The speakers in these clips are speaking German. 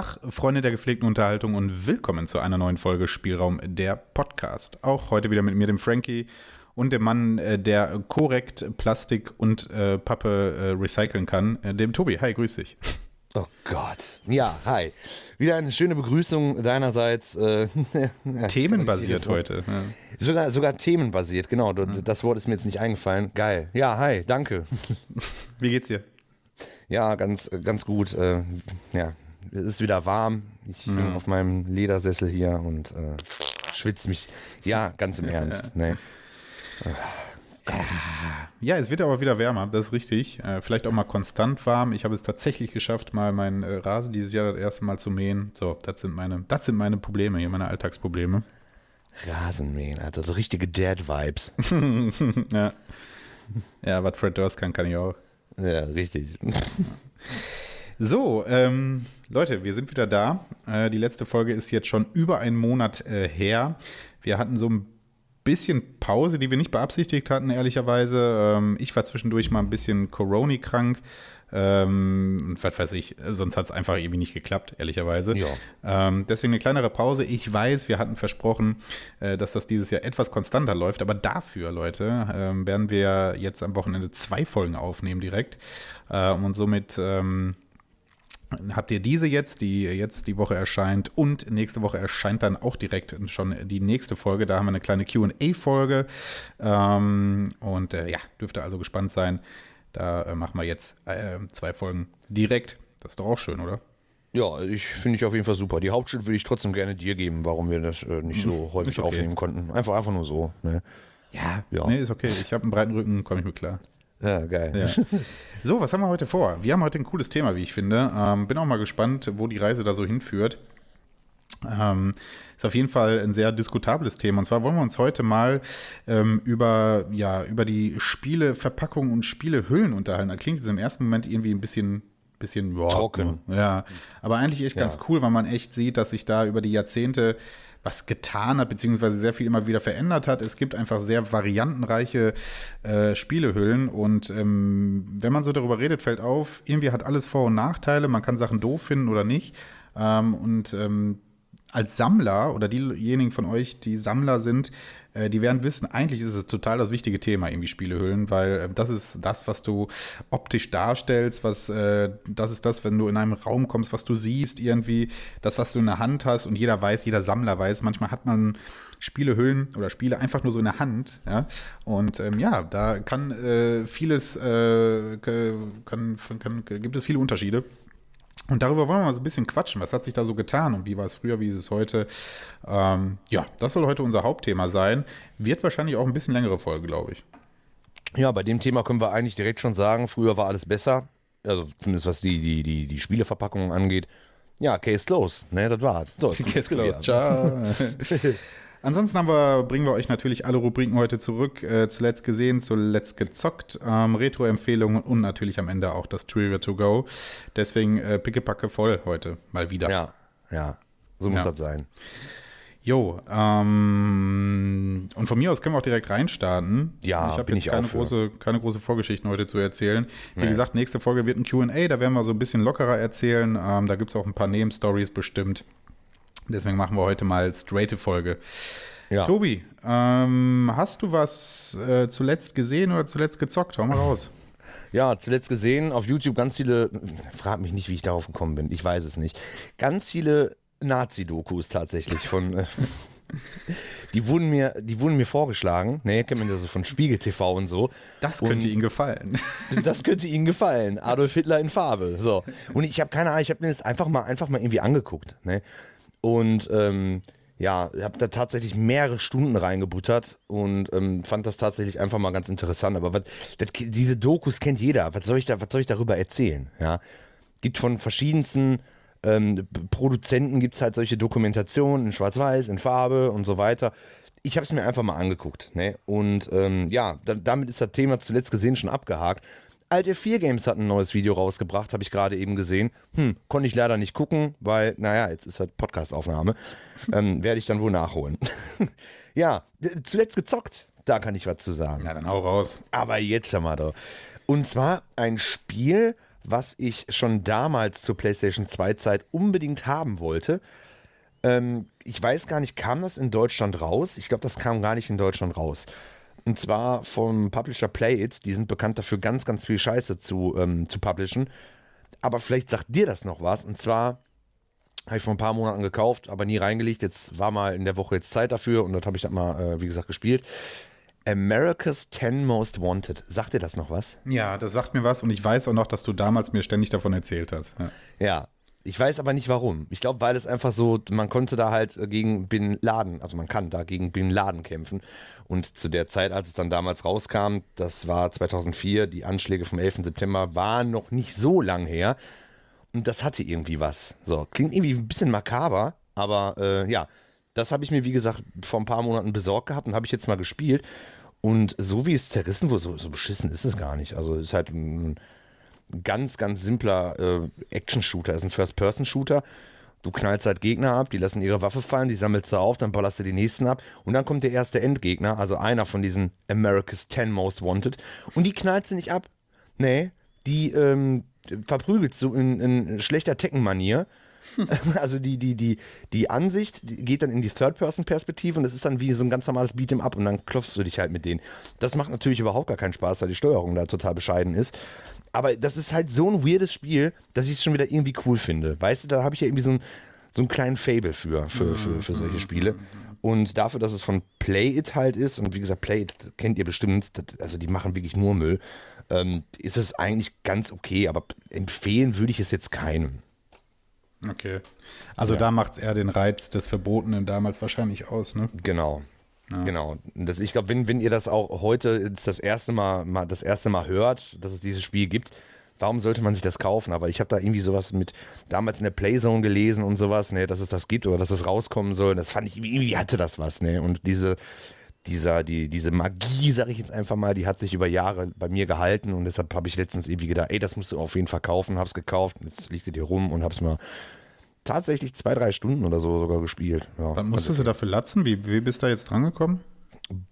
Tag, Freunde der gepflegten Unterhaltung und willkommen zu einer neuen Folge Spielraum der Podcast. Auch heute wieder mit mir, dem Frankie und dem Mann, äh, der korrekt Plastik und äh, Pappe äh, recyceln kann, äh, dem Tobi. Hi, grüß dich. Oh Gott. Ja, hi. Wieder eine schöne Begrüßung deinerseits. Äh, Themenbasiert heute. Ja. Sogar, sogar themenbasiert, genau. Das Wort ist mir jetzt nicht eingefallen. Geil. Ja, hi, danke. Wie geht's dir? Ja, ganz, ganz gut. Ja, es ist wieder warm. Ich bin Ja. auf meinem Ledersessel hier und äh, schwitze mich. Ja, ganz im Ernst. Nee. Ja, es wird aber wieder wärmer, das ist richtig. Äh, vielleicht auch mal konstant warm. Ich habe es tatsächlich geschafft, mal meinen äh, Rasen dieses Jahr das erste Mal zu mähen. So, das sind meine, das sind meine Probleme hier, meine Alltagsprobleme. Rasenmähen, Alter. So richtige Dad-Vibes. ja. ja, was Fred Durst kann, kann ich auch. Ja, richtig. So, ähm, Leute, wir sind wieder da. Äh, die letzte Folge ist jetzt schon über einen Monat äh, her. Wir hatten so ein bisschen Pause, die wir nicht beabsichtigt hatten, ehrlicherweise. Ähm, ich war zwischendurch mal ein bisschen Corona-krank. Ähm, was weiß ich, sonst hat es einfach irgendwie nicht geklappt, ehrlicherweise. Ja. Ähm, deswegen eine kleinere Pause. Ich weiß, wir hatten versprochen, äh, dass das dieses Jahr etwas konstanter läuft, aber dafür, Leute, ähm, werden wir jetzt am Wochenende zwei Folgen aufnehmen direkt. Äh, und somit ähm, habt ihr diese jetzt, die jetzt die Woche erscheint und nächste Woche erscheint dann auch direkt schon die nächste Folge. Da haben wir eine kleine QA-Folge. Ähm, und äh, ja, dürft ihr also gespannt sein. Da äh, machen wir jetzt äh, zwei Folgen direkt. Das ist doch auch schön, oder? Ja, ich finde ich auf jeden Fall super. Die Hauptschuld würde ich trotzdem gerne dir geben, warum wir das äh, nicht so häufig okay. aufnehmen konnten. Einfach, einfach nur so. Ne? Ja. Ja. Nee, ist okay. Ich habe einen breiten Rücken, komme ich mit klar. Ja, geil. Ja. So, was haben wir heute vor? Wir haben heute ein cooles Thema, wie ich finde. Ähm, bin auch mal gespannt, wo die Reise da so hinführt. Ähm, ist auf jeden Fall ein sehr diskutables Thema. Und zwar wollen wir uns heute mal ähm, über, ja, über die Spieleverpackung und Spielehüllen unterhalten. Das klingt jetzt im ersten Moment irgendwie ein bisschen, bisschen ja, Trocken. Ja, aber eigentlich echt ganz Ja. cool, weil man echt sieht, dass sich da über die Jahrzehnte was getan hat, beziehungsweise sehr viel immer wieder verändert hat. Es gibt einfach sehr variantenreiche äh, Spielehüllen und ähm, wenn man so darüber redet, fällt auf, irgendwie hat alles Vor- und Nachteile. Man kann Sachen doof finden oder nicht. Ähm, und ähm, als Sammler oder diejenigen von euch, die Sammler sind, die werden wissen, eigentlich ist es total das wichtige Thema, irgendwie Spielehüllen, weil äh, das ist das, was du optisch darstellst, was äh, das ist das, wenn du in einem Raum kommst, was du siehst, irgendwie, das, was du in der Hand hast und jeder weiß, jeder Sammler weiß, manchmal hat man Spielehüllen oder Spiele einfach nur so in der Hand, ja. Und ähm, ja, da kann äh, vieles, äh, kann, kann, gibt es viele Unterschiede. Und darüber wollen wir mal so ein bisschen quatschen. Was hat sich da so getan und wie war es früher, wie ist es heute? Ähm, ja, das soll heute unser Hauptthema sein. Wird wahrscheinlich auch ein bisschen längere Folge, glaube ich. Ja, bei dem Thema können wir eigentlich direkt schon sagen, früher war alles besser. Also zumindest was die, die, die, die Spieleverpackungen angeht. Ja, Case close. Ne, das war's. So, Case closed. Ciao. Ansonsten wir, bringen wir euch natürlich alle Rubriken heute zurück. Äh, zuletzt gesehen, zuletzt gezockt, ähm, Retro-Empfehlungen und natürlich am Ende auch das Trivia to go. Deswegen äh, pickepacke voll heute mal wieder. Ja, ja. So muss Ja. das sein. Jo, ähm, und von mir aus können wir auch direkt reinstarten. Ja, ich habe jetzt ich keine große, keine große Vorgeschichten heute zu erzählen. Wie Nee. gesagt, nächste Folge wird ein Q&A, da werden wir so ein bisschen lockerer erzählen. Ähm, da gibt es auch ein paar Nebenstories bestimmt. Deswegen machen wir heute mal straighte Folge. Ja. Tobi, ähm, hast du was äh, zuletzt gesehen oder zuletzt gezockt? Hau mal raus. Ja, zuletzt gesehen auf YouTube ganz viele, frag mich nicht, wie ich darauf gekommen bin, ich weiß es nicht. Ganz viele Nazi-Dokus tatsächlich von, äh, die wurden mir, die wurden mir vorgeschlagen, ne, kennt man ja so von Spiegel TV und so. Das könnte Und- Ihnen gefallen. Das könnte Ihnen gefallen. Adolf Hitler in Farbe. So. Und ich habe keine Ahnung, ich habe mir das einfach mal, einfach mal irgendwie angeguckt. Ne? Und ähm, ja, habe da tatsächlich mehrere Stunden reingebuttert und ähm, fand das tatsächlich einfach mal ganz interessant. Aber was, das, diese Dokus kennt jeder. Was soll ich da, soll ich darüber erzählen? Ja, gibt von verschiedensten ähm, Produzenten gibt's halt solche Dokumentationen in Schwarz-Weiß, in Farbe und so weiter. Ich habe es mir einfach mal angeguckt. Ne? Und ähm, ja, da, damit ist das Thema zuletzt gesehen schon abgehakt. Alte 4 Games hat ein neues Video rausgebracht, habe ich gerade eben gesehen. Hm, konnte ich leider nicht gucken, weil, naja, jetzt ist halt Podcast-Aufnahme. ähm, Werde ich dann wohl nachholen. ja, zuletzt gezockt. Da kann ich was zu sagen. Ja, dann hau raus. Aber jetzt haben wir doch. Und zwar ein Spiel was ich schon damals zur PlayStation 2 Zeit unbedingt haben wollte. Ähm, ich weiß gar nicht, kam das in Deutschland raus? Ich glaube, das kam gar nicht in Deutschland raus. Und zwar vom Publisher Play It. Die sind bekannt dafür, ganz, ganz viel Scheiße zu, ähm, zu publishen. Aber vielleicht sagt dir das noch was. Und zwar habe ich vor ein paar Monaten gekauft, aber nie reingelegt. Jetzt war mal in der Woche jetzt Zeit dafür und dort habe ich das mal, äh, wie gesagt, gespielt. America's 10 Most Wanted. Sagt dir das noch was? Ja, das sagt mir was und ich weiß auch noch, dass du damals mir ständig davon erzählt hast. Ja, ja. Ich weiß aber nicht warum. Ich glaube, weil es einfach so, man konnte da halt gegen Bin Laden, also man kann da gegen Bin Laden kämpfen. Und zu der Zeit, als es dann damals rauskam, das war 2004, die Anschläge vom 11. September waren noch nicht so lang her. Und das hatte irgendwie was. So, klingt irgendwie ein bisschen makaber, aber äh, ja, das habe ich mir, wie gesagt, vor ein paar Monaten besorgt gehabt und habe ich jetzt mal gespielt. Und so wie es zerrissen wurde, so, so beschissen ist es gar nicht. Also ist halt ein ganz, ganz simpler äh, Action-Shooter, ist ein First-Person-Shooter. Du knallst halt Gegner ab, die lassen ihre Waffe fallen, die sammelst du auf, dann ballerst du die nächsten ab und dann kommt der erste Endgegner, also einer von diesen America's 10 Most Wanted und die knallst du nicht ab. Nee, die ähm, verprügelst du in, in schlechter Tekken-Manier Also die, die, die, die Ansicht geht dann in die Third-Person-Perspektive und es ist dann wie so ein ganz normales Beat'em Up und dann klopfst du dich halt mit denen. Das macht natürlich überhaupt gar keinen Spaß, weil die Steuerung da total bescheiden ist. Aber das ist halt so ein weirdes Spiel, dass ich es schon wieder irgendwie cool finde. Weißt du, da habe ich ja irgendwie so, ein, so einen kleinen Fable für, für, für, für solche Spiele. Und dafür, dass es von Play It halt ist, und wie gesagt, Play It kennt ihr bestimmt, also die machen wirklich nur Müll, ähm, ist es eigentlich ganz okay, aber empfehlen würde ich es jetzt keinem. Okay. Also ja. da macht es eher den Reiz des Verbotenen damals wahrscheinlich aus, ne? Genau. Ja. Genau. Das, ich glaube, wenn, wenn ihr das auch heute das erste mal, mal, das erste Mal hört, dass es dieses Spiel gibt, warum sollte man sich das kaufen? Aber ich habe da irgendwie sowas mit damals in der Playzone gelesen und sowas, ne, dass es das gibt oder dass es rauskommen soll. Das fand ich, irgendwie hatte das was, ne? Und diese, dieser, die, diese Magie, sage ich jetzt einfach mal, die hat sich über Jahre bei mir gehalten und deshalb habe ich letztens irgendwie gedacht, ey, das musst du auf jeden Fall kaufen, hab's gekauft, jetzt liegt es hier rum und hab's mal tatsächlich zwei, drei Stunden oder so sogar gespielt. Ja, Wann musstest du dafür latzen? Wie, wie bist du da jetzt drangekommen?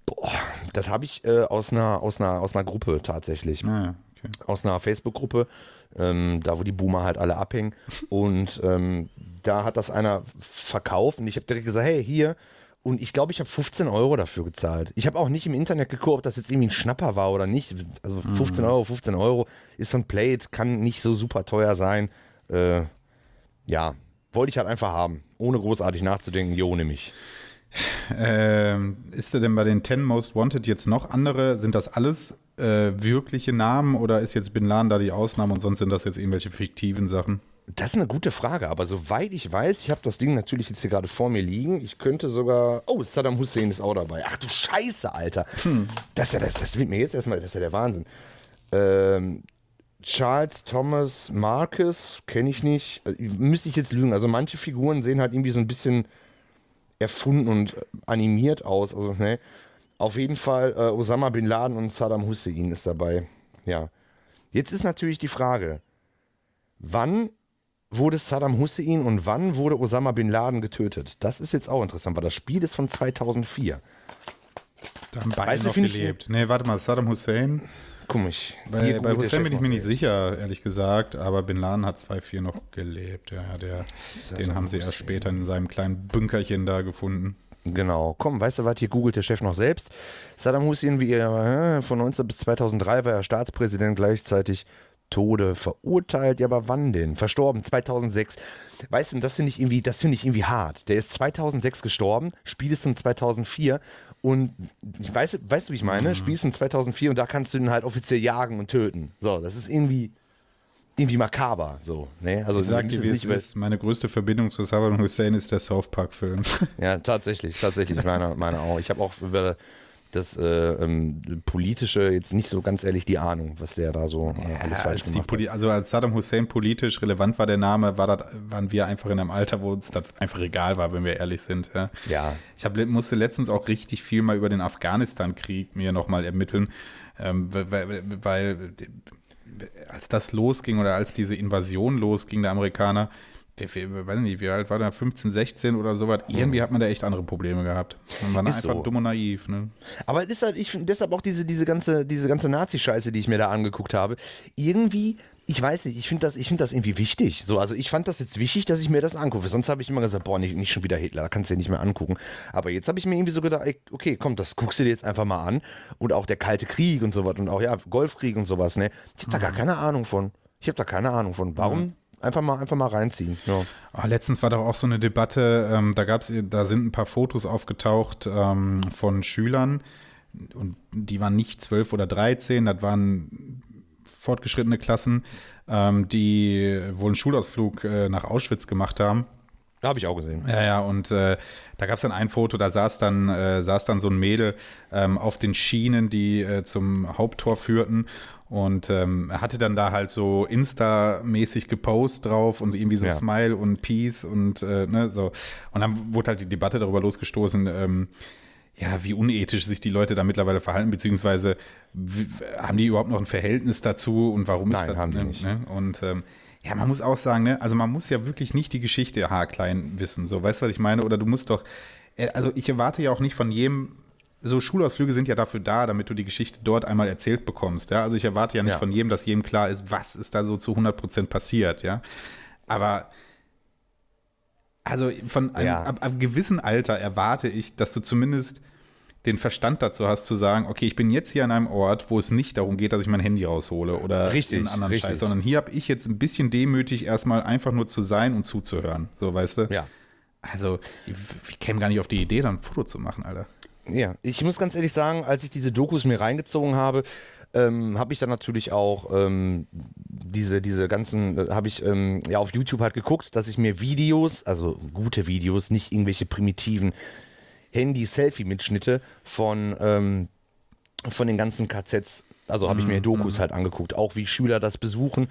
Boah, das habe ich äh, aus, einer, aus, einer, aus einer Gruppe tatsächlich. Ah, okay. Aus einer Facebook-Gruppe, ähm, da wo die Boomer halt alle abhängen. und ähm, da hat das einer verkauft und ich habe direkt gesagt, hey, hier, und ich glaube, ich habe 15 Euro dafür gezahlt. Ich habe auch nicht im Internet geguckt, ob das jetzt irgendwie ein Schnapper war oder nicht. Also 15 mhm. Euro, 15 Euro ist so ein Plate, kann nicht so super teuer sein. Äh, ja, wollte ich halt einfach haben. Ohne großartig nachzudenken, jo, nehme ich. Ähm, ist denn bei den 10 Most Wanted jetzt noch andere? Sind das alles äh, wirkliche Namen oder ist jetzt Bin Laden da die Ausnahme und sonst sind das jetzt irgendwelche fiktiven Sachen? Das ist eine gute Frage, aber soweit ich weiß, ich habe das Ding natürlich jetzt hier gerade vor mir liegen. Ich könnte sogar. Oh, Saddam Hussein ist auch dabei. Ach du Scheiße, Alter. Hm. Das, das, das wird mir jetzt erstmal, das ist ja der Wahnsinn. Ähm, Charles Thomas Marcus kenne ich nicht. Äh, müsste ich jetzt lügen. Also manche Figuren sehen halt irgendwie so ein bisschen erfunden und animiert aus. Also, ne? Auf jeden Fall äh, Osama Bin Laden und Saddam Hussein ist dabei. Ja. Jetzt ist natürlich die Frage, wann wurde Saddam Hussein und wann wurde Osama Bin Laden getötet? Das ist jetzt auch interessant, weil das Spiel ist von 2004. Da haben beide weißt noch gelebt. Ich, nee, warte mal, Saddam Hussein. Komisch. Bei, bei Hussein bin ich mir nicht sicher, ehrlich gesagt, aber Bin Laden hat 2-4 noch gelebt. Ja, der, den haben sie erst später in seinem kleinen Bünkerchen da gefunden. Genau. Komm, weißt du was, hier googelt der Chef noch selbst. Saddam Hussein, wie er von 19 bis 2003 war er Staatspräsident gleichzeitig Tode verurteilt. Ja, aber wann denn? Verstorben 2006. Weißt du, das finde ich irgendwie, das finde ich irgendwie hart. Der ist 2006 gestorben, Spiel ist um 2004 und ich weiß, weißt du, wie ich meine? Mhm. Spiel ist um 2004 und da kannst du ihn halt offiziell jagen und töten. So, das ist irgendwie irgendwie makaber, so. Ne? Also ich sag dir, wie es ist, meine größte Verbindung zu Saddam Hussein ist der South Park Film. Ja, tatsächlich, tatsächlich, meine, meine auch. Ich habe auch über das äh, ähm, politische jetzt nicht so ganz ehrlich die Ahnung, was der da so äh, ja, alles falsch gemacht hat. Also als Saddam Hussein politisch relevant war der Name, war das, waren wir einfach in einem Alter, wo uns das einfach egal war, wenn wir ehrlich sind. Ja. ja. Ich hab, musste letztens auch richtig viel mal über den Afghanistan-Krieg mir nochmal ermitteln, ähm, weil, weil als das losging oder als diese Invasion losging der Amerikaner, wie, wie, weiß nicht, wie alt war der, 15, 16 oder sowas. Irgendwie hat man da echt andere Probleme gehabt. Man war Ist einfach so. dumm und naiv. Ne? Aber es ist halt, ich finde deshalb auch diese, diese ganze, diese ganze Nazi-Scheiße, die ich mir da angeguckt habe, irgendwie, ich weiß nicht, ich finde das, ich finde das irgendwie wichtig. So, also ich fand das jetzt wichtig, dass ich mir das angucke. Sonst habe ich immer gesagt, boah, nicht, nicht schon wieder Hitler, da kannst du dir nicht mehr angucken. Aber jetzt habe ich mir irgendwie so gedacht, ey, okay, komm, das guckst du dir jetzt einfach mal an. Und auch der Kalte Krieg und sowas und auch, ja, Golfkrieg und sowas, ne? Ich habe da gar keine Ahnung von. Ich habe da keine Ahnung von. Warum? Einfach mal, einfach mal reinziehen. Ja. Oh, letztens war doch auch so eine Debatte, ähm, da gab's, da sind ein paar Fotos aufgetaucht ähm, von Schülern und die waren nicht zwölf oder 13, das waren fortgeschrittene Klassen, ähm, die wohl einen Schulausflug äh, nach Auschwitz gemacht haben. Habe ich auch gesehen. Ja, ja, und äh, da gab es dann ein Foto, da saß dann, äh, saß dann so ein Mädel ähm, auf den Schienen, die äh, zum Haupttor führten. Und ähm, er hatte dann da halt so Insta-mäßig gepostet drauf und irgendwie so Ja. Smile und Peace und äh, ne, so. Und dann wurde halt die Debatte darüber losgestoßen, ähm, ja, wie unethisch sich die Leute da mittlerweile verhalten, beziehungsweise wie, haben die überhaupt noch ein Verhältnis dazu und warum Nein, ist das, haben die ne, nicht. Ne? Und ähm, ja, man muss auch sagen, ne, also man muss ja wirklich nicht die Geschichte haarklein wissen, so, weißt du, was ich meine? Oder du musst doch, äh, also ich erwarte ja auch nicht von jedem, so Schulausflüge sind ja dafür da, damit du die Geschichte dort einmal erzählt bekommst, ja? Also ich erwarte ja nicht Ja. von jedem, dass jedem klar ist, was ist da so zu 100 Prozent passiert, ja? Aber also von einem, Ja. ab, ab gewissen Alter erwarte ich, dass du zumindest den Verstand dazu hast, zu sagen, okay, ich bin jetzt hier an einem Ort, wo es nicht darum geht, dass ich mein Handy raushole oder Richtig, einen anderen richtig. Scheiß, sondern hier habe ich jetzt ein bisschen demütig erstmal einfach nur zu sein und zuzuhören. So, weißt du? Ja. Also, ich, ich käme gar nicht auf die Idee, dann ein Foto zu machen, Alter. Ja, ich muss ganz ehrlich sagen, als ich diese Dokus mir reingezogen habe, ähm, habe ich dann natürlich auch ähm, diese, diese ganzen, äh, habe ich ähm, ja auf YouTube halt geguckt, dass ich mir Videos, also gute Videos, nicht irgendwelche primitiven Handy-Selfie-Mitschnitte von, ähm, von den ganzen KZs, also habe ich mir Dokus halt angeguckt, auch wie Schüler das besuchen.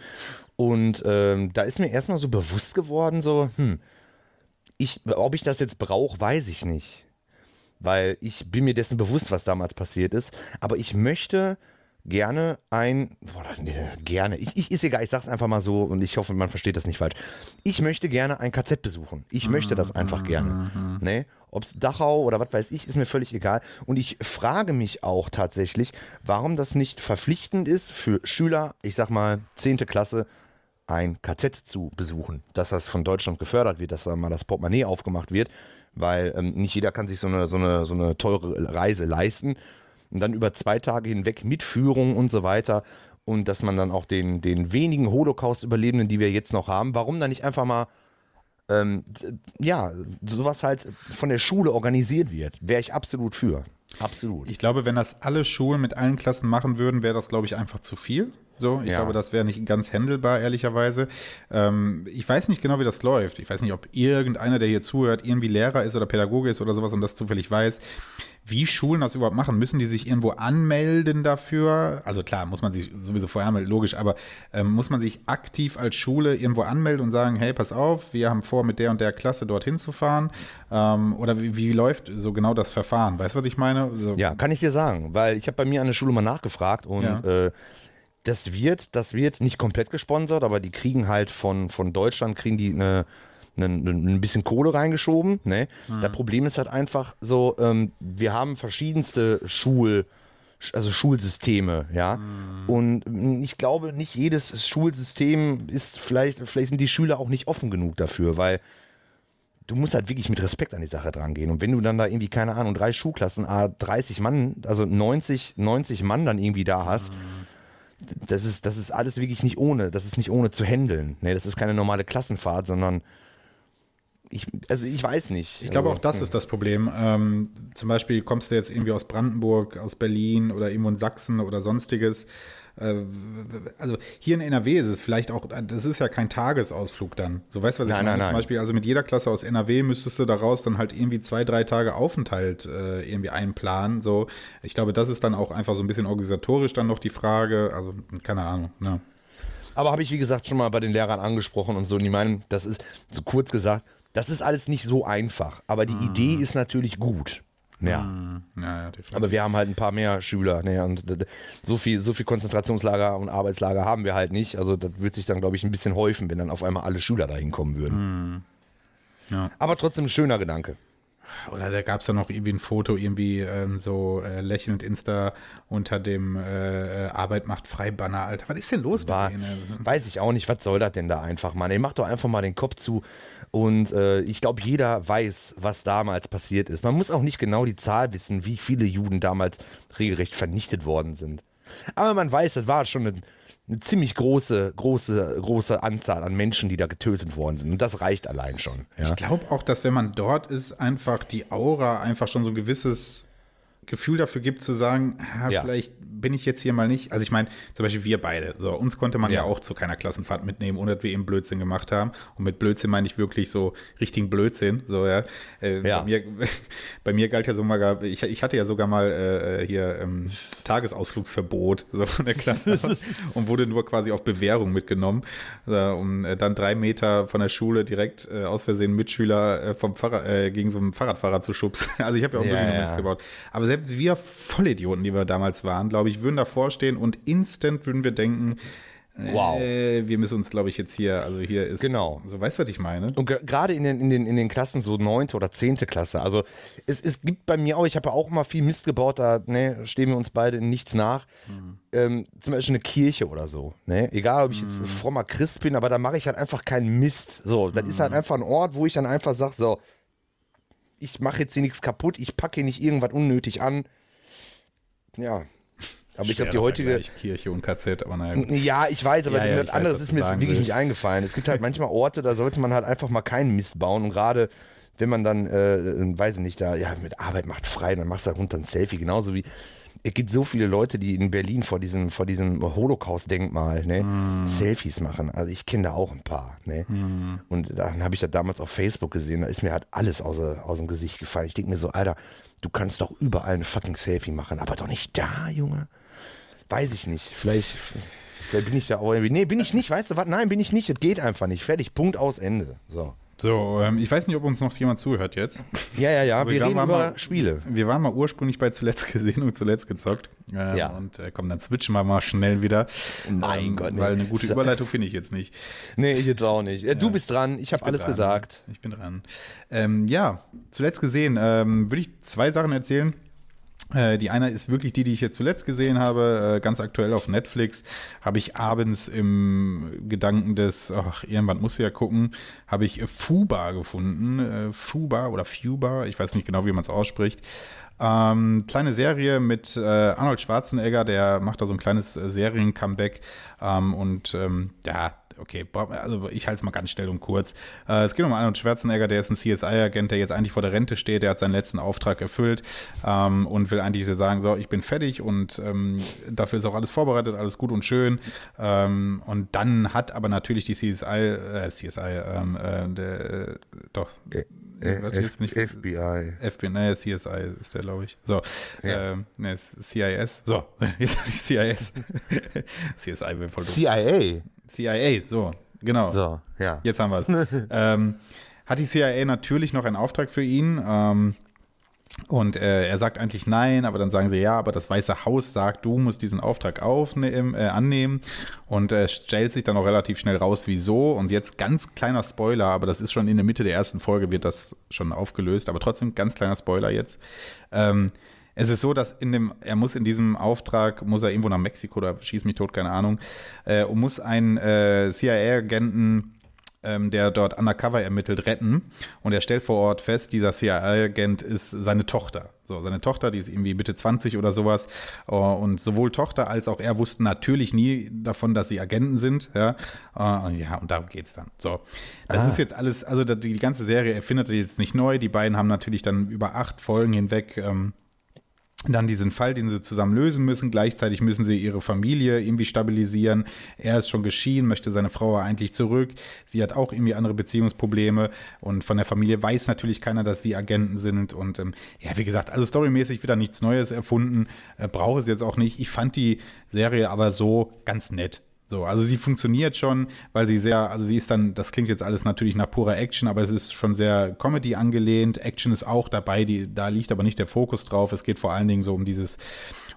Und ähm, da ist mir erstmal so bewusst geworden, so, hm, ich, ob ich das jetzt brauche, weiß ich nicht weil ich bin mir dessen bewusst, was damals passiert ist. Aber ich möchte gerne ein, boah, nee, gerne, ich, ich ist egal, ich sag's einfach mal so und ich hoffe, man versteht das nicht falsch. Ich möchte gerne ein KZ besuchen. Ich möchte das einfach gerne. Ne? Ob's Dachau oder was weiß ich, ist mir völlig egal. Und ich frage mich auch tatsächlich, warum das nicht verpflichtend ist für Schüler, ich sag mal, 10. Klasse, ein KZ zu besuchen, dass das von Deutschland gefördert wird, dass da mal das Portemonnaie aufgemacht wird, weil ähm, nicht jeder kann sich so eine, so, eine, so eine teure Reise leisten und dann über zwei Tage hinweg mit Führung und so weiter und dass man dann auch den, den wenigen Holocaust-Überlebenden, die wir jetzt noch haben, warum dann nicht einfach mal ähm, ja, sowas halt von der Schule organisiert wird, wäre ich absolut für. Absolut. Ich glaube, wenn das alle Schulen mit allen Klassen machen würden, wäre das, glaube ich, einfach zu viel. So, ich Ja. glaube, das wäre nicht ganz handelbar, ehrlicherweise. Ähm, ich weiß nicht genau, wie das läuft. Ich weiß nicht, ob irgendeiner, der hier zuhört, irgendwie Lehrer ist oder Pädagoge ist oder sowas und das zufällig weiß. Wie Schulen das überhaupt machen? Müssen die sich irgendwo anmelden dafür? Also klar, muss man sich sowieso vorher anmelden, logisch, aber ähm, muss man sich aktiv als Schule irgendwo anmelden und sagen, hey, pass auf, wir haben vor, mit der und der Klasse dorthin zu fahren? Ähm, oder wie, wie läuft so genau das Verfahren? Weißt du, was ich meine? So, Ja, kann ich dir sagen, weil ich habe bei mir an der Schule mal nachgefragt und Ja. äh, das wird, das wird nicht komplett gesponsert, aber die kriegen halt von, von Deutschland, kriegen die eine, ein bisschen Kohle reingeschoben. Ne? Das Problem ist halt einfach so, ähm, wir haben verschiedenste Schul, also Schulsysteme, ja. Und mm, ich glaube, nicht jedes Schulsystem ist vielleicht, vielleicht sind die Schüler auch nicht offen genug dafür, weil du musst halt wirklich mit Respekt an die Sache dran gehen. Und wenn du dann da irgendwie, keine Ahnung, drei Schulklassen, ah, 30 Mann, also 90, 90 Mann dann irgendwie da hast, das ist, das ist alles wirklich nicht ohne, das ist nicht ohne zu handeln. Nee, das ist keine normale Klassenfahrt, sondern ich, also ich weiß nicht. Ich glaube, also, auch das ist das Problem. Ähm, zum Beispiel kommst du jetzt irgendwie aus Brandenburg, aus Berlin oder irgendwo in Sachsen oder sonstiges. Äh, also hier in NRW ist es vielleicht auch, das ist ja kein Tagesausflug dann. So weißt du, was ich Nein, meine? nein, Zum nein. Beispiel, also mit jeder Klasse aus NRW müsstest du daraus dann halt irgendwie zwei, drei Tage Aufenthalt äh, irgendwie einplanen. So, ich glaube, das ist dann auch einfach so ein bisschen organisatorisch dann noch die Frage. Also, keine Ahnung. Ne? Aber habe ich, wie gesagt, schon mal bei den Lehrern angesprochen und so. Und die meinen, das ist, so kurz gesagt, das ist alles nicht so einfach. Aber die Idee ist natürlich gut. Ja. Hm, ja, ja, definitiv. Aber wir haben halt ein paar mehr Schüler. Ne? Und so viel, so viel Konzentrationslager und Arbeitslager haben wir halt nicht. Also das wird sich dann, glaube ich, ein bisschen häufen, wenn dann auf einmal alle Schüler dahin kommen würden. Ja. Aber trotzdem ein schöner Gedanke. Oder da gab es ja noch irgendwie ein Foto, irgendwie ähm, so äh, lächelnd Insta unter dem äh, äh, Arbeit macht frei Banner, Alter. Was ist denn los War, denen? weiß ich auch nicht, was soll das denn da einfach, Mann? Ey, mach doch einfach mal den Kopf zu. Und äh, ich glaube, jeder weiß, was damals passiert ist. Man muss auch nicht genau die Zahl wissen, wie viele Juden damals regelrecht vernichtet worden sind. Aber man weiß, das war schon eine, eine ziemlich große, große, große Anzahl an Menschen, die da getötet worden sind. Und das reicht allein schon. Ja? Ich glaube auch, dass wenn man dort ist, einfach die Aura einfach schon so ein gewisses Gefühl dafür gibt, zu sagen, ah, Ja. vielleicht bin ich jetzt hier mal nicht. Also ich meine, zum Beispiel wir beide. So, uns konnte man ja. Ja. auch zu keiner Klassenfahrt mitnehmen, ohne dass wir eben Blödsinn gemacht haben. Und mit Blödsinn meine ich wirklich so richtigen Blödsinn. So, ja. Äh, Ja. Bei, mir, bei mir galt ja so mal, ich, ich hatte ja sogar mal äh, hier ähm, Tagesausflugsverbot so von der Klasse und wurde nur quasi auf Bewährung mitgenommen, äh, um äh, dann drei Meter von der Schule direkt äh, aus Versehen Mitschüler äh, vom Fahrrad, äh, gegen so einen Fahrradfahrer zu schubsen. Also ich habe ja auch wirklich ja. Gebaut. Aber selbst wir Vollidioten, die wir damals waren, glaube ich, würden davor stehen und instant würden wir denken, Wow. äh, wir müssen uns, glaube ich, jetzt hier, also hier ist, Genau. so weißt du, was ich meine? Und ge- gerade in den, in, den, in den Klassen, so neunte oder zehnte Klasse, also es, es gibt bei mir auch, ich habe ja auch mal viel Mist gebaut, da ne, stehen wir uns beide in nichts nach. Ähm, zum Beispiel eine Kirche oder so. Ne? Egal, ob ich jetzt frommer Christ bin, aber da mache ich halt einfach keinen Mist. So, das ist halt einfach ein Ort, wo ich dann einfach sage, so, ich mache jetzt hier nichts kaputt, ich packe hier nicht irgendwas unnötig an. Ja. Aber ich glaube, die heutige, Vergleich, Kirche und KZ, aber naja. gut. ja, ich weiß, aber Ja, ja, weiß, anderes was ist mir jetzt wirklich willst. nicht eingefallen. Es gibt halt manchmal Orte, da sollte man halt einfach mal keinen Mist bauen. Und gerade wenn man dann, äh, weiß ich nicht, da, ja, mit Arbeit macht frei, dann machst du halt runter ein Selfie. Genauso wie, es gibt so viele Leute, die in Berlin vor diesem, vor diesem Holocaust-Denkmal ne, Mm. Selfies machen. Also ich kenne da auch ein paar. Ne? Und dann habe ich das damals auf Facebook gesehen, da ist mir halt alles aus, aus dem Gesicht gefallen. Ich denke mir so, Alter, du kannst doch überall ein fucking Selfie machen, aber doch nicht da, Junge. Weiß ich nicht. Vielleicht, vielleicht bin ich da auch irgendwie. Nee, bin ich nicht, weißt du was? Nein, bin ich nicht. Es geht einfach nicht. Fertig. Punkt aus Ende. So. So, ähm, ich weiß nicht, ob uns noch jemand zuhört jetzt. Ja, ja, ja. Wir wir reden über mal- Spiele. Wir waren mal ursprünglich bei zuletzt gesehen und zuletzt gezockt. Ähm, Ja. Und äh, komm, dann switchen wir mal schnell wieder. Mein ähm, Gott, nee. Weil eine gute Überleitung finde ich jetzt nicht. Nee, ich jetzt auch nicht. Äh, Du bist dran. Ich habe alles dran. gesagt. Ich bin dran. Ähm, ja, zuletzt gesehen, ähm, würde ich zwei Sachen erzählen. Äh, die eine ist wirklich die, die ich jetzt zuletzt gesehen habe, äh, ganz aktuell auf Netflix. Habe ich abends im Gedanken des, ach, irgendwann muss ich ja gucken, habe ich äh, Fuba gefunden. Fuba oder Fuba, ich weiß nicht genau, wie man es ausspricht. Ähm, kleine Serie mit äh, Arnold Schwarzenegger, der macht da so ein kleines äh, Serien-Comeback. Ähm, und ähm, ja, okay, also ich halte es mal ganz schnell und kurz. Äh, es geht um Arnold Schwarzenegger, der ist ein CSI-Agent, der jetzt eigentlich vor der Rente steht, der hat seinen letzten Auftrag erfüllt ähm, und will eigentlich sagen, so, ich bin fertig und ähm, dafür ist auch alles vorbereitet, alles gut und schön. Ähm, und dann hat aber natürlich die CSI, äh, CSI, ähm, äh, der, äh, doch, warte, jetzt bin ich- FBI. FBI, naja, CSI ist der, glaube ich. So, Ja. ähm, ne, CIS. So, jetzt sag ich CIS. CSI wäre voll doof. CIA. CIA, so, genau. So, ja. Jetzt haben wir es. ähm, hat die CIA natürlich noch einen Auftrag für ihn. Ähm, und äh, er sagt eigentlich nein, aber dann sagen sie ja, aber das Weiße Haus sagt, du musst diesen Auftrag aufnehmen, äh, annehmen. Und äh, stellt sich dann auch relativ schnell raus, wieso. Und jetzt ganz kleiner Spoiler, aber das ist schon in der Mitte der ersten Folge, wird das schon aufgelöst. Aber trotzdem ganz kleiner Spoiler jetzt. Ähm, es ist so, dass in dem, er muss in diesem Auftrag, muss er irgendwo nach Mexiko oder schieß mich tot, keine Ahnung, äh, und muss einen äh, CIA-Agenten ähm, der dort undercover ermittelt, retten. Und er stellt vor Ort fest, dieser CIA-Agent ist seine Tochter. So, seine Tochter, die ist irgendwie Mitte 20 oder sowas. Äh, Und sowohl Tochter als auch er wussten natürlich nie davon, dass sie Agenten sind. Ja, Äh, und ja und darum geht's dann. So, das ist jetzt alles, also die, die ganze Serie erfindet er jetzt nicht neu. Die beiden haben natürlich dann über acht Folgen hinweg ähm, dann diesen Fall, den sie zusammen lösen müssen. Gleichzeitig müssen sie ihre Familie irgendwie stabilisieren. Er ist schon geschieden, möchte seine Frau eigentlich zurück. Sie hat auch irgendwie andere Beziehungsprobleme und von der Familie weiß natürlich keiner, dass sie Agenten sind. Und ähm, ja, wie gesagt, also storymäßig wieder nichts Neues erfunden. Äh, Brauche es jetzt auch nicht. Ich fand die Serie aber so ganz nett. So, also sie funktioniert schon, weil sie sehr, also sie ist dann, das klingt jetzt alles natürlich nach purer Action, aber es ist schon sehr Comedy angelehnt. Action ist auch dabei, die, da liegt aber nicht der Fokus drauf. Es geht vor allen Dingen so um dieses,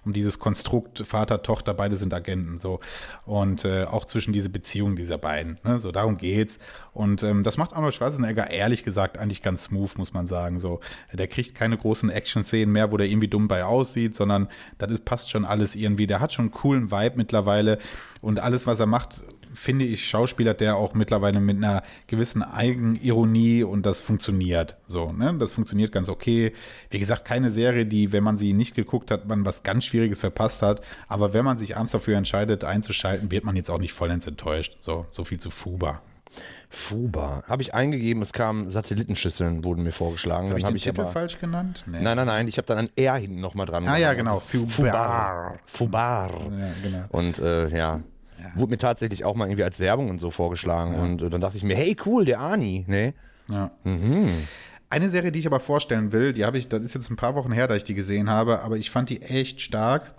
um dieses Konstrukt Vater, Tochter, beide sind Agenten, so. Und äh, auch zwischen diese Beziehung dieser beiden, ne? so darum geht's. Und ähm, das macht Arnold Schwarzenegger ehrlich gesagt eigentlich ganz smooth, muss man sagen, so. Der kriegt keine großen Action-Szenen mehr, wo der irgendwie dumm bei aussieht, sondern das ist, passt schon alles irgendwie. Der hat schon einen coolen Vibe mittlerweile und alles, was er macht, finde ich, Schauspieler, der auch mittlerweile mit einer gewissen Eigenironie und das funktioniert. So, ne? Das funktioniert ganz okay. Wie gesagt, keine Serie, die, wenn man sie nicht geguckt hat, man was ganz Schwieriges verpasst hat. Aber wenn man sich abends dafür entscheidet, einzuschalten, wird man jetzt auch nicht vollends enttäuscht. So, so viel zu Fuba. Fuba. Habe ich eingegeben, es kamen Satellitenschüsseln, wurden mir vorgeschlagen. Habe ich hab den Titel aber, falsch genannt? Nee. Nein, nein, nein, ich habe dann ein R hinten nochmal dran Ah ja, genau. Fubar. Fubar. Ja, genau. Und äh, ja, ja. Wurde mir tatsächlich auch mal irgendwie als Werbung und so vorgeschlagen. Ja. Und dann dachte ich mir, hey, cool, der Ani. Ne? Ja. Mhm. Eine Serie, die ich aber vorstellen will, die habe ich, das ist jetzt ein paar Wochen her, da ich die gesehen habe, aber ich fand die echt stark.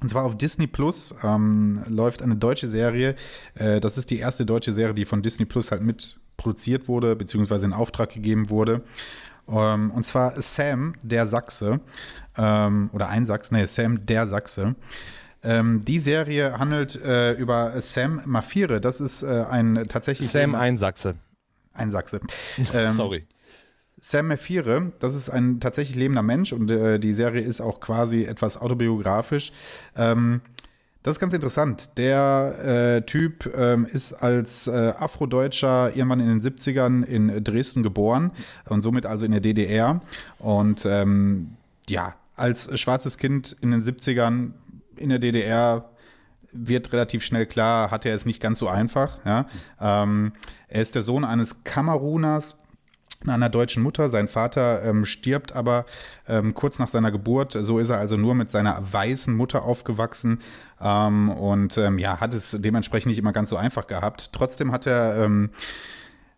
Und zwar auf Disney Plus ähm, läuft eine deutsche Serie. Äh, das ist die erste deutsche Serie, die von Disney Plus halt mit produziert wurde, beziehungsweise in Auftrag gegeben wurde. Ähm, und zwar Sam, der Sachse. Ähm, oder ein Sachse, nee, Sam, der Sachse. Ähm, die Serie handelt äh, über Sam Mafire. Das ist äh, ein tatsächlich. Sam ein Sachse. Ein Sachse. Ähm, Sorry. Sam Mafire, das ist ein tatsächlich lebender Mensch und äh, die Serie ist auch quasi etwas autobiografisch. Ähm, das ist ganz interessant. Der äh, Typ ähm, ist als äh, Afrodeutscher irgendwann in den 70ern in Dresden geboren und somit also in der DDR. Und ähm, ja, als schwarzes Kind in den 70ern in der DDR wird relativ schnell klar, hat er es nicht ganz so einfach. Ja? Ähm, er ist der Sohn eines Kameruners, einer deutschen Mutter. Sein Vater ähm, stirbt aber ähm, kurz nach seiner Geburt. So ist er also nur mit seiner weißen Mutter aufgewachsen ähm, und ähm, ja, hat es dementsprechend nicht immer ganz so einfach gehabt. Trotzdem hat er ähm,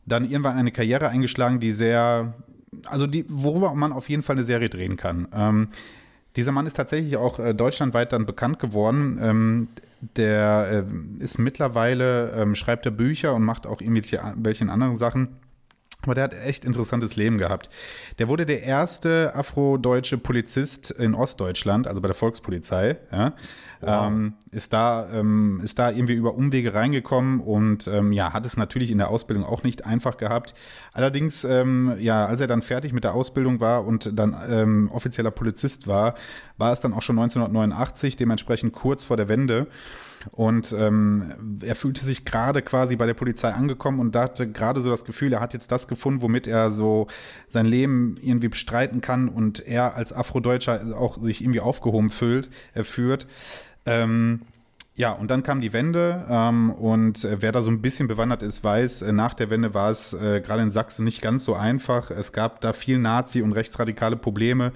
dann irgendwann eine Karriere eingeschlagen, die sehr, also die, worüber man auf jeden Fall eine Serie drehen kann. Dieser Mann ist tatsächlich auch äh, deutschlandweit dann bekannt geworden. Ähm, der äh, ist mittlerweile, ähm, schreibt er Bücher und macht auch irgendwelche anderen Sachen. Aber der hat echt interessantes Leben gehabt. Der wurde der erste afrodeutsche Polizist in Ostdeutschland, also bei der Volkspolizei. Ja. Wow. Ähm, ist, da, ähm, ist da irgendwie über Umwege reingekommen und ähm, ja, hat es natürlich in der Ausbildung auch nicht einfach gehabt. Allerdings, ähm, ja, als er dann fertig mit der Ausbildung war und dann ähm, offizieller Polizist war, war es dann auch schon 1989, dementsprechend kurz vor der Wende. Und ähm, er fühlte sich gerade quasi bei der Polizei angekommen und hatte gerade so das Gefühl, er hat jetzt das gefunden, womit er so sein Leben irgendwie bestreiten kann und er als Afrodeutscher auch sich irgendwie aufgehoben fühlt, er führt. Ähm, ja, und dann kam die Wende ähm, und äh, wer da so ein bisschen bewandert ist, weiß, äh, nach der Wende war es äh, gerade in Sachsen nicht ganz so einfach. Es gab da viel Nazi- und rechtsradikale Probleme.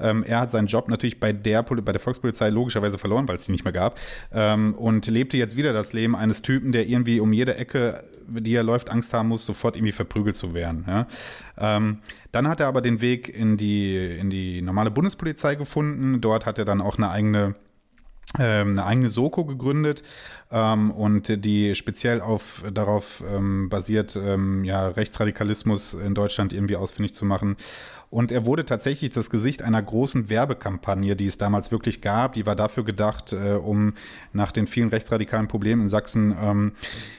Ähm, er hat seinen Job natürlich bei der, bei der Volkspolizei logischerweise verloren, weil es die nicht mehr gab ähm, und lebte jetzt wieder das Leben eines Typen, der irgendwie um jede Ecke, die er läuft, Angst haben muss, sofort irgendwie verprügelt zu werden. Ja? Ähm, dann hat er aber den Weg in die, in die normale Bundespolizei gefunden. Dort hat er dann auch eine eigene eine eigene Soko gegründet ähm, und die speziell auf darauf ähm, basiert, ähm, ja, Rechtsradikalismus in Deutschland irgendwie ausfindig zu machen. Und er wurde tatsächlich das Gesicht einer großen Werbekampagne, die es damals wirklich gab. Die war dafür gedacht, äh, um nach den vielen rechtsradikalen Problemen in Sachsen ähm,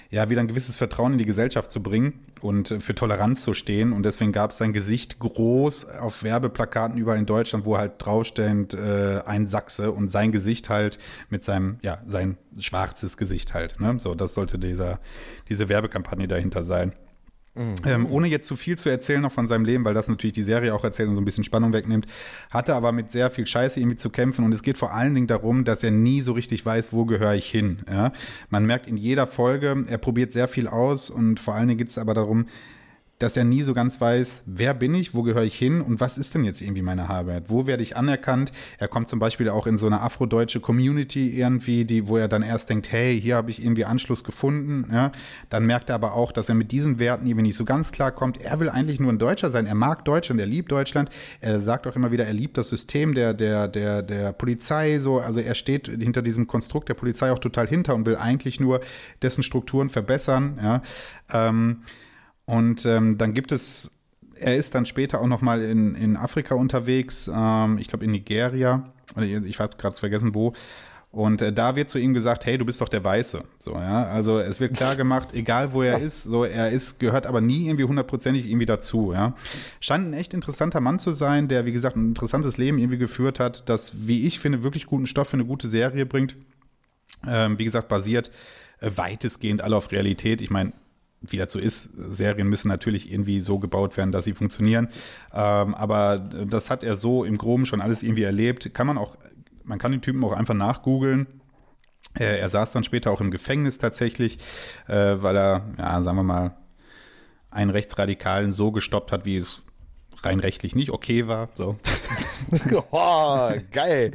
ja wieder ein gewisses Vertrauen in die Gesellschaft zu bringen und für Toleranz zu stehen. Und deswegen gab es sein Gesicht groß auf Werbeplakaten überall in Deutschland, wo halt draufstehend äh, ein Sachse und sein Gesicht halt mit seinem, ja, sein schwarzes Gesicht halt. Ne? So, das sollte dieser, diese Werbekampagne dahinter sein. Mhm. Ähm, ohne jetzt zu viel zu erzählen noch von seinem Leben, weil das natürlich die Serie auch erzählt und so ein bisschen Spannung wegnimmt, hatte aber mit sehr viel Scheiße irgendwie zu kämpfen und es geht vor allen Dingen darum, dass er nie so richtig weiß, wo gehöre ich hin. Ja? Man merkt in jeder Folge, er probiert sehr viel aus und vor allen Dingen geht es aber darum, dass er nie so ganz weiß, wer bin ich, wo gehöre ich hin und was ist denn jetzt irgendwie meine Arbeit? Wo werde ich anerkannt? Er kommt zum Beispiel auch in so eine afrodeutsche Community irgendwie, die, wo er dann erst denkt, hey, hier habe ich irgendwie Anschluss gefunden. Ja? Dann merkt er aber auch, dass er mit diesen Werten irgendwie nicht so ganz klar kommt. Er will eigentlich nur ein Deutscher sein. Er mag Deutschland, er liebt Deutschland. Er sagt auch immer wieder, er liebt das System der, der, der, der Polizei. So. Also er steht hinter diesem Konstrukt der Polizei auch total hinter und will eigentlich nur dessen Strukturen verbessern. Ja? Ähm, und ähm, dann gibt es, er ist dann später auch noch mal in, in Afrika unterwegs, ähm, ich glaube in Nigeria, ich habe gerade vergessen wo. Und äh, da wird zu ihm gesagt, hey, du bist doch der Weiße. So, ja. Also es wird klar gemacht, egal wo er ist, so er ist, gehört aber nie irgendwie hundertprozentig irgendwie dazu, ja. Scheint ein echt interessanter Mann zu sein, der, wie gesagt, ein interessantes Leben irgendwie geführt hat, das, wie ich finde, wirklich guten Stoff für eine gute Serie bringt. Ähm, wie gesagt, basiert äh, weitestgehend alle auf Realität. Ich meine, wie dazu ist, Serien müssen natürlich irgendwie so gebaut werden, dass sie funktionieren. Ähm, aber das hat er so im Groben schon alles irgendwie erlebt. Kann man auch, man kann den Typen auch einfach nachgoogeln. Äh, er saß dann später auch im Gefängnis tatsächlich, äh, weil er, ja, sagen wir mal, einen Rechtsradikalen so gestoppt hat, wie es rein rechtlich nicht okay war. So. oh, geil.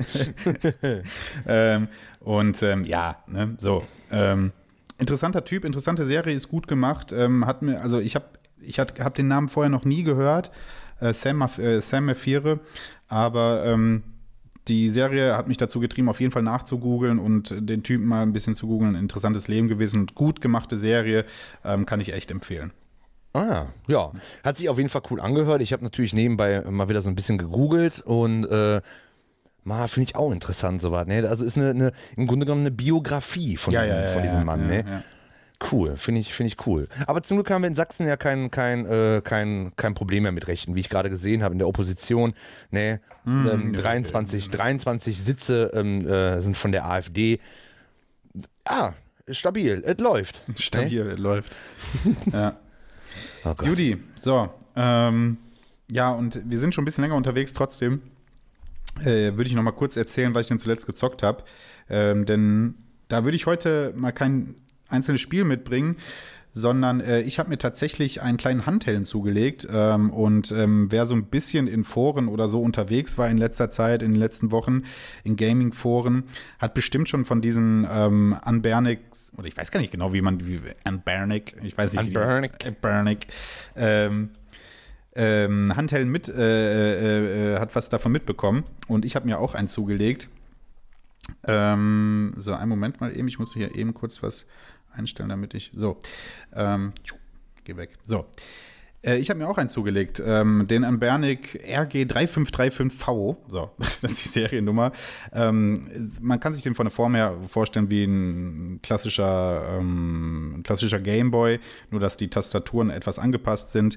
ähm, und ähm, ja, ne, so. Ähm, interessanter Typ, interessante Serie, ist gut gemacht. Ähm, hat mir, also ich habe ich hab den Namen vorher noch nie gehört, äh, Sam, äh, aber ähm, die Serie hat mich dazu getrieben, auf jeden Fall nachzugoogeln und den Typen mal ein bisschen zu googeln. Interessantes Leben gewesen und gut gemachte Serie, ähm, kann ich echt empfehlen. Ah, ja. Hat sich auf jeden Fall cool angehört. Ich habe natürlich nebenbei mal wieder so ein bisschen gegoogelt und äh, finde ich auch interessant, sowas. Ne? Also ist eine, eine, im Grunde genommen eine Biografie von Ja, diesem, ja, von diesem Mann. ne? Cool, finde ich, finde ich cool. Aber zum Glück haben wir in Sachsen ja kein, kein, äh, kein, kein Problem mehr mit Rechten, wie ich gerade gesehen habe in der Opposition. Ne, Hm, ähm, 23, 23 Sitze ähm, äh, sind von der AfD. Ah, stabil, es läuft. Stabil, Ne? läuft. ja. Oh. Judy, so. Ähm, ja, und wir sind schon ein bisschen länger unterwegs trotzdem. Äh, würde ich noch mal kurz erzählen, was ich denn zuletzt gezockt habe. Ähm, denn da würde ich heute mal kein einzelnes Spiel mitbringen, sondern äh, ich habe mir tatsächlich einen kleinen Handhellen zugelegt. Ähm, und ähm, wer so ein bisschen in Foren oder so unterwegs war in letzter Zeit, in den letzten Wochen, in Gaming-Foren, hat bestimmt schon von diesen ähm, Unbernic, oder ich weiß gar nicht genau, wie man, wie Unbernic, ich weiß nicht, Unbernic. wie Unbernic, ähm, ähm, Handhellen mit, äh, äh, äh, hat was davon mitbekommen und ich habe mir auch einen zugelegt. Ähm, so, einen Moment mal eben, ich muss hier eben kurz was einstellen, damit ich. So, ähm, geh weg. So. Äh, Ich habe mir auch einen zugelegt, ähm, den Ambernic RG3535V. So, das ist die Seriennummer. Ähm, man kann sich den von der Form her vorstellen wie ein klassischer, ähm, klassischer Gameboy, nur dass die Tastaturen etwas angepasst sind.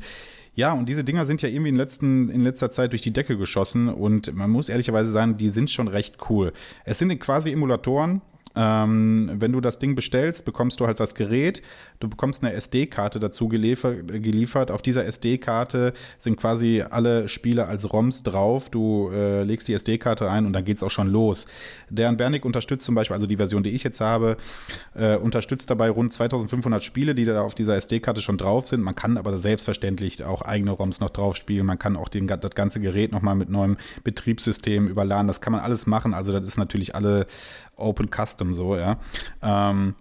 Ja, und diese Dinger sind ja irgendwie in, letzten, in letzter Zeit durch die Decke geschossen und man muss ehrlicherweise sagen, die sind schon recht cool. Es sind quasi Emulatoren. Ähm, wenn du das Ding bestellst, bekommst du halt das Gerät. Du bekommst eine SD-Karte dazu geliefert, geliefert. Auf dieser SD-Karte sind quasi alle Spiele als ROMs drauf. Du äh, legst die SD-Karte ein und dann geht's auch schon los. Der Bernic unterstützt zum Beispiel, also die Version, die ich jetzt habe, äh, unterstützt dabei rund 2500 Spiele, die da auf dieser SD-Karte schon drauf sind. Man kann aber selbstverständlich auch eigene ROMs noch drauf spielen. Man kann auch den, das ganze Gerät nochmal mit neuem Betriebssystem überladen. Das kann man alles machen. Also das ist natürlich alle Open Custom so, ja. Ähm,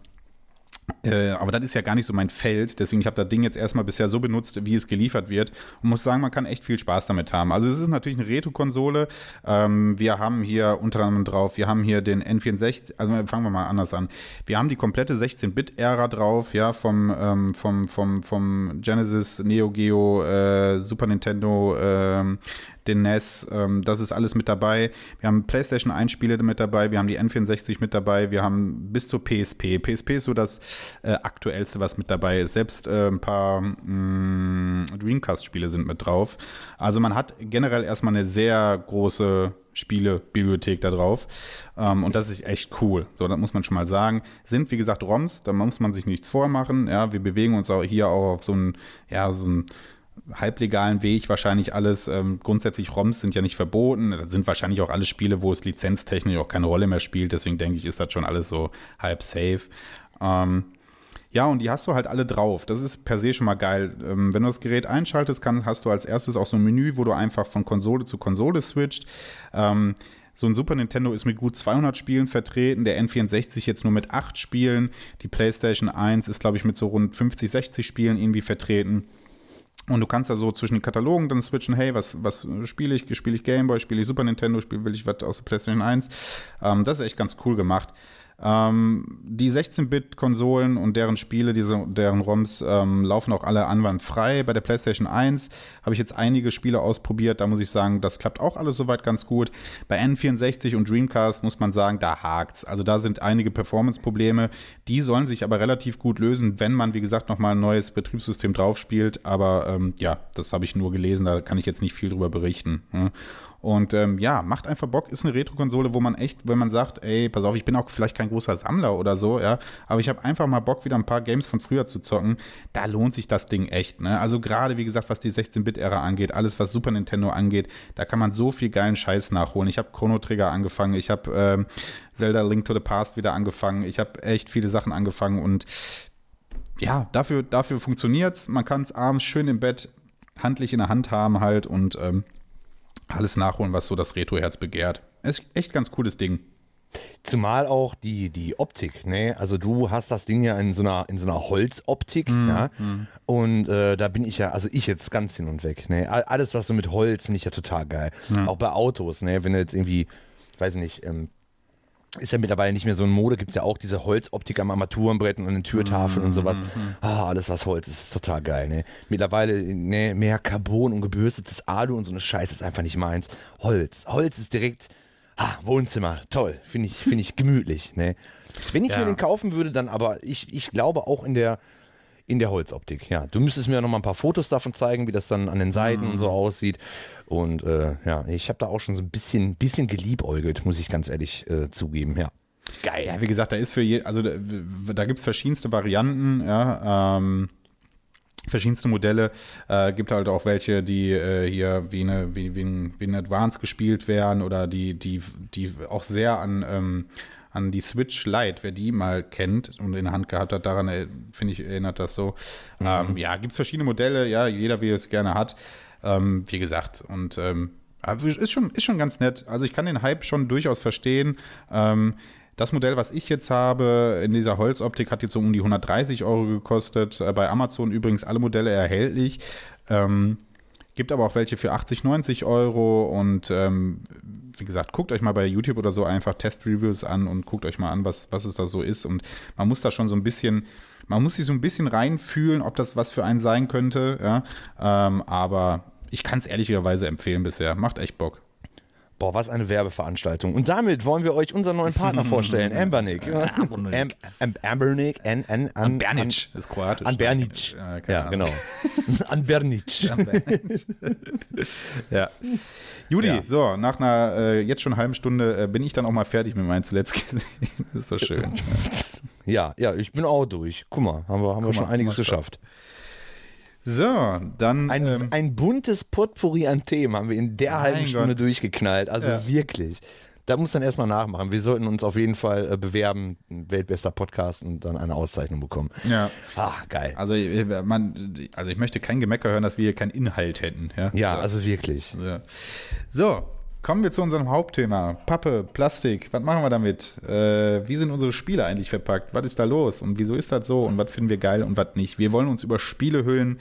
äh, aber das ist ja gar nicht so mein Feld, deswegen ich habe das Ding jetzt erstmal bisher so benutzt, wie es geliefert wird und muss sagen, man kann echt viel Spaß damit haben. Also es ist natürlich eine Retro-Konsole. Ähm, wir haben hier unter anderem drauf, wir haben hier den N64, also fangen wir mal anders an. Wir haben die komplette 16-Bit-Ära drauf, ja, vom, ähm, vom, vom, vom Genesis, Neo Geo, äh, Super Nintendo, ähm, den NES, ähm, das ist alles mit dabei. Wir haben PlayStation 1 Spiele mit dabei, wir haben die N64 mit dabei, wir haben bis zur PSP. PSP ist so das äh, aktuellste, was mit dabei ist. Selbst äh, ein paar mh, Dreamcast-Spiele sind mit drauf. Also man hat generell erstmal eine sehr große Spielebibliothek da drauf. Ähm, und das ist echt cool. So, das muss man schon mal sagen. Sind, wie gesagt, ROMs, da muss man sich nichts vormachen. Ja, wir bewegen uns auch hier auch auf so einen, ja, so einen halblegalen Weg wahrscheinlich alles. Ähm, grundsätzlich ROMs sind ja nicht verboten. Das sind wahrscheinlich auch alle Spiele, wo es lizenztechnisch auch keine Rolle mehr spielt. Deswegen denke ich, ist das schon alles so halb safe. Ähm, Ja, und die hast du halt alle drauf. Das ist per se schon mal geil. Ähm, wenn du das Gerät einschaltest, kann, hast du als erstes auch so ein Menü, wo du einfach von Konsole zu Konsole switcht. Ähm, so ein Super Nintendo ist mit gut 200 Spielen vertreten, der N64 jetzt nur mit 8 Spielen. Die PlayStation 1 ist, glaube ich, mit so rund 50, 60 Spielen irgendwie vertreten. Und du kannst da so zwischen den Katalogen dann switchen, hey, was, was spiele ich? Spiele ich Gameboy, spiele ich Super Nintendo, spiele will ich was aus der PlayStation 1? Ähm, das ist echt ganz cool gemacht. Ähm, die 16-Bit-Konsolen und deren Spiele, diese, deren ROMs ähm, laufen auch alle anwandfrei. Bei der PlayStation 1 habe ich jetzt einige Spiele ausprobiert. Da muss ich sagen, das klappt auch alles soweit ganz gut. Bei N64 und Dreamcast muss man sagen, da hakt's. Also da sind einige Performance-Probleme. Die sollen sich aber relativ gut lösen, wenn man, wie gesagt, nochmal ein neues Betriebssystem draufspielt. Aber ähm, ja, das habe ich nur gelesen. Da kann ich jetzt nicht viel drüber berichten. Ne? Und ähm, ja, macht einfach Bock, ist eine Retro-Konsole, wo man echt, wenn man sagt, ey, pass auf, ich bin auch vielleicht kein großer Sammler oder so, ja, aber ich habe einfach mal Bock, wieder ein paar Games von früher zu zocken, da lohnt sich das Ding echt, ne? Also gerade, wie gesagt, was die 16-Bit-Ära angeht, alles, was Super Nintendo angeht, da kann man so viel geilen Scheiß nachholen. Ich habe Chrono Trigger angefangen, ich habe ähm, Zelda Link to the Past wieder angefangen, ich habe echt viele Sachen angefangen und ja, dafür, dafür funktioniert's. Man kann es abends schön im Bett handlich in der Hand haben halt und ähm, alles nachholen, was so das Retro-Herz begehrt. Ist echt ganz cooles Ding. Zumal auch die, die Optik, ne? Also du hast das Ding ja in so einer, in so einer Holzoptik, mm, ja. Mm. Und äh, da bin ich ja, also ich jetzt ganz hin und weg, ne? Alles, was so mit Holz, finde ich ja total geil. Ja. Auch bei Autos, ne? Wenn du jetzt irgendwie, ich weiß nicht, ähm, ist ja mittlerweile nicht mehr so ein Mode, gibt es ja auch diese Holzoptik am Armaturenbrett und den Türtafeln mm, und sowas. Mm, ah, alles was Holz ist, ist total geil, ne? Mittlerweile ne, mehr Carbon und gebürstetes Alu und so eine Scheiße ist einfach nicht meins. Holz. Holz ist direkt, ah, Wohnzimmer, toll. Finde ich, find ich gemütlich, ne? Wenn ich ja. mir den kaufen würde, dann aber, ich, ich glaube auch in der, in der Holzoptik, ja. Du müsstest mir noch mal ein paar Fotos davon zeigen, wie das dann an den Seiten mm. und so aussieht. Und äh, ja, ich habe da auch schon so ein bisschen, bisschen geliebäugelt, muss ich ganz ehrlich äh, zugeben, ja. Geil. Ja, wie gesagt, da ist für je, also da, da gibt es verschiedenste Varianten, ja. Ähm, verschiedenste Modelle. Äh, gibt halt auch welche, die äh, hier wie eine, wie, wie, ein, wie ein Advance gespielt werden oder die, die, die auch sehr an, ähm, an die Switch Lite, wer die mal kennt und in der Hand gehabt hat, daran äh, finde ich, erinnert das so. Mhm. Ähm, ja, gibt es verschiedene Modelle, ja, jeder wie es gerne hat. Ähm, wie gesagt, und ähm, ist, schon, ist schon ganz nett. Also ich kann den Hype schon durchaus verstehen. Ähm, das Modell, was ich jetzt habe, in dieser Holzoptik, hat jetzt so um die 130 Euro gekostet. Äh, bei Amazon übrigens alle Modelle erhältlich. Ähm, gibt aber auch welche für 80, 90 Euro. Und ähm, wie gesagt, guckt euch mal bei YouTube oder so einfach Test-Reviews an und guckt euch mal an, was, was es da so ist. Und man muss da schon so ein bisschen man muss sich so ein bisschen reinfühlen, ob das was für einen sein könnte. Ja? Ähm, aber ich kann es ehrlicherweise empfehlen bisher. Macht echt Bock. Boah, was eine Werbeveranstaltung. Und damit wollen wir euch unseren neuen Partner vorstellen, Ambernick. Ambernick. Ambernick. An, an, an, Anbernic ist kroatisch. Anbernic. Ja, ja genau. Anbernic. ja. Judy, ja. so, nach einer äh, jetzt schon halben Stunde äh, bin ich dann auch mal fertig mit meinem zuletzt gesehen. das ist doch schön. Ja, ja, ich bin auch durch. Guck mal, haben wir, haben wir schon einiges geschafft. So, dann. Ein, ähm, ein buntes Potpourri an Themen haben wir in der halben Stunde Gott. durchgeknallt. Also ja. wirklich. Da muss dann erstmal nachmachen. Wir sollten uns auf jeden Fall äh, bewerben, weltbester Podcast und dann eine Auszeichnung bekommen. Ja. Ah, geil. Also, äh, man, also ich möchte kein Gemecker hören, dass wir hier keinen Inhalt hätten. Ja, ja so. also wirklich. Ja. So, Kommen wir zu unserem Hauptthema. Pappe, Plastik, was machen wir damit? Äh, wie sind unsere Spiele eigentlich verpackt? Was ist da los? Und wieso ist das so? Und was finden wir geil und was nicht? Wir wollen uns über Spielehüllen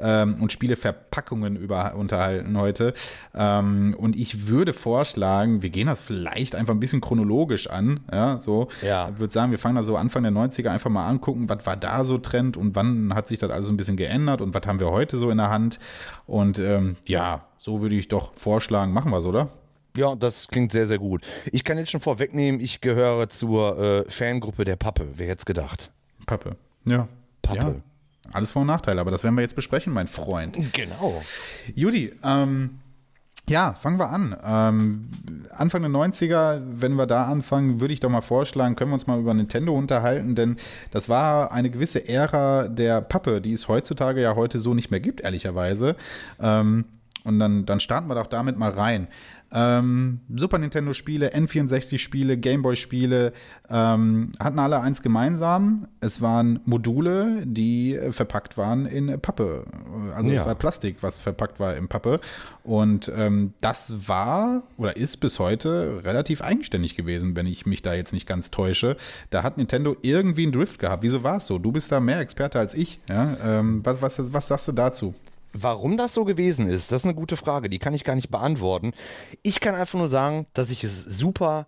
ähm, und Spieleverpackungen über, unterhalten heute. Ähm, und ich würde vorschlagen, wir gehen das vielleicht einfach ein bisschen chronologisch an. Ja, so. Ja. Ich würde sagen, wir fangen da so Anfang der 90er einfach mal angucken, was war da so Trend und wann hat sich das also ein bisschen geändert und was haben wir heute so in der Hand? Und ähm, ja, so würde ich doch vorschlagen, machen wir es, oder? Ja, das klingt sehr, sehr gut. Ich kann jetzt schon vorwegnehmen, ich gehöre zur äh, Fangruppe der Pappe. Wer hätte gedacht? Pappe. Ja. Pappe. Ja. Alles Vor- und Nachteile, aber das werden wir jetzt besprechen, mein Freund. Genau. Judy, ähm, ja, fangen wir an. Ähm, Anfang der 90er, wenn wir da anfangen, würde ich doch mal vorschlagen, können wir uns mal über Nintendo unterhalten, denn das war eine gewisse Ära der Pappe, die es heutzutage ja heute so nicht mehr gibt, ehrlicherweise. Ähm, und dann, dann starten wir doch damit mal rein. Ähm, Super Nintendo-Spiele, N64-Spiele, Gameboy-Spiele ähm, hatten alle eins gemeinsam. Es waren Module, die verpackt waren in Pappe. Also Ja. es war Plastik, was verpackt war in Pappe. Und ähm, das war oder ist bis heute relativ eigenständig gewesen, wenn ich mich da jetzt nicht ganz täusche. Da hat Nintendo irgendwie einen Drift gehabt. Wieso war es so? Du bist da mehr Experte als ich. Ja? Ähm, was, was, was sagst du dazu? Warum das so gewesen ist, das ist eine gute Frage, die kann ich gar nicht beantworten. Ich kann einfach nur sagen, dass ich es super,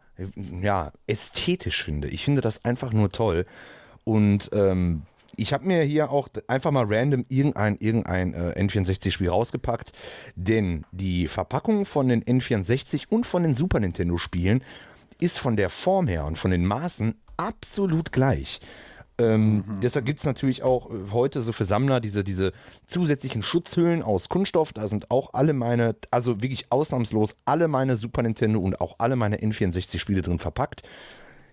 ja, ästhetisch finde. Ich finde das einfach nur toll. Und ähm, ich habe mir hier auch einfach mal random irgendein, irgendein äh, N64-Spiel rausgepackt, denn die Verpackung von den N64 und von den Super Nintendo-Spielen ist von der Form her und von den Maßen absolut gleich. Ähm, Deshalb gibt es natürlich auch äh, heute so für Sammler diese, diese zusätzlichen Schutzhüllen aus Kunststoff. Da sind auch alle meine, also wirklich ausnahmslos alle meine Super Nintendo und auch alle meine N64-Spiele drin verpackt.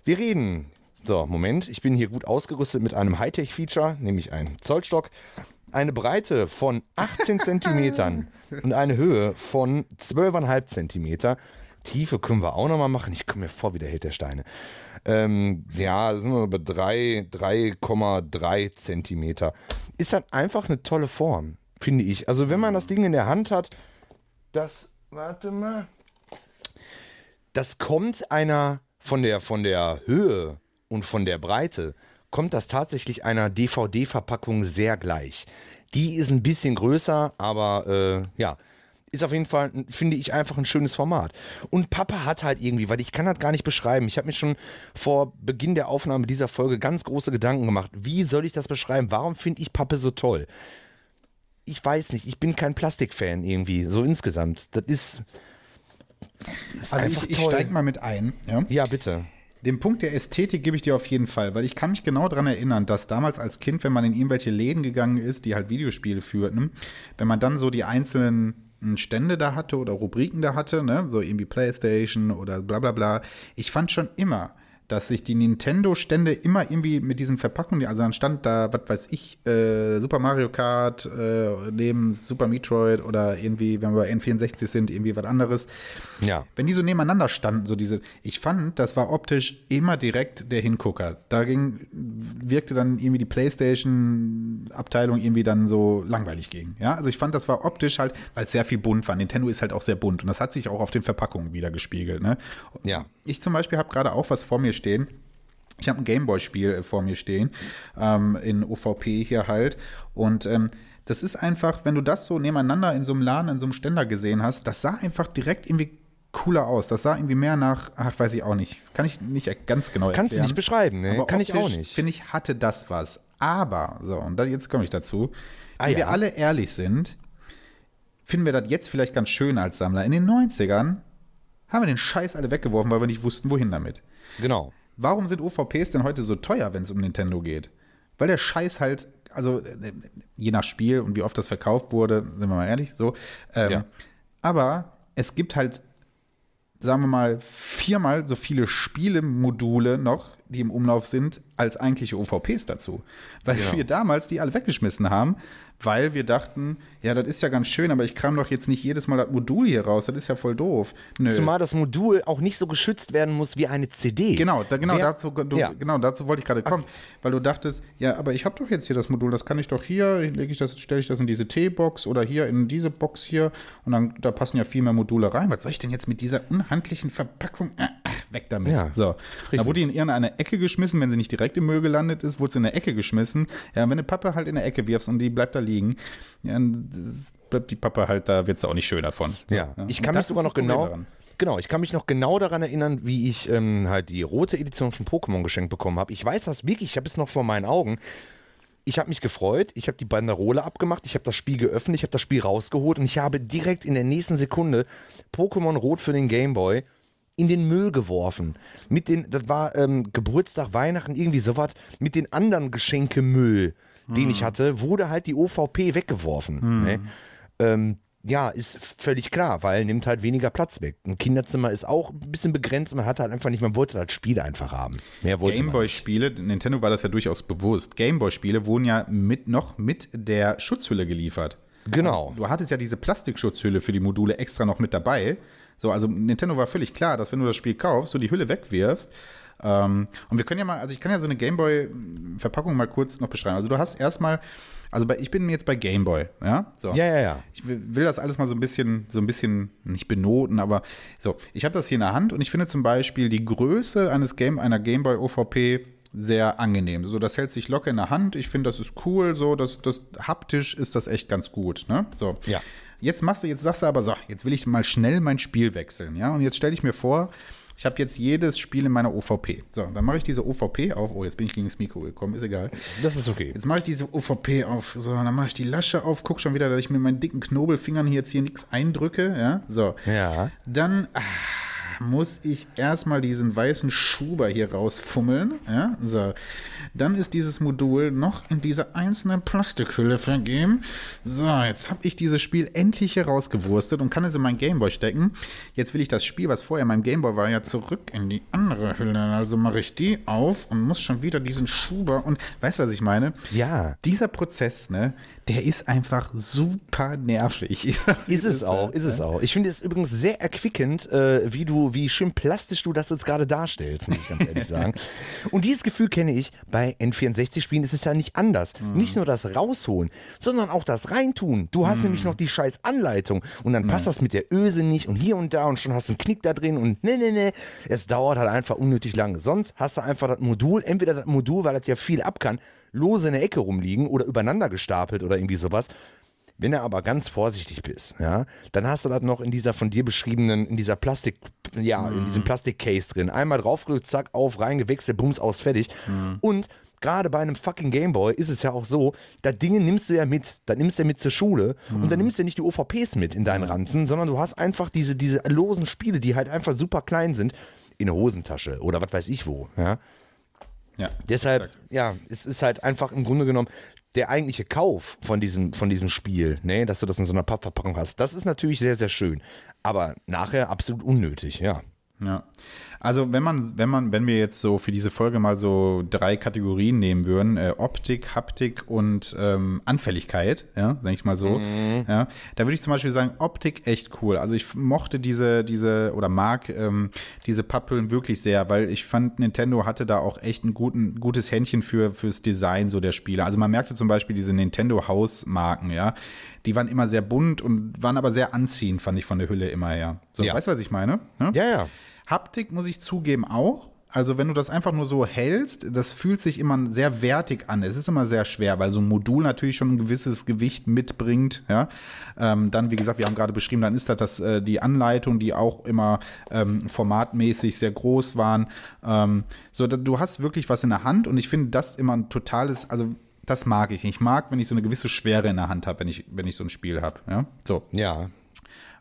Wir reden. So, Moment, ich bin hier gut ausgerüstet mit einem Hightech-Feature, nämlich einem Zollstock. Eine Breite von 18 Zentimetern und eine Höhe von 12,5 Zentimeter. Tiefe können wir auch nochmal machen. Ich komme mir vor wie der Held der Steine. Ähm, ja, sind wir bei drei- 3,3 Zentimeter. Ist dann einfach eine tolle Form, finde ich. Also wenn man das Ding in der Hand hat, das, warte mal, das kommt einer von der, von der Höhe und von der Breite, kommt das tatsächlich einer DVD-Verpackung sehr gleich. Die ist ein bisschen größer, aber äh, ja, ist auf jeden Fall, finde ich, einfach ein schönes Format. Und Papa hat halt irgendwie, weil ich kann das gar nicht beschreiben. Ich habe mir schon vor Beginn der Aufnahme dieser Folge ganz große Gedanken gemacht. Wie soll ich das beschreiben? Warum finde ich Pappe so toll? Ich weiß nicht, ich bin kein Plastikfan irgendwie, so insgesamt. Das ist, ist Also einfach ich, ich toll. steige mal mit ein. Ja? ja, bitte. Den Punkt der Ästhetik gebe ich dir auf jeden Fall, weil ich kann mich genau daran erinnern, dass damals als Kind, wenn man in irgendwelche Läden gegangen ist, die halt Videospiele führten, wenn man dann so die einzelnen Stände da hatte oder Rubriken da hatte, ne, so irgendwie Playstation oder bla bla bla, ich fand schon immer, dass sich die Nintendo-Stände immer irgendwie mit diesen Verpackungen, also dann stand da, was weiß ich, äh, Super Mario Kart äh, neben Super Metroid oder irgendwie, wenn wir bei N64 sind, irgendwie was anderes. Ja. Wenn die so nebeneinander standen, so diese, ich fand, das war optisch immer direkt der Hingucker. Da ging, wirkte dann irgendwie die PlayStation-Abteilung irgendwie dann so langweilig gegen. Ja, also ich fand, das war optisch halt, weil es sehr viel bunt war. Nintendo ist halt auch sehr bunt und das hat sich auch auf den Verpackungen wieder gespiegelt. Ne? Ja. Ich zum Beispiel habe gerade auch was vor mir stehen. Ich habe ein Gameboy-Spiel äh, vor mir stehen, ähm, in OVP hier halt. Und ähm, das ist einfach, wenn du das so nebeneinander in so einem Laden, in so einem Ständer gesehen hast, das sah einfach direkt irgendwie cooler aus. Das sah irgendwie mehr nach, ach, weiß ich auch nicht. Kann ich nicht ganz genau Kannst du erklären. nicht beschreiben, ne? Aber Kann ich auch nicht. Finde ich, hatte das was. Aber, so, und da, jetzt komme ich dazu. Ah, Wenn ja. wir alle ehrlich sind, finden wir das jetzt vielleicht ganz schön als Sammler. In den 90ern haben wir den Scheiß alle weggeworfen, weil wir nicht wussten, wohin damit. Genau. Warum sind OVPs denn heute so teuer, wenn es um Nintendo geht? Weil der Scheiß halt, also äh, je nach Spiel und wie oft das verkauft wurde, sind wir mal ehrlich, so. Ähm, Ja. Aber es gibt halt, sagen wir mal, viermal so viele Spielemodule noch, die im Umlauf sind, als eigentliche OVPs dazu. Weil Genau. wir damals die alle weggeschmissen haben, weil wir dachten, ja, das ist ja ganz schön, aber ich kram doch jetzt nicht jedes Mal das Modul hier raus, das ist ja voll doof. Nö. Zumal das Modul auch nicht so geschützt werden muss wie eine CD. Genau, da, genau, Wer- dazu, du, Ja. genau dazu wollte ich gerade kommen, weil du dachtest, ja, aber ich habe doch jetzt hier das Modul, das kann ich doch hier, lege ich das, stelle ich das in diese T-Box oder hier in diese Box hier und dann da passen ja viel mehr Module rein. Was soll ich denn jetzt mit dieser unhandlichen Verpackung? Äh, äh, weg damit. Ja, so, da wurde die in irgendeine Ecke geschmissen, wenn sie nicht direkt im Müll gelandet ist, wurde sie in eine Ecke geschmissen. Ja, wenn du Pappe halt in der Ecke wirfst und die bleibt da liegen, ja, bleibt die Pappe halt, da wird sie auch nicht schön davon. So, Ja, ich Und kann das mich sogar noch genau. daran. Genau, ich kann mich noch genau daran erinnern, wie ich ähm, halt die rote Edition von Pokémon geschenkt bekommen habe. Ich weiß das wirklich, ich habe es noch vor meinen Augen. Ich habe mich gefreut, ich habe die Banderole abgemacht, ich habe das Spiel geöffnet, ich habe das Spiel rausgeholt und ich habe direkt in der nächsten Sekunde Pokémon Rot für den Gameboy in den Müll geworfen. Mit den, das war ähm, Geburtstag, Weihnachten, irgendwie sowas, mit den anderen Geschenkemüll, den ich hatte, wurde halt die OVP weggeworfen. Ne? Ähm, ja, ist völlig klar, weil nimmt halt weniger Platz weg. Ein Kinderzimmer ist auch ein bisschen begrenzt, man hat halt einfach nicht, man wollte halt Spiele einfach haben. Mehr wollte. Gameboy-Spiele, Nintendo war das ja durchaus bewusst. Gameboy-Spiele wurden ja mit, noch mit der Schutzhülle geliefert. Genau. Du hattest ja diese Plastikschutzhülle für die Module extra noch mit dabei. So, also Nintendo war völlig klar, dass wenn du das Spiel kaufst, du die Hülle wegwirfst. Ähm, und wir können ja mal, also ich kann ja so eine Gameboy-Verpackung mal kurz noch beschreiben. Also du hast erstmal, also bei, ich bin jetzt bei Gameboy, ja? So. Ja, ja, ja. Ich will, das alles mal so ein bisschen, so ein bisschen nicht benoten, aber so, ich habe das hier in der Hand und ich finde zum Beispiel die Größe eines Game, einer Gameboy OVP sehr angenehm. So, das hält sich locker in der Hand. Ich finde, das ist cool. So, das, das haptisch ist das echt ganz gut. Ne? So. Ja. Jetzt machst du, jetzt sagst du aber so, jetzt will ich mal schnell mein Spiel wechseln, ja. Und jetzt stelle ich mir vor, ich habe jetzt jedes Spiel in meiner OVP. So, dann mache ich diese OVP auf. Oh, jetzt bin ich gegen das Mikro gekommen, ist egal. Das ist okay. Jetzt mache ich diese OVP auf. So, dann mache ich die Lasche auf. Guck schon wieder, dass ich mit meinen dicken Knobelfingern hier jetzt hier nichts eindrücke. Ja, so. Ja. Dann ah, muss ich erstmal diesen weißen Schuber hier rausfummeln. Ja, so. Dann ist dieses Modul noch in dieser einzelnen Plastikhülle vergeben. So, jetzt habe ich dieses Spiel endlich hier rausgewurstet und kann es in mein Gameboy stecken. Jetzt will ich das Spiel, was vorher in meinem Gameboy war, ja zurück in die andere Hülle. Also mache ich die auf und muss schon wieder diesen Schuber und weißt du, was ich meine? Ja. Dieser Prozess, ne, der ist einfach super nervig. Ist es auch, ist es auch. Ich finde es übrigens sehr erquickend, äh, wie du, wie schön plastisch du das jetzt gerade darstellst, muss ich ganz ehrlich sagen. Und dieses Gefühl kenne ich bei N64-Spielen, ist es ja nicht anders. Nicht nur das Rausholen, sondern auch das Reintun. Du hast nämlich noch die scheiß Anleitung und dann passt das mit der Öse nicht und hier und da und schon hast du einen Knick da drin und ne, ne, ne. Es dauert halt einfach unnötig lange. Sonst hast du einfach das Modul, entweder das Modul, weil das ja viel ab kann, lose in der Ecke rumliegen oder übereinander gestapelt oder irgendwie sowas. Wenn du aber ganz vorsichtig bist, ja, dann hast du das noch in dieser von dir beschriebenen, in dieser Plastik, ja, in diesem Plastikcase drin. Einmal draufgerückt, zack, auf, reingewechselt, bums, aus, fertig. Und gerade bei einem fucking Gameboy ist es ja auch so, das Ding nimmst du ja mit, da nimmst du ja mit zur Schule und dann nimmst du ja nicht die OVPs mit in deinen Ranzen, sondern du hast einfach diese, diese losen Spiele, die halt einfach super klein sind, in der Hosentasche oder was weiß ich wo, ja. Ja, Deshalb, exakt. ja, es ist halt einfach im Grunde genommen der eigentliche Kauf von diesem, von diesem Spiel, ne, dass du das in so einer Pappverpackung hast. Das ist natürlich sehr, sehr schön. Aber nachher absolut unnötig, ja. Ja. Also wenn man, wenn man, wenn wir jetzt so für diese Folge mal so drei Kategorien nehmen würden, äh, Optik, Haptik und ähm, Anfälligkeit, ja, sag ich mal so, ja, da würde ich zum Beispiel sagen, Optik echt cool. Also ich mochte diese, diese oder mag ähm, diese Papphüllen wirklich sehr, weil ich fand, Nintendo hatte da auch echt ein guten, gutes Händchen für fürs Design so der Spiele. Also man merkte zum Beispiel diese Nintendo Hausmarken, ja, die waren immer sehr bunt und waren aber sehr anziehend, fand ich von der Hülle immer her. So, Ja. weißt du, was ich meine? Ja? Ja, ja. Haptik muss ich zugeben auch. Also wenn du das einfach nur so hältst, das fühlt sich immer sehr wertig an. Es ist immer sehr schwer, weil so ein Modul natürlich schon ein gewisses Gewicht mitbringt. Ja? Ähm, dann, wie gesagt, wir haben gerade beschrieben, dann ist das, das äh, die Anleitung, die auch immer ähm, formatmäßig sehr groß waren. Ähm, so, da, du hast wirklich was in der Hand und ich finde das immer ein totales, also das mag ich. Ich mag, wenn ich so eine gewisse Schwere in der Hand habe, wenn ich, wenn ich so ein Spiel habe. Ja? So. Ja.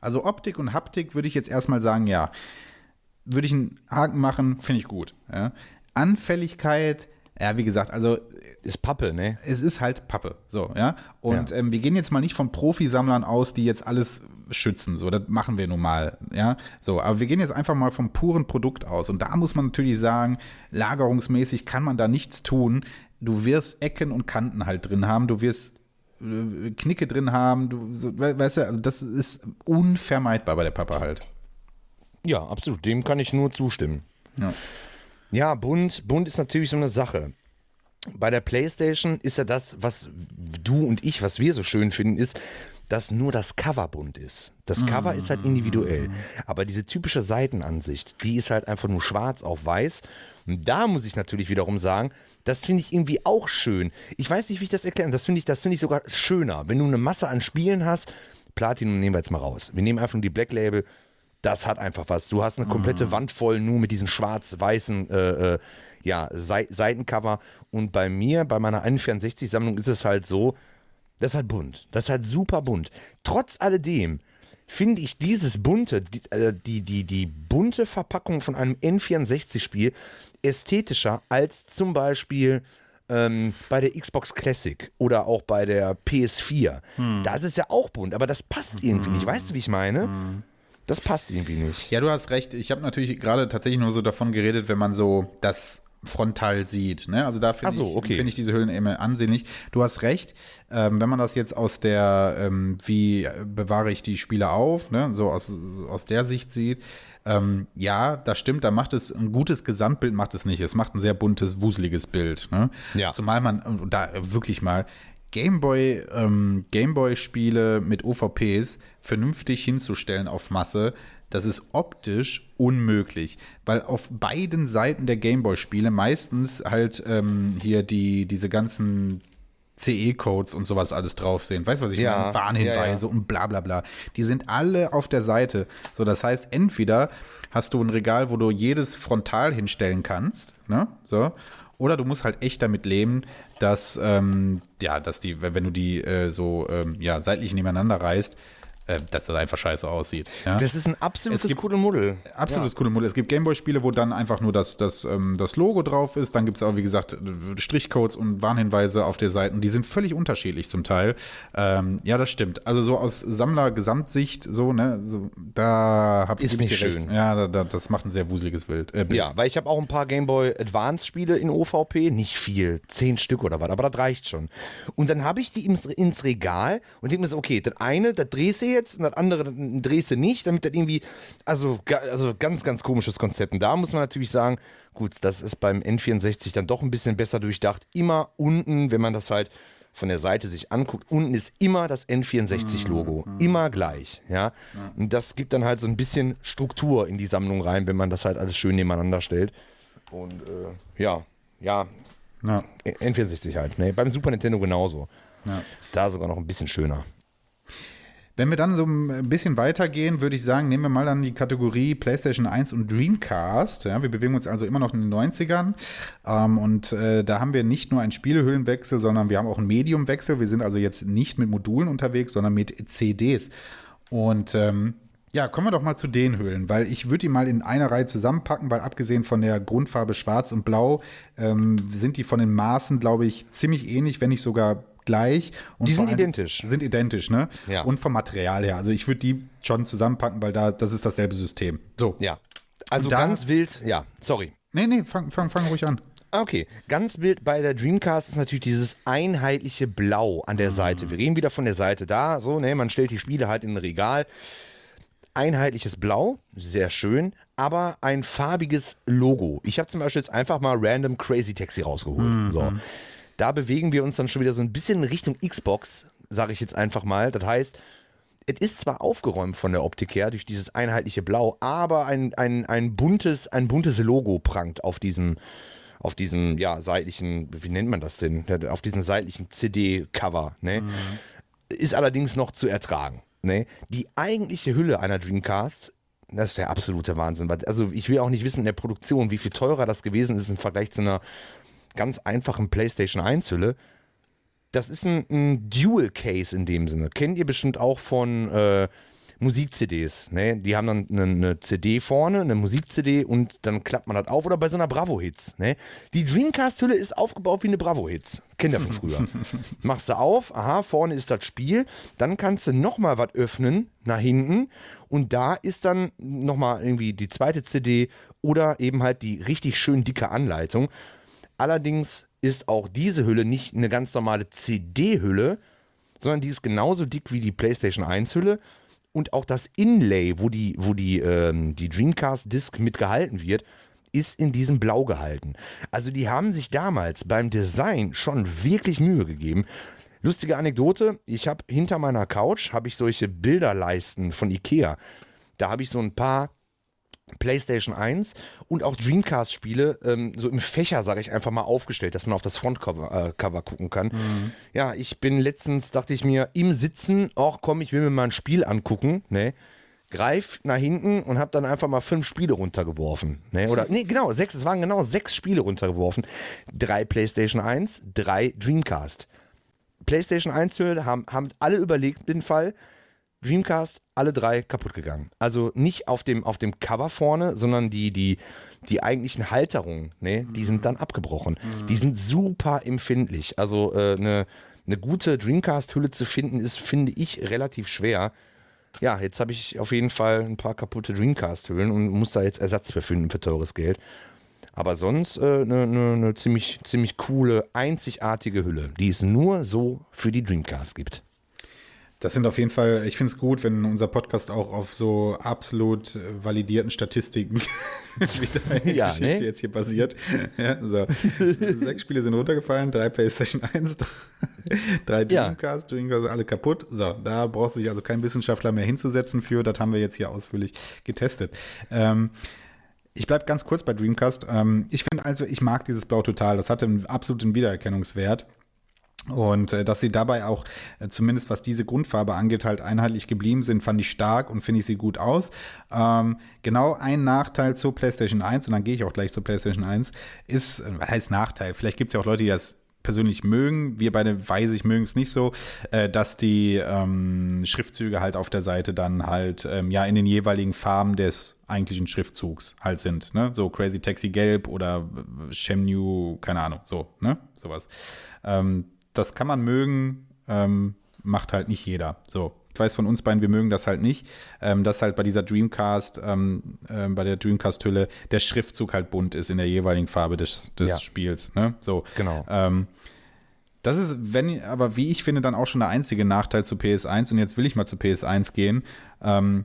Also Optik und Haptik würde ich jetzt erstmal sagen, ja. Würde ich einen Haken machen, finde ich gut. Ja. Anfälligkeit, ja, wie gesagt, also Ist Pappe, ne? es ist halt Pappe. So, ja. Und Ja. Ähm, wir gehen jetzt mal nicht von Profisammlern aus, die jetzt alles schützen. So, das machen wir nun mal. Ja. So, aber wir gehen jetzt einfach mal vom puren Produkt aus. Und da muss man natürlich sagen, lagerungsmäßig kann man da nichts tun. Du wirst Ecken und Kanten halt drin haben. Du wirst äh, Knicke drin haben. Du, so, weißt du, also das ist unvermeidbar bei der Pappe halt. Ja, absolut. Dem kann ich nur zustimmen. Ja. Ja, bunt, bunt ist natürlich so eine Sache. Bei der PlayStation ist ja das, was du und ich, was wir so schön finden, ist, dass nur das Cover bunt ist. Das Cover ist halt individuell. Aber diese typische Seitenansicht, die ist halt einfach nur schwarz auf weiß. Und da muss ich natürlich wiederum sagen, das finde ich irgendwie auch schön. Ich weiß nicht, wie ich das erklären. Das finde ich, das finde ich sogar schöner. Wenn du eine Masse an Spielen hast, Platinum nehmen wir jetzt mal raus. Wir nehmen einfach nur die Black Label. Das hat einfach was. Du hast eine komplette Wand voll nur mit diesen schwarz-weißen äh, äh, ja, Sei Seitencover. Und bei mir, bei meiner 61-Sammlung, ist es halt so, das ist halt bunt. Das ist halt super bunt. Trotz alledem finde ich dieses bunte, die, äh, die, die, die bunte Verpackung von einem N64-Spiel ästhetischer als zum Beispiel ähm, bei der Xbox Classic oder auch bei der PS4. Da ist es ja auch bunt, aber das passt irgendwie nicht. Weißt du, wie ich meine? Das passt irgendwie nicht. Ja, du hast recht. Ich habe natürlich gerade tatsächlich nur so davon geredet, wenn man so das frontal sieht. Ne? Also da finde so, ich, okay. find ich diese Hüllen immer ansehnlich. Du hast recht, ähm, wenn man das jetzt aus der, ähm, wie bewahre ich die Spiele auf, ne? so aus, aus der Sicht sieht, ähm, ja, das stimmt, da macht es ein gutes Gesamtbild, macht es nicht. Es macht ein sehr buntes, wuseliges Bild. Ne? Ja. Zumal man da wirklich mal Gameboy, ähm, Gameboy-Spiele mit OVPs vernünftig hinzustellen auf Masse, das ist optisch unmöglich, weil auf beiden Seiten der Gameboy-Spiele meistens halt ähm, hier die, diese ganzen CE-Codes und sowas alles drauf sind. Weißt du, was ich Ja, meine? Warnhinweise ja, ja. und bla bla bla. Die sind alle auf der Seite. So, das heißt, entweder hast du ein Regal, wo du jedes frontal hinstellen kannst, ne? So. Oder du musst halt echt damit leben, dass, ähm, ja, dass die, wenn du die äh, so ähm, ja, seitlich nebeneinander reißt, dass das einfach scheiße aussieht. Ja? Das ist ein absolutes Es gibt- Kuddelmuddel. Absolutes coole Modell. Es gibt Gameboy-Spiele, wo dann einfach nur das, das, ähm, das Logo drauf ist. Dann gibt es auch, wie gesagt, äh, Strichcodes und Warnhinweise auf der Seite. Die sind völlig unterschiedlich zum Teil. Ähm, ja, das stimmt. Also so aus Sammler-Gesamtsicht, so, ne, so, da habe Ist ich nicht recht. schön. Ja, da, da, das macht ein sehr wuseliges Bild. Äh, Bild. Ja, weil ich habe auch ein paar Game Boy Advance Spiele in OVP, nicht viel, zehn Stück oder was, aber das reicht schon. Und dann habe ich die ins, ins Regal und denke mir so, okay, das eine, das drehst du jetzt und das andere, drehst du nicht, damit das irgendwie, also, also ganz, ganz komisches Konzept. Und da muss man natürlich sagen, gut, das ist beim N64 dann doch ein bisschen besser durchdacht. Immer unten, wenn man das halt von der Seite sich anguckt, unten ist immer das N64-Logo. Immer gleich, ja. Und das gibt dann halt so ein bisschen Struktur in die Sammlung rein, wenn man das halt alles schön nebeneinander stellt. Und äh, ja, ja, Ja. N64 halt. Ne? Beim Super Nintendo genauso. Ja. Da sogar noch ein bisschen schöner. Wenn wir dann so ein bisschen weitergehen, würde ich sagen, nehmen wir mal dann die Kategorie PlayStation 1 und Dreamcast. Ja, wir bewegen uns also immer noch in den 90ern. Ähm, und äh, da haben wir nicht nur einen Spielehüllenwechsel, sondern wir haben auch einen Mediumwechsel. Wir sind also jetzt nicht mit Modulen unterwegs, sondern mit CDs. Und ähm, ja, kommen wir doch mal zu den Hüllen, weil ich würde die mal in einer Reihe zusammenpacken, weil abgesehen von der Grundfarbe Schwarz und Blau ähm, sind die von den Maßen, glaube ich, ziemlich ähnlich, wenn nicht sogar gleich. Und Die sind identisch. Sind identisch, ne? Ja. Und vom Material her. Also ich würde die schon zusammenpacken, weil da, das ist dasselbe System. So. Ja. Also Da- ganz wild, ja, sorry. Nee, nee, fang, fang, fang ruhig an. Ah, Okay, ganz wild bei der Dreamcast ist natürlich dieses einheitliche Blau an der Seite. Wir reden wieder von der Seite da, so, ne, man stellt die Spiele halt in ein Regal. Einheitliches Blau, sehr schön, aber ein farbiges Logo. Ich habe zum Beispiel jetzt einfach mal random Crazy Taxi rausgeholt. So. Da bewegen wir uns dann schon wieder so ein bisschen Richtung Xbox, sage ich jetzt einfach mal. Das heißt, es ist zwar aufgeräumt von der Optik her durch dieses einheitliche Blau, aber ein, ein, ein, buntes, ein buntes Logo prangt auf diesem, auf diesem, ja, seitlichen, wie nennt man das denn? Auf diesem seitlichen CD-Cover, ne? Ist allerdings noch zu ertragen. Ne? Die eigentliche Hülle einer Dreamcast, das ist der absolute Wahnsinn. Also ich will auch nicht wissen in der Produktion, wie viel teurer das gewesen ist im Vergleich zu einer ganz einfachen PlayStation 1 Hülle. Das ist ein, ein Dual Case in dem Sinne. Kennt ihr bestimmt auch von äh, Musik-CDs. Ne? Die haben dann eine, eine CD vorne, eine Musik-CD und dann klappt man das auf. Oder bei so einer Bravo-Hits. Ne? Die Dreamcast-Hülle ist aufgebaut wie eine Bravo-Hits. Kennt ihr von früher. Machst du auf, aha, vorne ist das Spiel. Dann kannst du nochmal was öffnen nach hinten. Und da ist dann nochmal irgendwie die zweite CD oder eben halt die richtig schön dicke Anleitung. Allerdings ist auch diese Hülle nicht eine ganz normale CD-Hülle, sondern die ist genauso dick wie die PlayStation 1-Hülle. Und auch das Inlay, wo die, wo die, ähm, die Dreamcast-Disc mit gehalten wird, ist in diesem Blau gehalten. Also die haben sich damals beim Design schon wirklich Mühe gegeben. Lustige Anekdote, ich habe hinter meiner Couch habe ich solche Bilderleisten von Ikea. Da habe ich so ein paar PlayStation 1 und auch Dreamcast-Spiele ähm, so im Fächer, sage ich einfach mal, aufgestellt, dass man auf das Frontcover äh, Cover gucken kann. Ja, ich bin letztens, dachte ich mir, im Sitzen, ach komm, ich will mir mal ein Spiel angucken, ne? Greif nach hinten und habe dann einfach mal fünf Spiele runtergeworfen. Ne? Oder, nee, genau, sechs, es waren genau sechs Spiele runtergeworfen. Drei PlayStation 1, drei Dreamcast. PlayStation 1 Hülle haben, haben alle überlegt den Fall. Dreamcast, alle drei kaputt gegangen. Also nicht auf dem, auf dem Cover vorne, sondern die, die, die eigentlichen Halterungen, ne, die sind dann abgebrochen. Die sind super empfindlich. Also äh, eine, eine gute Dreamcast-Hülle zu finden, ist, finde ich, relativ schwer. Ja, jetzt habe ich auf jeden Fall ein paar kaputte Dreamcast-Hüllen und muss da jetzt Ersatz für finden für teures Geld. Aber sonst eine äh, ne, ne, ne ziemlich, ziemlich coole, einzigartige Hülle, die es nur so für die Dreamcast gibt. Das sind auf jeden Fall, ich finde es gut, wenn unser Podcast auch auf so absolut validierten Statistiken wie deine ja, Geschichte ne? jetzt hier basiert. Ja, so. Sechs Spiele sind runtergefallen, drei PlayStation 1, drei Dreamcast, ja. Dreamcast, alle kaputt. So, da braucht sich also kein Wissenschaftler mehr hinzusetzen für. Das haben wir jetzt hier ausführlich getestet. Ähm, ich bleibe ganz kurz bei Dreamcast. Ähm, ich finde also, ich mag dieses Blau total. Das hatte einen absoluten Wiedererkennungswert. Und äh, dass sie dabei auch, äh, zumindest was diese Grundfarbe angeht, halt einheitlich geblieben sind, fand ich stark und finde ich sie gut aus. Ähm, genau ein Nachteil zur PlayStation 1, und dann gehe ich auch gleich zur PlayStation 1, ist, äh, was heißt Nachteil? Vielleicht gibt es ja auch Leute, die das persönlich mögen. Wir beide, weiß ich, mögen es nicht so, äh, dass die ähm, Schriftzüge halt auf der Seite dann halt ähm, ja in den jeweiligen Farben des eigentlichen Schriftzugs halt sind. Ne? So Crazy Taxi Gelb oder Shemnew, keine Ahnung, so, ne? Sowas. Ähm, das kann man mögen, ähm, macht halt nicht jeder. So. Ich weiß von uns beiden, wir mögen das halt nicht, ähm, dass halt bei dieser Dreamcast, ähm, äh, bei der Dreamcast-Hülle, der Schriftzug halt bunt ist in der jeweiligen Farbe des, des ja. Spiels. Ne? So. Genau. Ähm, das ist, wenn, aber wie ich finde, dann auch schon der einzige Nachteil zu PS1. Und jetzt will ich mal zu PS1 gehen. Ähm,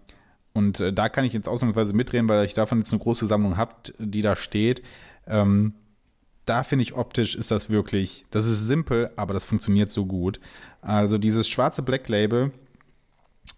und äh, da kann ich jetzt ausnahmsweise mitreden, weil ich davon jetzt eine große Sammlung habe, die da steht. Ähm, da finde ich optisch ist das wirklich, das ist simpel, aber das funktioniert so gut. Also dieses schwarze Black Label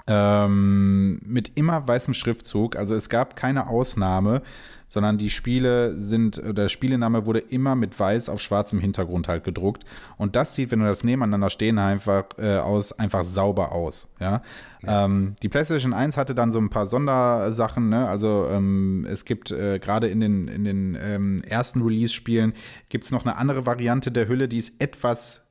ähm, mit immer weißem Schriftzug, also es gab keine Ausnahme, sondern die Spiele sind, der Spielename wurde immer mit weiß auf schwarzem Hintergrund halt gedruckt. Und das sieht, wenn du das nebeneinander stehen einfach äh, aus, einfach sauber aus. Ja. ja. Ähm, die PlayStation 1 hatte dann so ein paar Sondersachen, ne? Also ähm, es gibt äh, gerade in den, in den ähm, ersten Release-Spielen gibt es noch eine andere Variante der Hülle, die ist etwas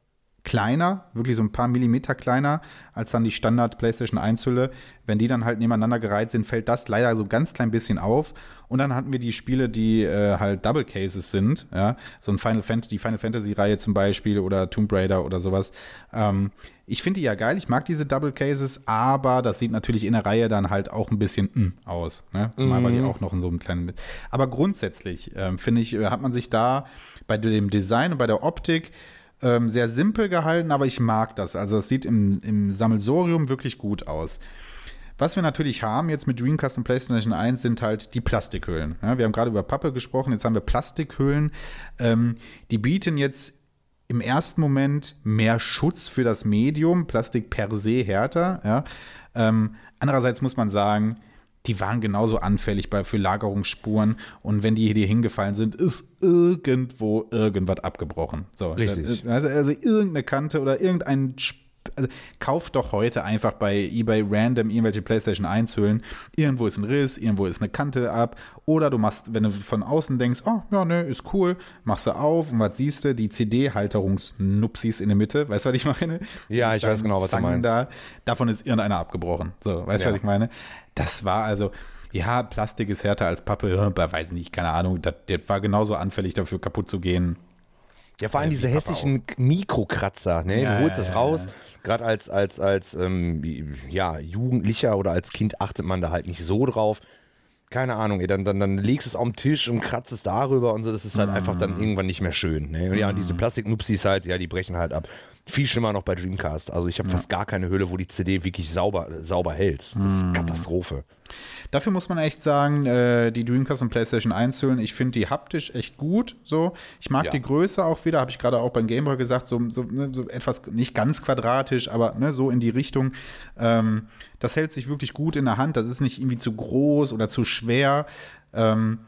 kleiner, wirklich so ein paar Millimeter kleiner als dann die Standard PlayStation 1 Hülle. Wenn die dann halt nebeneinander gereiht sind, fällt das leider so ganz klein bisschen auf. Und dann hatten wir die Spiele, die äh, halt Double Cases sind, ja, so ein Final Fantasy, die Final Fantasy Reihe zum Beispiel oder Tomb Raider oder sowas. Ähm, ich finde die ja geil, ich mag diese Double Cases, aber das sieht natürlich in der Reihe dann halt auch ein bisschen mm, aus, ne? Zumal mhm. weil die auch noch in so einem kleinen. Aber grundsätzlich ähm, finde ich, hat man sich da bei dem Design und bei der Optik ähm, sehr simpel gehalten, aber ich mag das. Also es sieht im, im Sammelsorium wirklich gut aus. Was wir natürlich haben jetzt mit Dreamcast und PlayStation 1 sind halt die Plastikhüllen. Ja, wir haben gerade über Pappe gesprochen, jetzt haben wir Plastikhüllen. Ähm, die bieten jetzt im ersten Moment mehr Schutz für das Medium, Plastik per se härter. Ja. Ähm, andererseits muss man sagen, die waren genauso anfällig bei, für Lagerungsspuren und wenn die hier hingefallen sind, ist irgendwo irgendwas abgebrochen. So, Richtig. Also, also irgendeine Kante oder irgendein also kauft doch heute einfach bei eBay random irgendwelche PlayStation 1 Hüllen. Irgendwo ist ein Riss, irgendwo ist eine Kante ab. Oder du machst, wenn du von außen denkst, oh, ja, ne, ist cool, machst du auf und was siehst du? Die CD-Halterungsnupsis in der Mitte. Weißt du, was ich meine? Ja, ich weiß genau, was du meinst. Da, davon ist irgendeiner abgebrochen. So, weißt du, ja. was ich meine? Das war also, ja, Plastik ist härter als Pappe, weiß nicht, keine Ahnung. Das, das war genauso anfällig dafür, kaputt zu gehen. Ja, vor allem diese hässlichen Mikrokratzer, ne? Ja, du holst das raus, ja. gerade als, als, als ähm, ja, Jugendlicher oder als Kind achtet man da halt nicht so drauf. Keine Ahnung, ey, dann, dann, dann legst du es auf den Tisch und kratzt es darüber und so, das ist halt mm. einfach dann irgendwann nicht mehr schön. Ne? Und ja, mm. diese Plastiknupsis halt, ja, die brechen halt ab. Viel schlimmer noch bei Dreamcast. Also ich habe ja. fast gar keine Hülle, wo die CD wirklich sauber, sauber hält. Das ist hm. Katastrophe. Dafür muss man echt sagen, äh, die Dreamcast und PlayStation 1 Hüllen, ich finde die haptisch echt gut. So, ich mag ja. die Größe auch wieder, habe ich gerade auch beim Gameboy gesagt, so, so, ne, so, etwas nicht ganz quadratisch, aber ne, so in die Richtung. Ähm, das hält sich wirklich gut in der Hand. Das ist nicht irgendwie zu groß oder zu schwer. Ähm,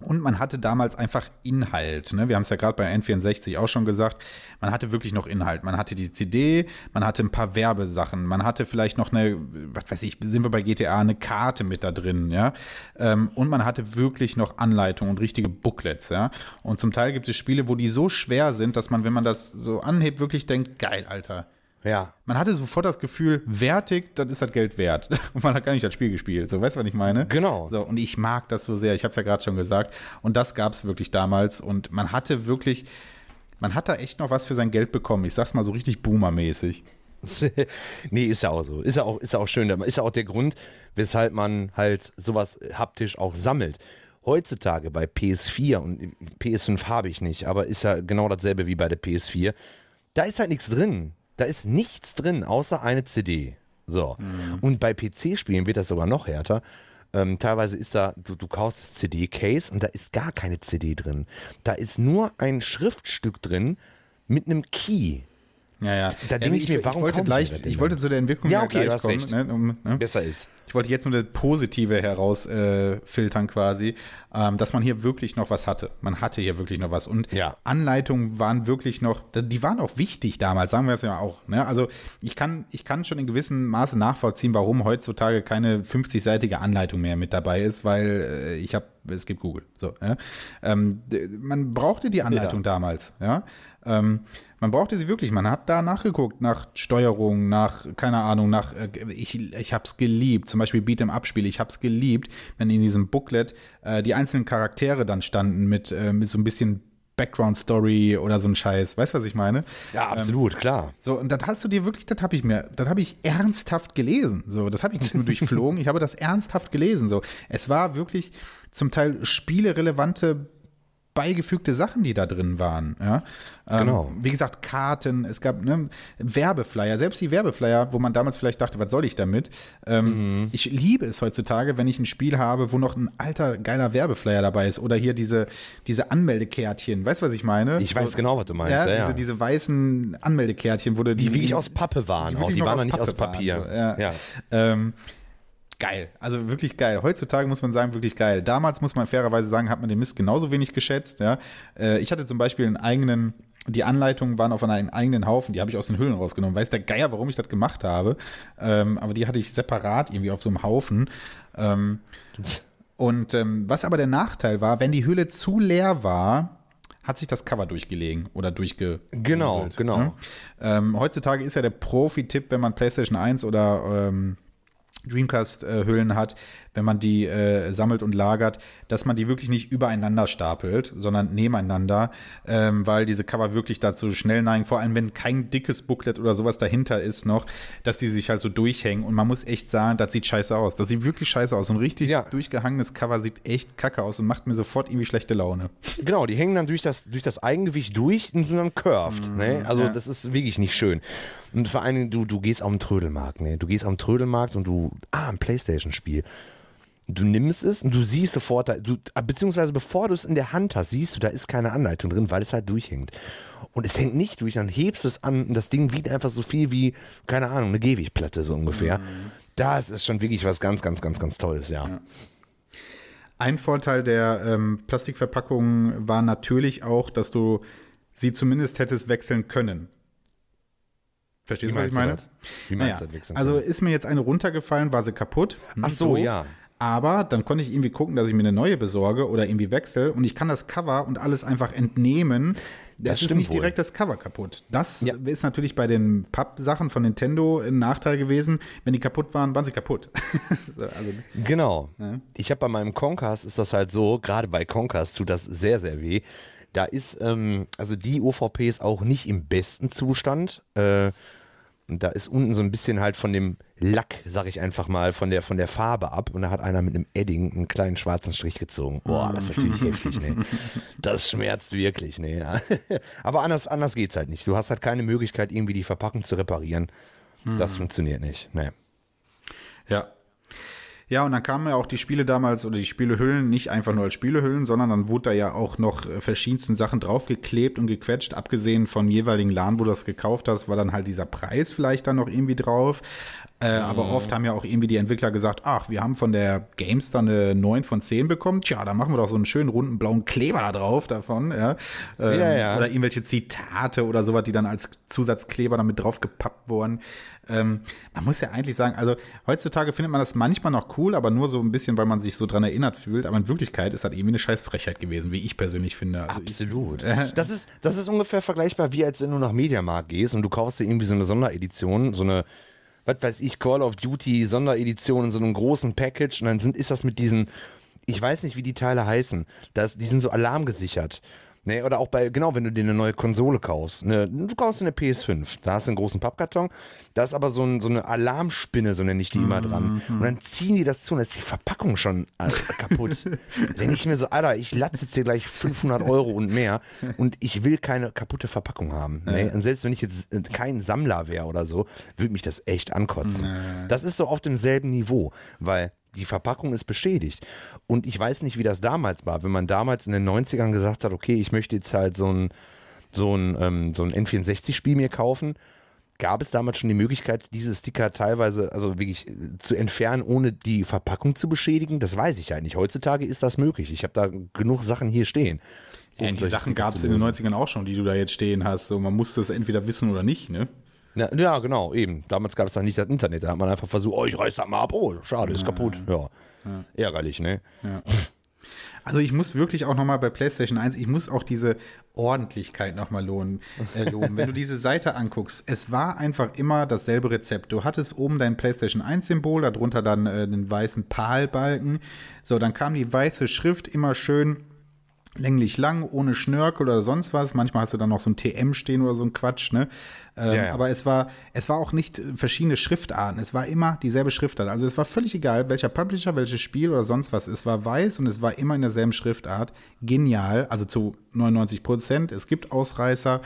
und man hatte damals einfach Inhalt. Ne? Wir haben es ja gerade bei N64 auch schon gesagt. Man hatte wirklich noch Inhalt. Man hatte die CD, man hatte ein paar Werbesachen, man hatte vielleicht noch eine, was weiß ich, sind wir bei GTA, eine Karte mit da drin, ja. Ähm, und man hatte wirklich noch Anleitungen und richtige Booklets, ja. Und zum Teil gibt es Spiele, wo die so schwer sind, dass man, wenn man das so anhebt, wirklich denkt, geil, Alter ja. Man hatte sofort das Gefühl, wertig, das ist das Geld wert. Und man hat gar nicht das Spiel gespielt. So, weißt du, was ich meine? Genau. So, und ich mag das so sehr. Ich habe es ja gerade schon gesagt. Und das gab es wirklich damals. Und man hatte wirklich, man hat da echt noch was für sein Geld bekommen. Ich sag's mal so richtig boomermäßig. nee, ist ja auch so. Ist ja auch, ist ja auch schön. Ist ja auch der Grund, weshalb man halt sowas haptisch auch sammelt. heutzutage bei PS4 und PS5 habe ich nicht, aber ist ja genau dasselbe wie bei der PS4. Da ist halt nichts drin. Da ist nichts drin, außer eine CD. So. Mhm. Und bei PC-Spielen wird das sogar noch härter. Ähm, teilweise ist da, du, du kaufst das CD-Case und da ist gar keine CD drin. Da ist nur ein Schriftstück drin mit einem Key. Ja, ja. Da denke ich, ich, mir, warum ich wollte, gleich, ich wollte zu der Entwicklung ja, okay, gleich kommen, ne, um, ne? Besser ist. Ich wollte jetzt nur das Positive herausfiltern äh, quasi, ähm, dass man hier wirklich noch was hatte. Man hatte hier wirklich noch was. Und ja. Anleitungen waren wirklich noch, die waren auch wichtig damals, sagen wir es ja auch. Ne? Also ich kann, ich kann schon in gewissem Maße nachvollziehen, warum heutzutage keine 50-seitige Anleitung mehr mit dabei ist, weil äh, ich habe, es gibt Google. So, ja? ähm, man brauchte die Anleitung ja. damals, ja. Ähm, man brauchte sie wirklich. Man hat da nachgeguckt nach Steuerung, nach, keine Ahnung, nach, äh, ich, ich hab's geliebt. Zum Beispiel Beat im Abspiel. Ich hab's geliebt, wenn in diesem Booklet äh, die einzelnen Charaktere dann standen mit, äh, mit so ein bisschen Background Story oder so ein Scheiß. Weißt du, was ich meine? Ja, absolut, ähm, klar. So, und das hast du dir wirklich, das habe ich mir, das habe ich ernsthaft gelesen. So, das habe ich nicht nur durchflogen, ich habe das ernsthaft gelesen. So, es war wirklich zum Teil spielerelevante beigefügte Sachen, die da drin waren. Ja? Ähm, genau. Wie gesagt, Karten, es gab ne, Werbeflyer, selbst die Werbeflyer, wo man damals vielleicht dachte, was soll ich damit? Ähm, mhm. Ich liebe es heutzutage, wenn ich ein Spiel habe, wo noch ein alter, geiler Werbeflyer dabei ist. Oder hier diese, diese Anmeldekärtchen. Weißt du, was ich meine? Ich weiß so, genau, was du meinst. Ja, ja. Diese, diese, weißen Anmeldekärtchen, wo du die, die wirklich aus Pappe waren. Die, auch, die waren noch nicht aus Papier. Waren, so, ja. ja. Ähm, geil. Also wirklich geil. Heutzutage muss man sagen, wirklich geil. Damals muss man fairerweise sagen, hat man den Mist genauso wenig geschätzt. Ja. Äh, ich hatte zum Beispiel einen eigenen, die Anleitungen waren auf einem eigenen Haufen, die habe ich aus den Hüllen rausgenommen. Weiß der Geier, warum ich das gemacht habe. Ähm, aber die hatte ich separat irgendwie auf so einem Haufen. Ähm, und ähm, was aber der Nachteil war, wenn die Hülle zu leer war, hat sich das Cover durchgelegen oder durchge. Genau, genau. Ne? Ähm, heutzutage ist ja der Profi-Tipp, wenn man PlayStation 1 oder ähm, Dreamcast-Hüllen hat, wenn man die äh, sammelt und lagert, dass man die wirklich nicht übereinander stapelt, sondern nebeneinander, ähm, weil diese Cover wirklich dazu schnell neigen, vor allem wenn kein dickes Booklet oder sowas dahinter ist noch, dass die sich halt so durchhängen und man muss echt sagen, das sieht scheiße aus. Das sieht wirklich scheiße aus. Ein richtig ja. durchgehangenes Cover sieht echt kacke aus und macht mir sofort irgendwie schlechte Laune. Genau, die hängen dann durch das, durch das Eigengewicht durch und sind dann curved. Mhm, ne? Also ja. das ist wirklich nicht schön. Und vor allen Dingen, du, du gehst auf den Trödelmarkt, ne? Du gehst auf den Trödelmarkt und du, ah, ein Playstation-Spiel. Du nimmst es und du siehst sofort, du, beziehungsweise bevor du es in der Hand hast, siehst du, da ist keine Anleitung drin, weil es halt durchhängt. Und es hängt nicht durch, dann hebst es an und das Ding wiegt einfach so viel wie, keine Ahnung, eine Gehwegplatte so ungefähr. Mhm. Das ist schon wirklich was ganz, ganz, ganz, ganz Tolles, ja. ja. Ein Vorteil der ähm, Plastikverpackungen war natürlich auch, dass du sie zumindest hättest wechseln können. Verstehst du, was ich meine? Wie meinst naja, du das? Also ist mir jetzt eine runtergefallen, war sie kaputt. Hm, Ach so, doof. ja. Aber dann konnte ich irgendwie gucken, dass ich mir eine neue besorge oder irgendwie wechsle und ich kann das Cover und alles einfach entnehmen. Das, das ist nicht wohl. direkt das Cover kaputt. Das ja. ist natürlich bei den Papp-Sachen von Nintendo ein Nachteil gewesen. Wenn die kaputt waren, waren sie kaputt. also, genau. Ja. Ich habe bei meinem Concast ist das halt so, gerade bei Concast tut das sehr, sehr weh. Da ist, ähm, also die OVP ist auch nicht im besten Zustand. Äh, und da ist unten so ein bisschen halt von dem Lack, sag ich einfach mal, von der, von der Farbe ab. Und da hat einer mit einem Edding einen kleinen schwarzen Strich gezogen. Boah, das ist natürlich heftig, ne? Das schmerzt wirklich, ne? Ja. Aber anders, anders geht's halt nicht. Du hast halt keine Möglichkeit, irgendwie die Verpackung zu reparieren. Das hm. funktioniert nicht, ne? Ja, ja, und dann kamen ja auch die Spiele damals oder die Spielehüllen nicht einfach nur als Spielehüllen, sondern dann wurde da ja auch noch äh, verschiedensten Sachen draufgeklebt und gequetscht. Abgesehen vom jeweiligen Laden, wo du das gekauft hast, war dann halt dieser Preis vielleicht dann noch irgendwie drauf. Äh, mhm. Aber oft haben ja auch irgendwie die Entwickler gesagt, ach, wir haben von der Games dann eine 9 von 10 bekommen. Tja, da machen wir doch so einen schönen runden blauen Kleber da drauf davon. Ja? Ähm, ja, ja. Oder irgendwelche Zitate oder sowas, die dann als Zusatzkleber damit draufgepappt wurden. Ähm, man muss ja eigentlich sagen, also heutzutage findet man das manchmal noch cool, aber nur so ein bisschen, weil man sich so dran erinnert fühlt. Aber in Wirklichkeit ist das irgendwie eine scheiß Frechheit gewesen, wie ich persönlich finde. Also Absolut. Ich, äh, das, ist, das ist ungefähr vergleichbar, wie als wenn du nach Mediamarkt gehst und du kaufst dir irgendwie so eine Sonderedition, so eine was weiß ich, Call of Duty Sonderedition in so einem großen Package und dann sind, ist das mit diesen, ich weiß nicht, wie die Teile heißen, das, die sind so alarmgesichert. Nee, oder auch bei, genau, wenn du dir eine neue Konsole kaufst. Eine, du kaufst eine PS5, da hast du einen großen Pappkarton, da ist aber so, ein, so eine Alarmspinne, so nenne ich die immer dran. Und dann ziehen die das zu und dann ist die Verpackung schon äh, kaputt. Denke ich mir so, Alter, ich latze jetzt hier gleich 500 Euro und mehr und ich will keine kaputte Verpackung haben. Nee? Und selbst wenn ich jetzt äh, kein Sammler wäre oder so, würde mich das echt ankotzen. Das ist so auf demselben Niveau, weil die Verpackung ist beschädigt. Und ich weiß nicht, wie das damals war. Wenn man damals in den 90ern gesagt hat, okay, ich möchte jetzt halt so ein, so ein, ähm, so ein N64-Spiel mir kaufen, gab es damals schon die Möglichkeit, diese Sticker teilweise, also wirklich äh, zu entfernen, ohne die Verpackung zu beschädigen? Das weiß ich ja nicht. Heutzutage ist das möglich. Ich habe da genug Sachen hier stehen. Ja, um die Sachen gab es in den lösen. 90ern auch schon, die du da jetzt stehen hast. So, man musste es entweder wissen oder nicht, ne? Ja, ja, genau, eben. Damals gab es noch nicht das Internet. Da hat man einfach versucht, oh, ich reiß das mal ab. Oh, schade, ist kaputt. Ja. Ärgerlich, ne? Also ich muss wirklich auch nochmal bei PlayStation 1, ich muss auch diese Ordentlichkeit nochmal äh, loben. Wenn du diese Seite anguckst, es war einfach immer dasselbe Rezept. Du hattest oben dein PlayStation 1-Symbol, darunter dann äh, den weißen Palbalken. So, dann kam die weiße Schrift immer schön länglich lang, ohne Schnörkel oder sonst was. Manchmal hast du dann noch so ein TM stehen oder so ein Quatsch, ne? Ähm, Ja, ja. Aber es war, es war auch nicht äh, verschiedene Schriftarten. Es war immer dieselbe Schriftart. Also es war völlig egal, welcher Publisher, welches Spiel oder sonst was. Es war weiß und es war immer in derselben Schriftart. Genial. Also zu 99 Prozent. Es gibt Ausreißer,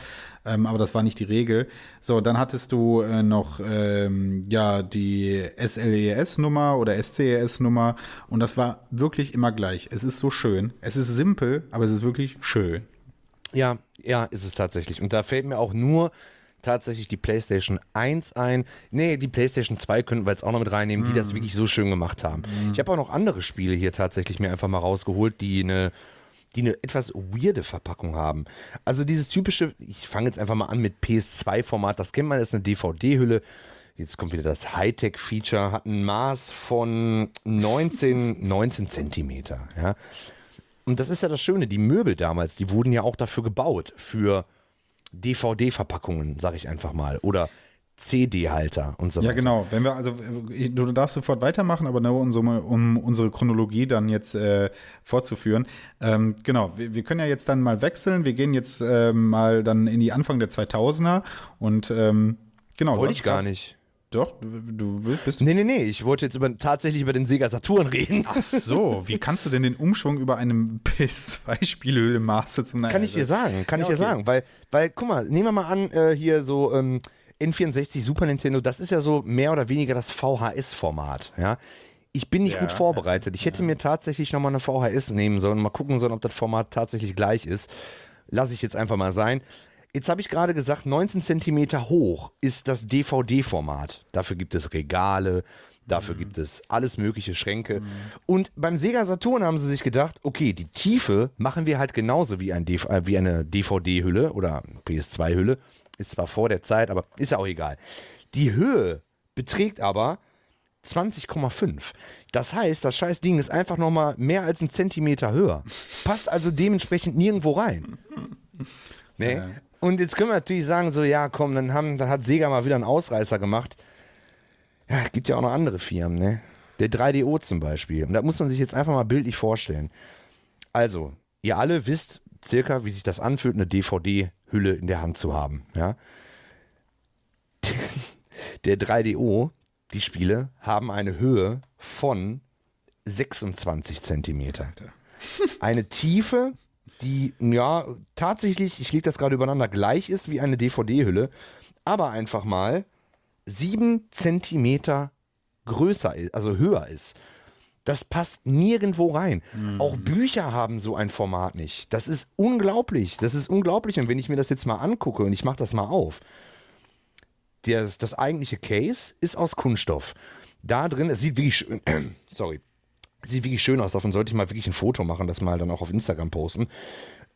ähm, aber das war nicht die Regel. So, dann hattest du äh, noch ähm, ja die SLES-Nummer oder SCES-Nummer und das war wirklich immer gleich. Es ist so schön. Es ist simpel, aber es ist wirklich schön. Ja, ja, ist es tatsächlich. Und da fällt mir auch nur tatsächlich die PlayStation 1 ein. Nee, die PlayStation 2 könnten wir jetzt auch noch mit reinnehmen, die das wirklich so schön gemacht haben. Ich habe auch noch andere Spiele hier tatsächlich mir einfach mal rausgeholt, die eine die eine etwas weirde Verpackung haben. Also dieses typische, ich fange jetzt einfach mal an mit PS2-Format, das kennt man, das ist eine DVD-Hülle. Jetzt kommt wieder das Hightech-Feature, hat ein Maß von 19, 19 Zentimeter. Ja. Und das ist ja das Schöne, die Möbel damals, die wurden ja auch dafür gebaut, für DVD-Verpackungen, sag ich einfach mal, oder CD-Halter und so Ja, weiter. genau. Wenn wir, also du darfst sofort weitermachen, aber nur um, unsere Chronologie dann jetzt äh, fortzuführen. Ähm, genau, wir, wir können ja jetzt dann mal wechseln. Wir gehen jetzt äh, mal dann in die Anfang der 2000er und ähm, genau. Wollte ich gar nicht. Doch, du bist. Nee, nee, nee, ich wollte jetzt über, tatsächlich über den Sega Saturn reden. Ach so, wie kannst du denn den Umschwung über einem PS2-Spielhöhle Master zum Kann ich dir sagen, kann Ja, ich dir okay. sagen, weil, weil, guck mal, nehmen wir mal an, äh, hier so ähm, N64, Super Nintendo, das ist ja so mehr oder weniger das VHS-Format, ja. Ich bin nicht Ja, gut vorbereitet. Ich hätte mir tatsächlich nochmal eine VHS nehmen sollen, mal gucken sollen, ob das Format tatsächlich gleich ist. Lasse ich jetzt einfach mal sein. Jetzt habe ich gerade gesagt, 19 Zentimeter hoch ist das DVD-Format. Dafür gibt es Regale, dafür gibt es alles mögliche Schränke. Und beim Sega Saturn haben sie sich gedacht, okay, die Tiefe machen wir halt genauso wie, ein DV äh, wie eine DVD-Hülle oder PS2-Hülle. Ist zwar vor der Zeit, aber ist ja auch egal. Die Höhe beträgt aber 20,5. Das heißt, das scheiß Ding ist einfach nochmal mehr als ein Zentimeter höher. Passt also dementsprechend nirgendwo rein. Nee? Und jetzt können wir natürlich sagen, so, ja, komm, dann, haben, dann hat Sega mal wieder einen Ausreißer gemacht. Ja, gibt ja auch noch andere Firmen, ne? Der 3DO zum Beispiel. Und da muss man sich jetzt einfach mal bildlich vorstellen. Also, ihr alle wisst circa, wie sich das anfühlt, eine DVD-Hülle in der Hand zu haben, ja? Der 3DO, die Spiele, haben eine Höhe von 26 Zentimeter. Eine Tiefe, die, ja, tatsächlich, ich lege das gerade übereinander, gleich ist wie eine DVD-Hülle, aber einfach mal 7 Zentimeter größer ist, also höher ist. Das passt nirgendwo rein. Auch Bücher haben so ein Format nicht. Das ist unglaublich. Das ist unglaublich. Und wenn ich mir das jetzt mal angucke und ich mache das mal auf, das, das eigentliche Case ist aus Kunststoff. Da drin, es sieht wirklich schön, sorry, sieht wirklich schön aus. Davon sollte ich mal wirklich ein Foto machen, das mal dann auch auf Instagram posten.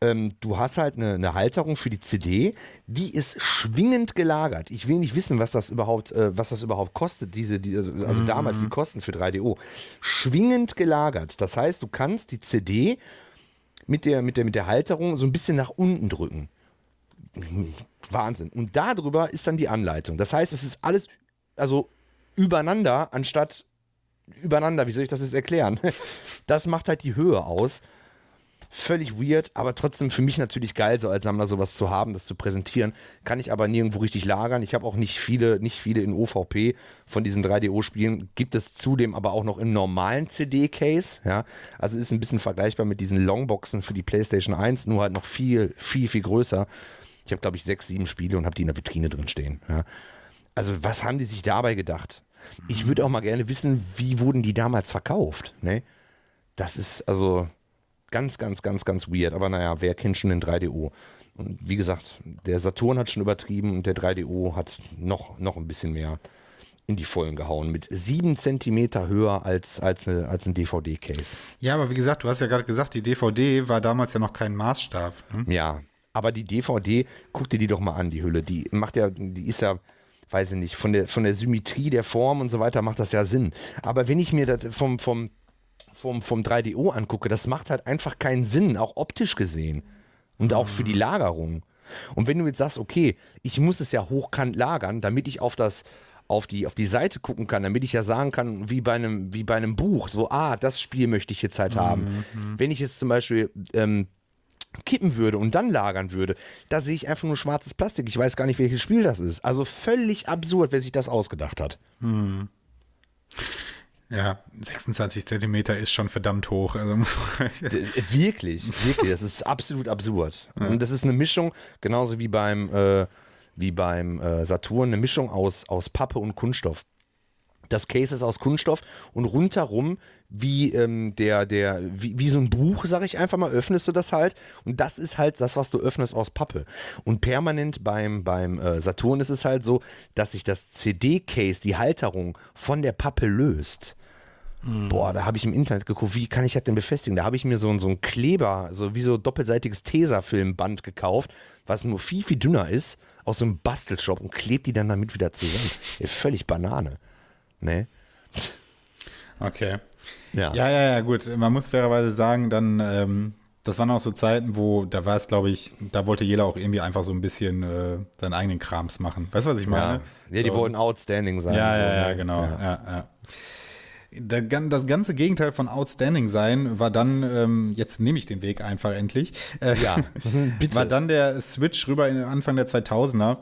Ähm, du hast halt eine, eine Halterung für die CD, die ist schwingend gelagert. Ich will nicht wissen, was das überhaupt, äh, was das überhaupt kostet, diese, die, also damals die Kosten für 3DO. Schwingend gelagert. Das heißt, du kannst die CD mit der, mit der, mit der Halterung so ein bisschen nach unten drücken. Wahnsinn. Und darüber ist dann die Anleitung. Das heißt, es ist alles, also übereinander, anstatt übereinander. Wie soll ich das jetzt erklären? Das macht halt die Höhe aus. Völlig weird, aber trotzdem für mich natürlich geil, so als Sammler sowas zu haben, das zu präsentieren. Kann ich aber nirgendwo richtig lagern. Ich habe auch nicht viele, nicht viele in OVP von diesen 3DO-Spielen. Gibt es zudem aber auch noch im normalen CD-Case. Ja? Also ist ein bisschen vergleichbar mit diesen Longboxen für die PlayStation 1, nur halt noch viel, viel, viel größer. Ich habe, glaube ich, sechs, sieben Spiele und habe die in der Vitrine drin stehen. Ja? Also, was haben die sich dabei gedacht? Ich würde auch mal gerne wissen, wie wurden die damals verkauft? Ne? Das ist also ganz, ganz, ganz, ganz weird. Aber naja, wer kennt schon den 3DO? Und wie gesagt, der Saturn hat schon übertrieben und der 3DO hat noch, noch ein bisschen mehr in die Vollen gehauen. Mit sieben Zentimeter höher als, als, eine, als ein DVD-Case. Ja, aber wie gesagt, du hast ja gerade gesagt, die DVD war damals ja noch kein Maßstab. Ne? Ja, aber die DVD, guck dir die doch mal an, die Hülle. Die macht ja, die ist ja weiß ich nicht, von der, von der Symmetrie der Form und so weiter macht das ja Sinn. Aber wenn ich mir das vom, vom, vom, vom 3DO angucke, das macht halt einfach keinen Sinn, auch optisch gesehen. Und auch für die Lagerung. Und wenn du jetzt sagst, okay, ich muss es ja hochkant lagern, damit ich auf das auf die, auf die Seite gucken kann, damit ich ja sagen kann, wie bei einem, wie bei einem Buch, so, ah, das Spiel möchte ich jetzt halt haben. Mhm. Wenn ich jetzt zum Beispiel ähm, kippen würde und dann lagern würde, da sehe ich einfach nur schwarzes Plastik. Ich weiß gar nicht, welches Spiel das ist. Also völlig absurd, wer sich das ausgedacht hat. Hm. Ja, 26 Zentimeter ist schon verdammt hoch. Also wirklich, wirklich, das ist absolut absurd. Ja. Und das ist eine Mischung, genauso wie beim, äh, wie beim äh, Saturn, eine Mischung aus, aus Pappe und Kunststoff. Das Case ist aus Kunststoff und rundherum wie ähm, der, der, wie, wie so ein Buch, sag ich einfach mal, öffnest du das halt. Und das ist halt das, was du öffnest aus Pappe. Und permanent beim, beim äh, Saturn ist es halt so, dass sich das CD-Case, die Halterung, von der Pappe löst. Mhm. Boah, da habe ich im Internet geguckt, wie kann ich das denn befestigen? Da habe ich mir so, so ein Kleber, so wie so doppelseitiges Tesafilmband gekauft, was nur viel, viel dünner ist, aus so einem Bastelshop und klebt die dann damit wieder zusammen. Ey, völlig Banane. Ne? Okay. Ja. ja, ja, ja, gut. Man muss fairerweise sagen, dann, ähm, das waren auch so Zeiten, wo, da war es, glaube ich, da wollte jeder auch irgendwie einfach so ein bisschen äh, seinen eigenen Krams machen. Weißt du, was ich meine? Ja, ja die so. wollten outstanding sein. Ja, so, ja, ja, ne? genau. Ja, ja. ja. Das ganze Gegenteil von outstanding sein war dann, ähm, jetzt nehme ich den Weg einfach endlich, äh, ja, bitte. war dann der Switch rüber in Anfang der 2000er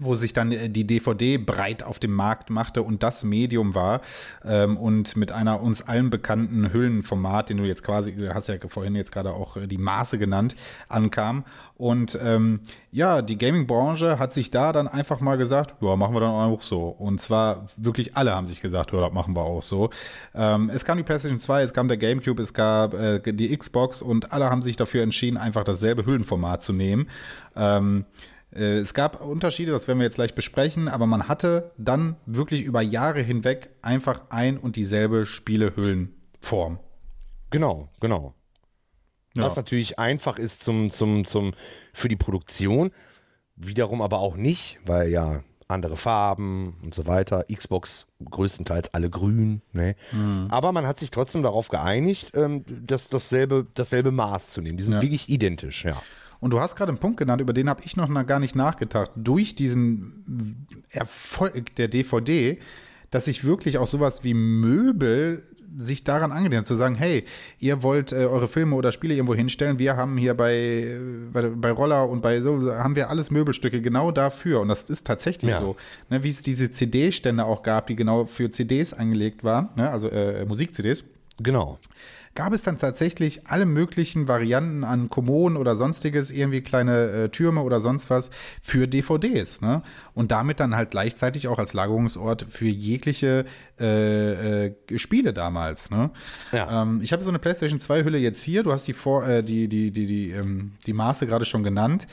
wo sich dann äh, die DVD breit auf dem Markt machte und das Medium war ähm, und mit einer uns allen bekannten Hüllenformat, den du jetzt quasi, du hast ja vorhin jetzt gerade auch äh, die Maße genannt, ankam. Und ähm, ja, die Gaming-Branche hat sich da dann einfach mal gesagt, ja, machen wir dann auch so. Und zwar wirklich alle haben sich gesagt, ja, das machen wir auch so. Ähm, es kam die PlayStation 2, es kam der GameCube, es gab äh, die Xbox und alle haben sich dafür entschieden, einfach dasselbe Hüllenformat zu nehmen. Ähm, äh, es gab Unterschiede, das werden wir jetzt gleich besprechen, aber man hatte dann wirklich über Jahre hinweg einfach ein und dieselbe Spielehüllenform. Genau, genau. Ja. Was natürlich einfach ist zum, zum, zum, für die Produktion, wiederum aber auch nicht, weil ja andere Farben und so weiter. Xbox größtenteils alle grün. Ne? Mhm. Aber man hat sich trotzdem darauf geeinigt, ähm, das, dasselbe, dasselbe Maß zu nehmen. Die sind ja. wirklich identisch, ja. Und du hast gerade einen Punkt genannt, über den habe ich noch gar nicht nachgedacht. Durch diesen Erfolg der DVD, dass sich wirklich auch sowas wie Möbel sich daran angelehnt, zu sagen, hey, ihr wollt äh, eure Filme oder Spiele irgendwo hinstellen, wir haben hier bei, bei, bei, Roller und bei so, haben wir alles Möbelstücke genau dafür. Und das ist tatsächlich ja. so. Ne, wie es diese CD-Stände auch gab, die genau für CDs angelegt waren, ne, also äh, Musik-CDs. Genau gab es dann tatsächlich alle möglichen Varianten an Kommoden oder sonstiges, irgendwie kleine äh, Türme oder sonst was für DVDs. Ne? Und damit dann halt gleichzeitig auch als Lagerungsort für jegliche äh, äh, Spiele damals. Ne? Ja. Ähm, ich habe so eine PlayStation 2 Hülle jetzt hier. Du hast die, Vor äh, die, die, die, die, ähm, die Maße gerade schon genannt.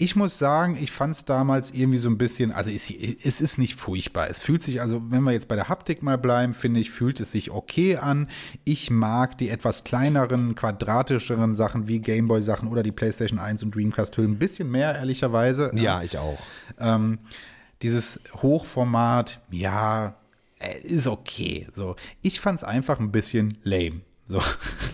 Ich muss sagen, ich fand es damals irgendwie so ein bisschen, also es, es, ist nicht furchtbar. Es fühlt sich, also wenn wir jetzt bei der Haptik mal bleiben, finde ich, fühlt es sich okay an. Ich mag die etwas kleineren, quadratischeren Sachen wie Gameboy-Sachen oder die PlayStation 1 und Dreamcast-Hüllen ein bisschen mehr, ehrlicherweise. Ja, ich auch. Ähm, dieses Hochformat, ja, äh, ist okay. So, ich fand es einfach ein bisschen lame. So.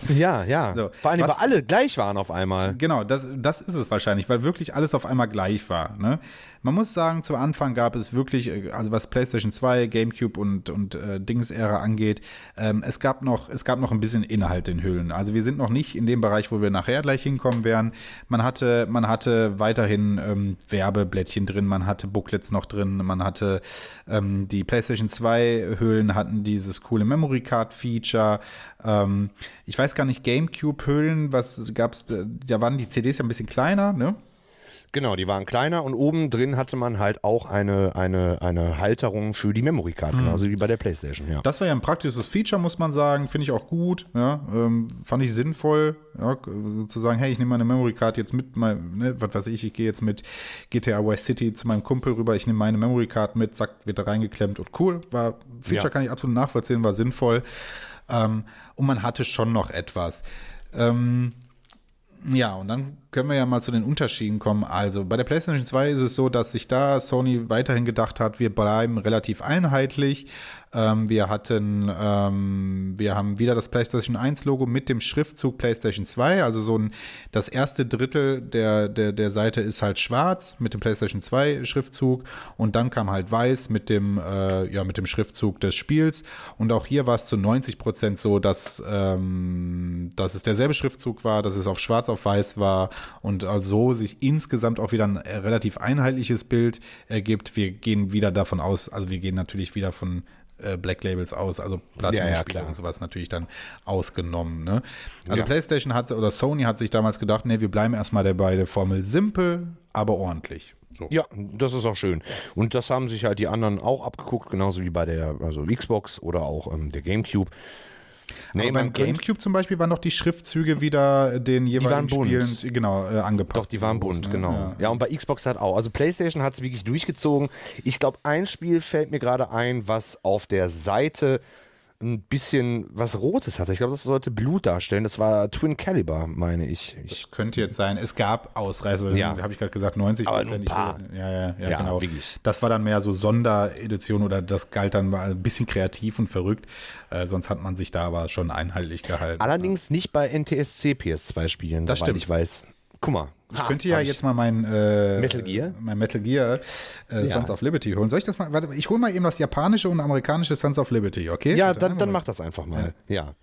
Ja, ja. So. Vor allem, weil alle gleich waren auf einmal. Genau, das, das ist es wahrscheinlich, weil wirklich alles auf einmal gleich war. Ne? Man muss sagen, zu Anfang gab es wirklich, äh, also was PlayStation 2, GameCube und, und äh, Dings-Ära angeht, ähm, es, gab noch, es gab noch ein bisschen Inhalt in Hüllen. Also wir sind noch nicht in dem Bereich, wo wir nachher gleich hinkommen werden. Man hatte, man hatte weiterhin ähm, Werbeblättchen drin, man hatte Booklets noch drin, man hatte ähm, die PlayStation 2 Hüllen hatten dieses coole Memory Card Feature. Ähm, ich weiß gar nicht, GameCube Hüllen, was gab's, da waren die CDs ja ein bisschen kleiner, ne? Genau, die waren kleiner und oben drin hatte man halt auch eine, eine, eine Halterung für die Memory Card, mhm. genauso wie bei der Playstation, ja. Das war ja ein praktisches Feature, muss man sagen, finde ich auch gut, ja, ähm, fand ich sinnvoll, ja, zu sagen, hey, ich nehme meine Memory Card jetzt mit, mein, ne, was weiß ich, ich gehe jetzt mit GTA West City zu meinem Kumpel rüber, ich nehme meine Memory Card mit, zack, wird da reingeklemmt und cool, war, Feature ja. kann ich absolut nachvollziehen, war sinnvoll ähm, und man hatte schon noch etwas. Ähm, ja, und dann können wir ja mal zu den Unterschieden kommen. Also bei der PlayStation 2 ist es so, dass sich da Sony weiterhin gedacht hat, wir bleiben relativ einheitlich. Ähm, wir hatten, ähm, wir haben wieder das PlayStation 1 Logo mit dem Schriftzug PlayStation 2. Also so ein, das erste Drittel der, der, der Seite ist halt schwarz mit dem PlayStation 2 Schriftzug und dann kam halt weiß mit dem, äh, ja, mit dem Schriftzug des Spiels. Und auch hier war es zu 90 Prozent so, dass, ähm, dass es derselbe Schriftzug war, dass es auf schwarz auf weiß war und so sich insgesamt auch wieder ein relativ einheitliches Bild ergibt. Wir gehen wieder davon aus, also wir gehen natürlich wieder von äh, Black Labels aus, also Platinum-Spiele ja, ja, und sowas natürlich dann ausgenommen. Ne? Also ja. PlayStation hat oder Sony hat sich damals gedacht, nee, wir bleiben erstmal dabei der Formel simpel, aber ordentlich. So. Ja, das ist auch schön. Und das haben sich halt die anderen auch abgeguckt, genauso wie bei der also Xbox oder auch ähm, der GameCube. Nee, beim Gamecube zum Beispiel waren doch die Schriftzüge wieder den jeweiligen Spielen genau, äh, angepasst. Doch, die waren bunt, ne? genau. Ja. ja. und bei Xbox hat auch. Also PlayStation hat es wirklich durchgezogen. Ich glaube, ein Spiel fällt mir gerade ein, was auf der Seite ein bisschen was Rotes hatte. Ich glaube, das sollte Blut darstellen. Das war Twin Caliber, meine ich. ich das könnte jetzt sein. Es gab Ausreißer, ja. habe ich gerade gesagt, 90 Aber ein paar. Ja, ja, ja, ja, genau. Wirklich. Das war dann mehr so Sonderedition oder das galt dann mal ein bisschen kreativ und verrückt. Äh, sonst hat man sich da aber schon einheitlich gehalten. Allerdings nicht bei NTSC PS2 Spielen, das stimmt. ich weiß. Guck mal, ich ha, könnte ja jetzt mal mein äh, Metal Gear, mein Metal Gear äh, ja. Sons of Liberty holen. Soll ich das mal? Warte, ich hole mal eben das japanische und amerikanische Sons of Liberty, okay? Ja, dann, dann mach das einfach mal. Ja. ja.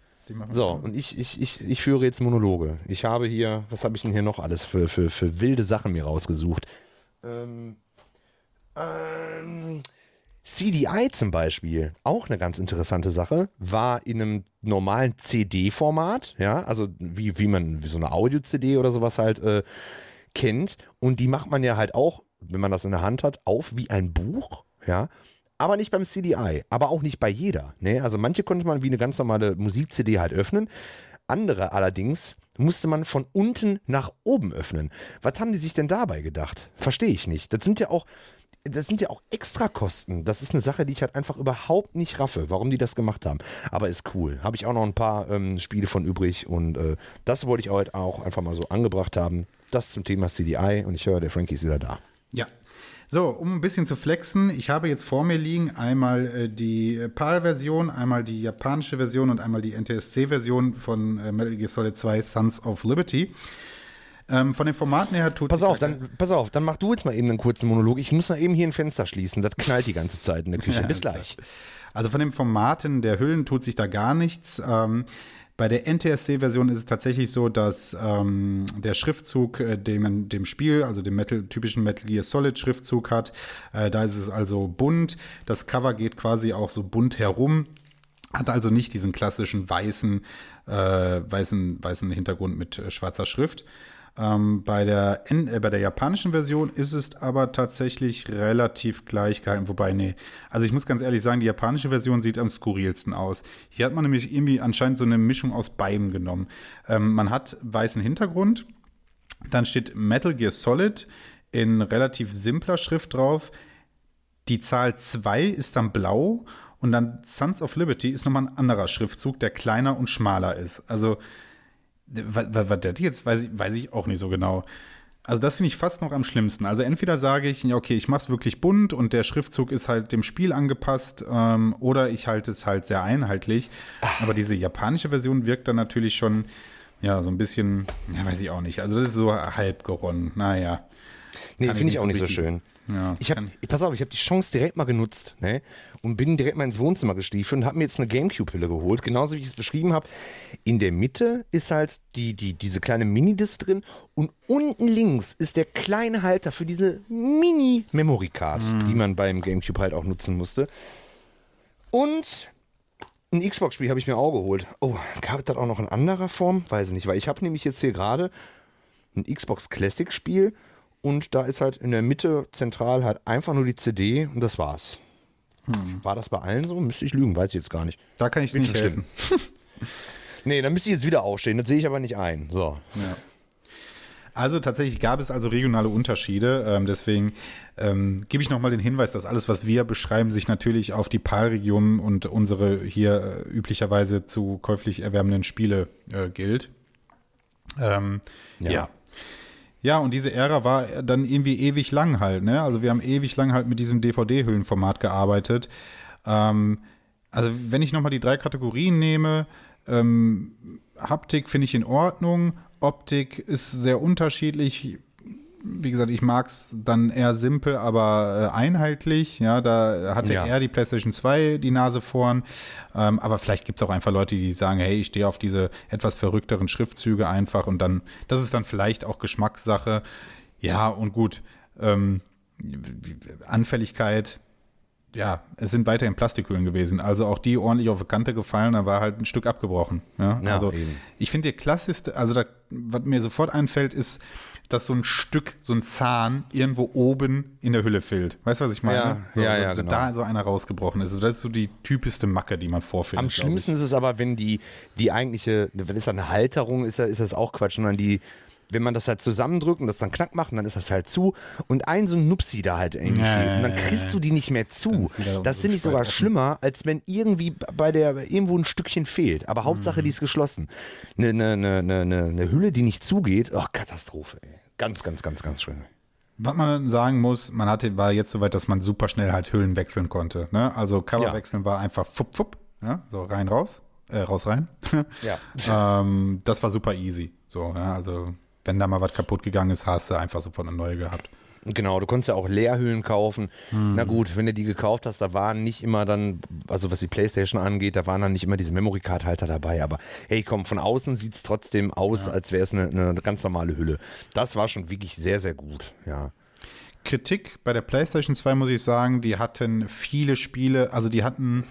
So, und ich, ich, ich, ich führe jetzt Monologe. Ich habe hier, was habe ich denn hier noch alles für, für, für wilde Sachen mir rausgesucht? Ähm, ähm, CDI zum Beispiel, auch eine ganz interessante Sache, war in einem normalen CD-Format, ja, also wie, wie man, wie so eine Audio-CD oder sowas halt äh, kennt. Und die macht man ja halt auch, wenn man das in der Hand hat, auf wie ein Buch, ja. Aber nicht beim CDI, aber auch nicht bei jeder. Ne? Also manche konnte man wie eine ganz normale Musik-CD halt öffnen. Andere allerdings musste man von unten nach oben öffnen. Was haben die sich denn dabei gedacht? Verstehe ich nicht. Das sind ja auch, das sind ja auch Extrakosten. Das ist eine Sache, die ich halt einfach überhaupt nicht raffe, warum die das gemacht haben. Aber ist cool. Habe ich auch noch ein paar ähm, Spiele von übrig und äh, das wollte ich heute auch einfach mal so angebracht haben. Das zum Thema CDI und ich höre, der Frankie ist wieder da. Ja. So, um ein bisschen zu flexen, ich habe jetzt vor mir liegen einmal äh, die PAL-Version, einmal die japanische Version und einmal die NTSC-Version von äh, Metal Gear Solid 2 Sons of Liberty. Ähm, von den Formaten her tut Pass auf, dann, pass auf, dann mach du jetzt mal eben einen kurzen Monolog. Ich muss mal eben hier ein Fenster schließen. Das knallt die ganze Zeit in der Küche. Ja, Bis gleich. Also von den Formaten der Hüllen tut sich da gar nichts. Ähm, bei der NTSC-Version ist es tatsächlich so, dass ähm, der Schriftzug äh, dem, dem Spiel, also dem Metal, typischen Metal Gear Solid Schriftzug hat. Äh, da ist es also bunt. Das Cover geht quasi auch so bunt herum. Hat also nicht diesen klassischen weißen, äh, weißen, weißen Hintergrund mit äh, schwarzer Schrift. Ähm, bei, der, äh, bei der japanischen Version ist es aber tatsächlich relativ gleich gehalten. Wobei, nee, also ich muss ganz ehrlich sagen, die japanische Version sieht am skurrilsten aus. Hier hat man nämlich irgendwie anscheinend so eine Mischung aus beidem genommen. Ähm, man hat weißen Hintergrund, dann steht Metal Gear Solid in relativ simpler Schrift drauf. Die Zahl 2 ist dann blau und dann Sons of Liberty ist nochmal ein anderer Schriftzug, der kleiner und schmaler ist. Also was, was der jetzt, weiß ich, weiß ich auch nicht so genau. Also das finde ich fast noch am schlimmsten. Also entweder sage ich, okay, ich mache es wirklich bunt und der Schriftzug ist halt dem Spiel angepasst, ähm, oder ich halte es halt sehr einheitlich. Ach. Aber diese japanische Version wirkt dann natürlich schon, ja, so ein bisschen, ja, weiß ich auch nicht. Also das ist so halb geronnen. Naja. Nee, finde ich auch nicht so schön. Ja, Ich hab, ich, pass auf, ich habe die Chance direkt mal genutzt ne? und bin direkt mal ins Wohnzimmer gestiefelt und habe mir jetzt eine Gamecube-Hülle geholt, genauso wie ich es beschrieben habe. In der Mitte ist halt die, die, diese kleine Minidisc drin und unten links ist der kleine Halter für diese Mini-Memory-Card, die man beim Gamecube halt auch nutzen musste. Und ein Xbox-Spiel habe ich mir auch geholt. Oh, gab es das auch noch in anderer Form? Weiß ich nicht, weil ich habe nämlich jetzt hier gerade ein Xbox Classic-Spiel und da ist halt in der Mitte zentral halt einfach nur die CD und das war's. War das bei allen so? Müsste ich lügen, weiß ich jetzt gar nicht. Da kann ich Wird nicht helfen. Nee, dann müsste ich jetzt wieder aufstehen, das sehe ich aber nicht ein. So. Also tatsächlich gab es also regionale Unterschiede. Ähm, deswegen ähm, gebe ich nochmal den Hinweis, dass alles, was wir beschreiben, sich natürlich auf die PAL-Region und unsere hier äh, üblicherweise zu käuflich erwärmenden Spiele äh, gilt. Ähm, ja. Ja. Ja. und diese Ära war dann irgendwie ewig lang halt. Ne? Also wir haben ewig lang halt mit diesem DVD-Hüllenformat gearbeitet. Ähm, also wenn ich nochmal die drei Kategorien nehme, ähm, Haptik finde ich in Ordnung, Optik ist sehr unterschiedlich. Wie gesagt, ich mag es dann eher simpel, aber äh, einheitlich. Ja, da hatte Ja. er die PlayStation 2 die Nase vorn. Ähm, aber vielleicht gibt es auch einfach Leute, die sagen, hey, ich stehe auf diese etwas verrückteren Schriftzüge einfach und dann, das ist dann vielleicht auch Geschmackssache. Ja, und gut. Ähm, Anfälligkeit, ja, es sind weiterhin Plastikhüllen gewesen. Also auch die ordentlich auf die Kante gefallen, da war halt ein Stück abgebrochen. Ja, Ja, also eben. ich finde der klassischste, also da, was mir sofort einfällt, ist, dass so ein Stück, so ein Zahn irgendwo oben in der Hülle fehlt. Weißt du, was ich meine? Ja, so, ja, so, ja, genau. Da so einer rausgebrochen ist. Also das ist so die typischste Macke, die man vorfindet. Am schlimmsten ist es aber, wenn die, die eigentliche, wenn es eine Halterung ist, ist das auch Quatsch, sondern die, wenn man das halt zusammendrückt und das dann knack macht, dann ist das halt zu und ein so ein Nupsi da halt irgendwie Ja, fehlt und dann kriegst du die nicht mehr zu. Das finde ich sogar offen. schlimmer, als wenn irgendwie bei der irgendwo ein Stückchen fehlt. Aber Hauptsache, Mhm. die ist geschlossen. Eine, eine, eine, eine, eine Hülle, die nicht zugeht, ach, Katastrophe, ey. Ganz, ganz, ganz, ganz schlimm. Was man sagen muss, man hatte, war jetzt soweit, dass man super schnell halt Hüllen wechseln konnte. Ne? Also Cover Ja. wechseln war einfach fupp, fupp, ja? so rein, raus, äh, raus, rein. Ja. ähm, das war super easy. So, ja? also wenn da mal was kaputt gegangen ist, hast du einfach sofort eine neue gehabt. Genau, du konntest ja auch Leerhüllen kaufen. Hm. Na gut, wenn du die gekauft hast, da waren nicht immer dann, also was die Playstation angeht, da waren dann nicht immer diese Memory-Card-Halter dabei. Aber hey, komm, von außen sieht es trotzdem aus, als wäre es eine, eine ganz normale Hülle. Das war schon wirklich sehr, sehr gut, ja. Kritik bei der PlayStation 2 muss ich sagen, die hatten viele Spiele, also die hatten,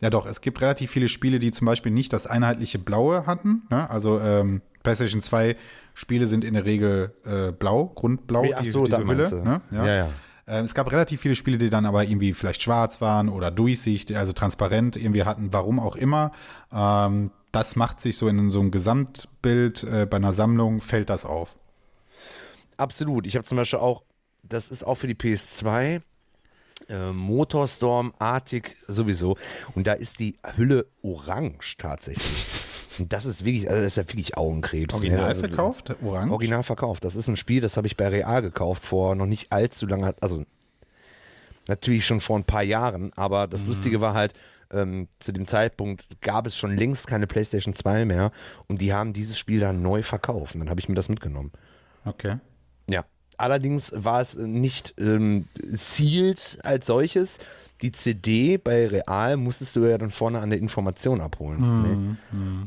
ja doch, es gibt relativ viele Spiele, die zum Beispiel nicht das einheitliche Blaue hatten. Ne? Also ähm, PlayStation 2 Spiele sind in der Regel äh, blau, grundblau, Ach so, diese da meinst du. Ne? Ja, ja. Ähm, es gab relativ viele Spiele, die dann aber irgendwie vielleicht schwarz waren oder durchsichtig, also transparent irgendwie hatten, warum auch immer. Ähm, das macht sich so in so einem Gesamtbild äh, bei einer Sammlung, fällt das auf. Absolut. Ich habe zum Beispiel auch, das ist auch für die PS2, äh, Motorstorm, Arctic sowieso. Und da ist die Hülle orange tatsächlich. Das ist wirklich, also das ist ja wirklich Augenkrebs. Original ne? Also, verkauft, orange. Original verkauft. Das ist ein Spiel, das habe ich bei Real gekauft vor noch nicht allzu lange, also natürlich schon vor ein paar Jahren, aber das Lustige war halt, ähm, zu dem Zeitpunkt gab es schon längst keine PlayStation 2 mehr und die haben dieses Spiel dann neu verkauft und dann habe ich mir das mitgenommen. Okay. Ja. Allerdings war es nicht ähm, sealed als solches. Die CD bei Real musstest du ja dann vorne an der Information abholen. ne?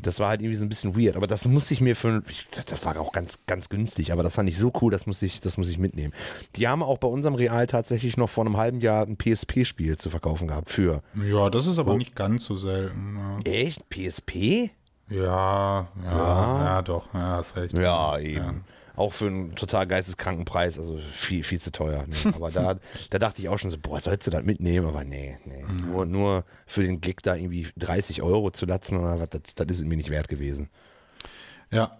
Das war halt irgendwie so ein bisschen weird. Aber das musste ich mir für. Das war auch ganz, ganz günstig, aber das fand ich so cool, das muss ich, das muss ich mitnehmen. Die haben auch bei unserem Real tatsächlich noch vor einem halben Jahr ein PSP-Spiel zu verkaufen gehabt. Für. Ja, das ist Oh. aber nicht ganz so selten. Echt? PSP? Ja, ja, ja, ja doch, ja, hast recht. Ja, eben. Auch für einen total geisteskranken Preis, also viel, viel zu teuer. Ne? Aber da, da dachte ich auch schon so, boah, sollst du das mitnehmen? Aber nee, nee. Nur, nur für den Gig da irgendwie 30 Euro zu latzen oder was, das, das ist mir nicht wert gewesen. Ja.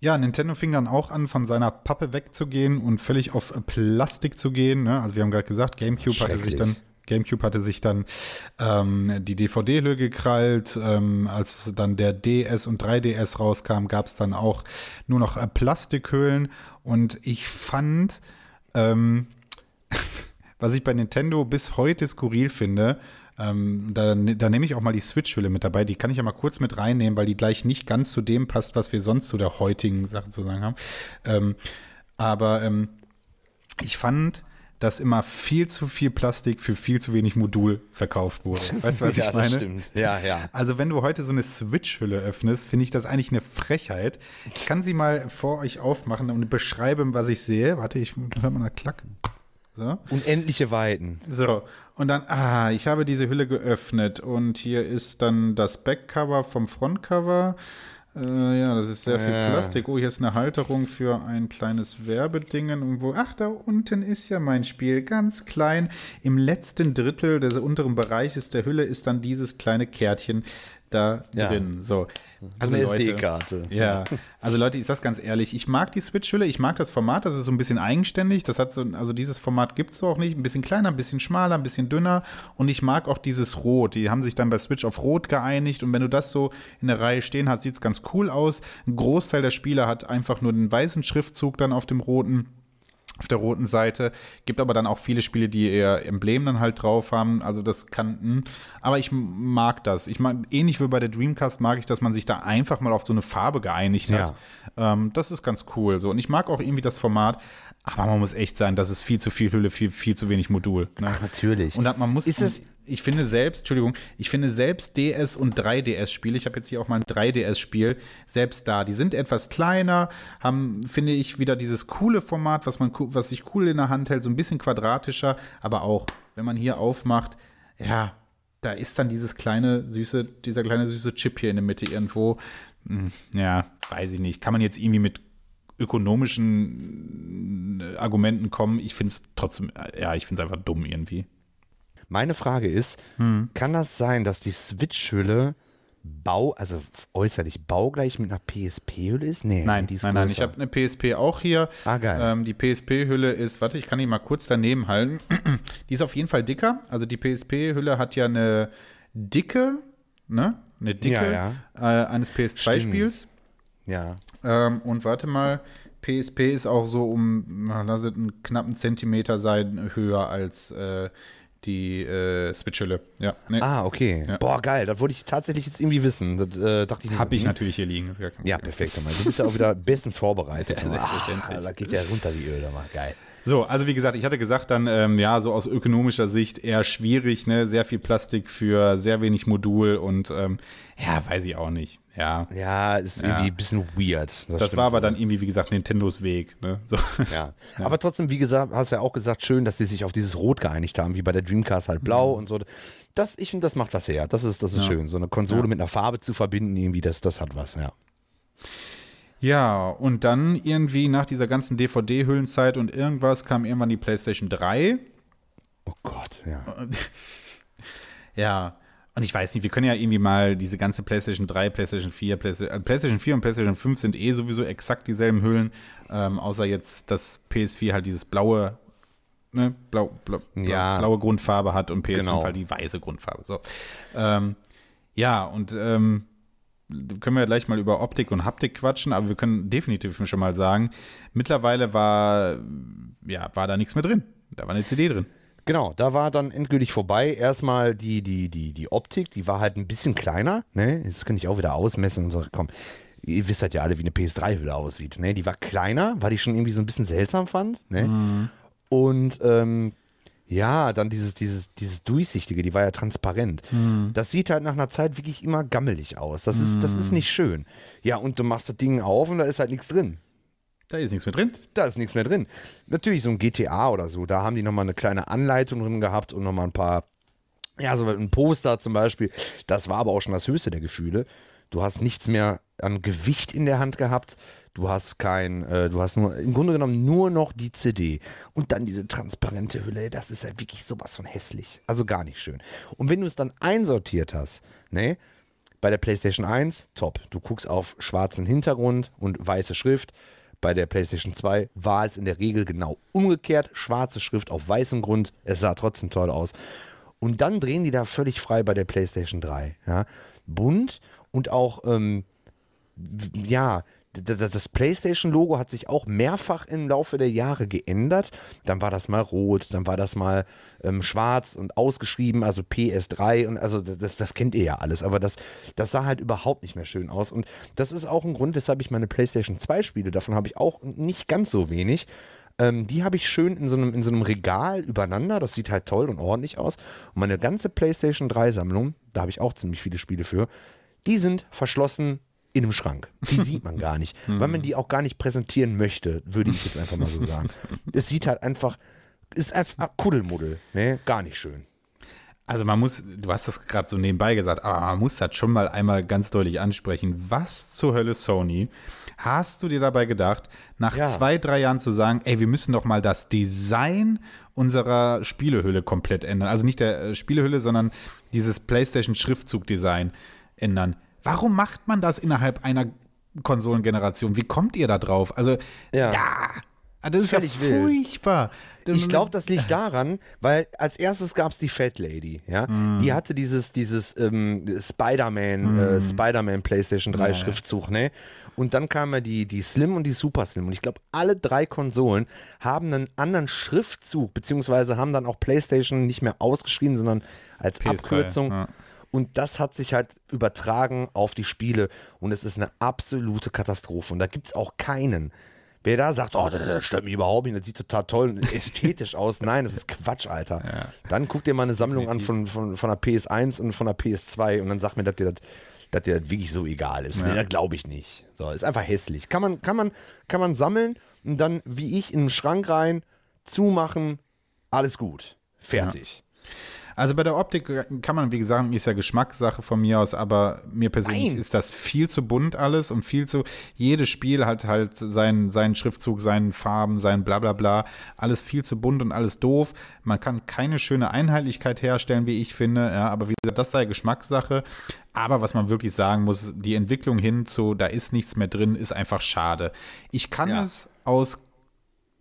Ja, Nintendo fing dann auch an, von seiner Pappe wegzugehen und völlig auf Plastik zu gehen. Ne? Also wir haben gerade gesagt, GameCube hatte sich dann GameCube hatte sich dann ähm, die DVD-Hülle gekrallt. Ähm, als dann der DS und 3DS rauskam, gab es dann auch nur noch äh, Plastikhüllen. Und ich fand, ähm, was ich bei Nintendo bis heute skurril finde, ähm, da, da nehme ich auch mal die Switch-Hülle mit dabei. Die kann ich ja mal kurz mit reinnehmen, weil die gleich nicht ganz zu dem passt, was wir sonst zu der heutigen Sache zu sagen haben. Ähm, aber ähm, ich fand, dass immer viel zu viel Plastik für viel zu wenig Modul verkauft wurde. Weißt du, was ja, ich meine? Das stimmt. Ja, ja. Also wenn du heute so eine Switch-Hülle öffnest, finde ich das eigentlich eine Frechheit. Ich kann sie mal vor euch aufmachen und beschreiben, was ich sehe. Warte, ich höre mal eine Klack. So. Unendliche Weiten. So, und dann, ah, ich habe diese Hülle geöffnet und hier ist dann das Backcover vom Frontcover. Äh, ja, das ist sehr viel Ja. Plastik. Oh, hier ist eine Halterung für ein kleines Werbedingen. Und wo, ach, da unten ist ja mein Spiel, ganz klein. Im letzten Drittel des unteren Bereiches der Hülle ist dann dieses kleine Kärtchen da Ja. drin. So, Also eine Leute, SD-Karte. ja, also Leute, ich sag's ganz ehrlich, ich mag die Switch-Hülle, ich mag das Format, das ist so ein bisschen eigenständig, das hat so, also dieses Format gibt's so auch nicht, ein bisschen kleiner, ein bisschen schmaler, ein bisschen dünner und ich mag auch dieses Rot, die haben sich dann bei Switch auf Rot geeinigt und wenn du das so in der Reihe stehen hast, sieht's ganz cool aus. Ein Großteil der Spieler hat einfach nur den weißen Schriftzug dann auf dem roten auf der roten Seite. Gibt aber dann auch viele Spiele, die eher Emblem dann halt drauf haben. Also das kann, hm. aber ich mag das. Ich mag, ähnlich wie bei der Dreamcast mag ich, dass man sich da einfach mal auf so eine Farbe geeinigt hat. Ähm, das ist ganz cool. So. Und ich mag auch irgendwie das Format. Aber man muss echt sein, das ist viel zu viel Hülle, viel, viel zu wenig Modul. Ne? Ach, natürlich. Und man muss. Ist es- ich finde selbst, Entschuldigung, ich finde selbst DS und 3DS-Spiele, ich habe jetzt hier auch mal ein 3DS-Spiel, selbst da, die sind etwas kleiner, haben, finde ich, wieder dieses coole Format, was man, was sich cool in der Hand hält, so ein bisschen quadratischer, aber auch, wenn man hier aufmacht, ja, da ist dann dieses kleine, süße, dieser kleine süße Chip hier in der Mitte irgendwo. Hm, Ja, weiß ich nicht. Kann man jetzt irgendwie mit ökonomischen äh, Argumenten kommen? Ich finde es trotzdem, äh, ja, ich finde es einfach dumm irgendwie. Meine Frage ist, Hm. kann das sein, dass die Switch-Hülle Bau, also äußerlich baugleich mit einer PSP-Hülle ist? Nee, Nein, die ist nein, nein, ich habe eine PSP auch hier. Ah, geil. Ähm, die PSP-Hülle ist, warte, ich kann die mal kurz daneben halten. die ist auf jeden Fall dicker. Also die PSP-Hülle hat ja eine dicke, ne? Eine dicke Ja, Äh, eines PS2-Spiels. Ja. Ähm, und warte mal, PSP ist auch so um, na, lass es einen knappen Zentimeter sein, höher als äh, die äh, Switch-Hülle. Ja, ne, Ah, okay. Ja. Boah, geil. Das wollte ich tatsächlich jetzt irgendwie wissen. Das äh, dachte ich mir habe so, ich hm. natürlich hier liegen. Ja, perfekt. Du bist ja auch wieder bestens vorbereitet. Ja, ah, selbstverständlich. da geht ja runter wie Öl. Aber geil. So, also wie gesagt, ich hatte gesagt, dann ähm, ja, so aus ökonomischer Sicht eher schwierig, ne? Sehr viel Plastik für sehr wenig Modul und ähm, ja, weiß ich auch nicht. Ja. Ja, ist Ja. irgendwie ein bisschen weird. Das stimmt war aber dann irgendwie, wie gesagt, Nintendos Weg. Ne? So. Ja. Aber trotzdem, wie gesagt, hast ja auch gesagt, schön, dass die sich auf dieses Rot geeinigt haben, wie bei der Dreamcast halt blau und so. Das, ich finde, das macht was her. Das ist, das ist Mhm. Ja. schön. So eine Konsole Ja. mit einer Farbe zu verbinden, irgendwie, das, das hat was, ja. Ja, und dann irgendwie nach dieser ganzen DVD-Hüllenzeit und irgendwas kam irgendwann die PlayStation 3. Oh Gott, ja. Ja. Und ich weiß nicht, wir können ja irgendwie mal diese ganze PlayStation 3, PlayStation 4, PlayStation, äh, PlayStation 4 und PlayStation 5 sind eh sowieso exakt dieselben Hüllen, ähm, außer jetzt, dass PS4 halt dieses blaue, ne, blau, blau, blau, Ja. blaue Grundfarbe hat und PS5 Genau. halt die weiße Grundfarbe. So. Ähm, ja, und ähm, können wir gleich mal über Optik und Haptik quatschen, aber wir können definitiv schon mal sagen, mittlerweile war, ja, war da nichts mehr drin. Da war eine CD drin. Genau, da war dann endgültig vorbei. Erstmal die, die, die, die Optik, die war halt ein bisschen kleiner. Ne? Jetzt kann ich auch wieder ausmessen und so, komm, ihr wisst halt ja alle, wie eine PS3-Hülle aussieht. Ne? Die war kleiner, weil ich schon irgendwie so ein bisschen seltsam fand. Ne? Und ähm, ja, dann dieses, dieses, dieses Durchsichtige, die war ja transparent. Das sieht halt nach einer Zeit wirklich immer gammelig aus. Das ist, das ist nicht schön. Ja, und du machst das Ding auf und da ist halt nichts drin. Da ist nichts mehr drin. Da ist nichts mehr drin. Natürlich so ein GTA oder so, da haben die nochmal eine kleine Anleitung drin gehabt und nochmal ein paar, ja, so ein Poster zum Beispiel. Das war aber auch schon das höchste der Gefühle. Du hast nichts mehr an Gewicht in der Hand gehabt. Du hast kein, äh, du hast nur, im Grunde genommen nur noch die CD. Und dann diese transparente Hülle, das ist halt wirklich sowas von hässlich. Also gar nicht schön. Und wenn du es dann einsortiert hast, ne, bei der PlayStation 1, top. Du guckst auf schwarzen Hintergrund und weiße Schrift. Bei der PlayStation 2 war es in der Regel genau umgekehrt. Schwarze Schrift auf weißem Grund. Es sah trotzdem toll aus. Und dann drehen die da völlig frei bei der PlayStation 3. Ja? Bunt und auch, ähm, ja, das PlayStation-Logo hat sich auch mehrfach im Laufe der Jahre geändert. Dann war das mal rot, dann war das mal ähm, schwarz und ausgeschrieben, also PS3 und also das, das kennt ihr ja alles, aber das, das sah halt überhaupt nicht mehr schön aus. Und das ist auch ein Grund, weshalb ich meine PlayStation 2 spiele. Davon habe ich auch nicht ganz so wenig. Ähm, die habe ich schön in so, einem, in so einem Regal übereinander. Das sieht halt toll und ordentlich aus. Und meine ganze PlayStation 3-Sammlung, da habe ich auch ziemlich viele Spiele für, die sind verschlossen in einem Schrank. Die sieht man gar nicht, weil man die auch gar nicht präsentieren möchte, würde ich jetzt einfach mal so sagen. es sieht halt einfach, ist einfach Kuddelmuddel, ne? Gar nicht schön. Also man muss, du hast das gerade so nebenbei gesagt, aber man muss das schon mal einmal ganz deutlich ansprechen. Was zur Hölle, Sony, hast du dir dabei gedacht, nach Ja. zwei, drei Jahren zu sagen, ey, wir müssen doch mal das Design unserer Spielehülle komplett ändern. Also nicht der äh, Spielehülle, sondern dieses PlayStation-Schriftzug-Design ändern. Warum macht man das innerhalb einer Konsolengeneration? Wie kommt ihr da drauf? Also, Ja. ja, das ist Völlig ja furchtbar. Ich glaube, das liegt daran, weil als erstes gab es die Fat Lady, ja. Die hatte dieses, dieses ähm, Spider-Man, äh, Spider-Man PlayStation 3 Schriftzug, ne? Und dann kam ja die, die Slim und die Super Slim. Und ich glaube, alle drei Konsolen haben einen anderen Schriftzug, beziehungsweise haben dann auch PlayStation nicht mehr ausgeschrieben, sondern als PS3, Abkürzung. ja. Und das hat sich halt übertragen auf die Spiele. Und es ist eine absolute Katastrophe. Und da gibt es auch keinen. Wer da sagt, oh, das, das stört mich überhaupt nicht, das sieht total toll und ästhetisch aus. Nein, das ist Quatsch, Alter. Dann guck dir mal eine Sammlung an von, von, von der PS1 und von der PS2 und dann sag mir, dass dir das, dass dir das wirklich so egal ist. Nee, das glaube ich nicht. So, ist einfach hässlich. Kann man, kann, man, kann man sammeln und dann, wie ich, in den Schrank rein, zumachen, alles gut. Fertig. Also bei der Optik kann man, wie gesagt, ist ja Geschmackssache von mir aus, aber mir persönlich Nein. ist das viel zu bunt alles und viel zu, jedes Spiel hat halt seinen, seinen Schriftzug, seinen Farben, sein bla bla bla, alles viel zu bunt und alles doof. Man kann keine schöne Einheitlichkeit herstellen, wie ich finde, ja, aber wie gesagt, das sei Geschmackssache. Aber was man wirklich sagen muss, die Entwicklung hin zu, da ist nichts mehr drin, ist einfach schade. Ich kann Ja. es aus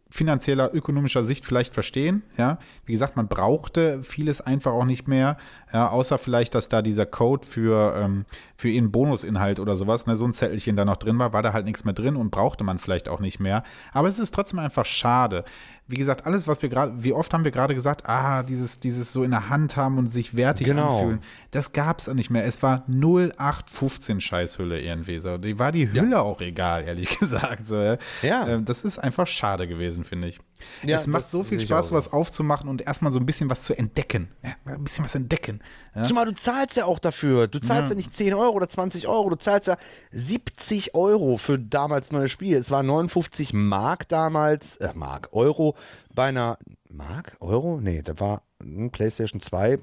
finanzieller, ökonomischer Sicht vielleicht verstehen. Ja, wie gesagt, man brauchte vieles einfach auch nicht mehr, ja, außer vielleicht, dass da dieser Code für, ähm, für ihren Bonusinhalt oder sowas, ne, so ein Zettelchen da noch drin war, war da halt nichts mehr drin und brauchte man vielleicht auch nicht mehr. Aber es ist trotzdem einfach schade. Wie gesagt, alles, was wir gerade, wie oft haben wir gerade gesagt, ah, dieses, dieses so in der Hand haben und sich wertig Genau. anfühlen, das gab es nicht mehr. Es war 0815 Scheißhülle irgendwie so. Die war die Hülle auch egal, ehrlich gesagt. So, ja. Ja. Ähm, das ist einfach schade gewesen, finde ich. Ja, es macht so viel Spaß, auch so. was aufzumachen und erstmal so ein bisschen was zu entdecken. Ja, ein bisschen was entdecken. Ja? Zumal du zahlst ja auch dafür. Du zahlst ja. nicht 10 Euro oder 20 Euro, du zahlst ja 70 Euro für damals neue Spiele. Es war 59 Mark damals, äh, Mark, Euro bei einer, Mark, Euro? Nee, da war ein PlayStation 2,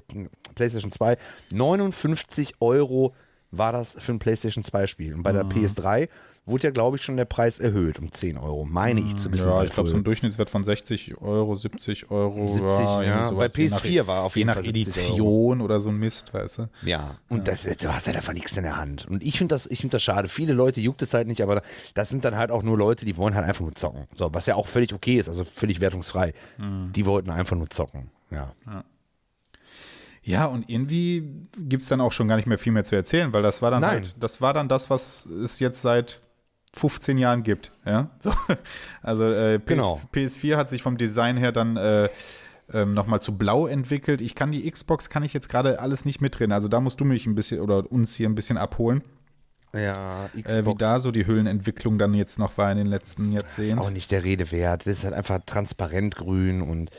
PlayStation 2, 59 Euro war das für ein PlayStation 2 Spiel. Und bei der PS3 wurde ja, glaube ich, schon der Preis erhöht um 10 Euro, meine ich zu wissen. Ja, ich glaube, so ein Durchschnittswert von 60 Euro, 70 Euro. 70, ja, ja. sowas. Bei PS4 war auf Je jeden nach Fall 70 Edition oder so ein Mist, weißt du. Ja, und Das, du hast halt einfach nichts in der Hand. Und ich finde das, ich find das schade. Viele Leute juckt es halt nicht, aber das sind dann halt auch nur Leute, die wollen halt einfach nur zocken. So, was ja auch völlig okay ist, also völlig wertungsfrei. Mhm. Die wollten einfach nur zocken. Ja. Ja, und irgendwie gibt es dann auch schon gar nicht mehr viel mehr zu erzählen, weil das war dann Nein. halt, das war dann das, was es jetzt seit 15 Jahren gibt. Ja? So, also äh, PS, Genau. PS4 hat sich vom Design her dann äh, ähm, nochmal zu blau entwickelt. Ich kann die Xbox, kann ich jetzt gerade alles nicht mitreden. Also da musst du mich ein bisschen oder uns hier ein bisschen abholen, Ja, äh, wie da so die Höhlenentwicklung dann jetzt noch war in den letzten ist Jahrzehnten. auch nicht der Rede wert. Das ist halt einfach transparent grün und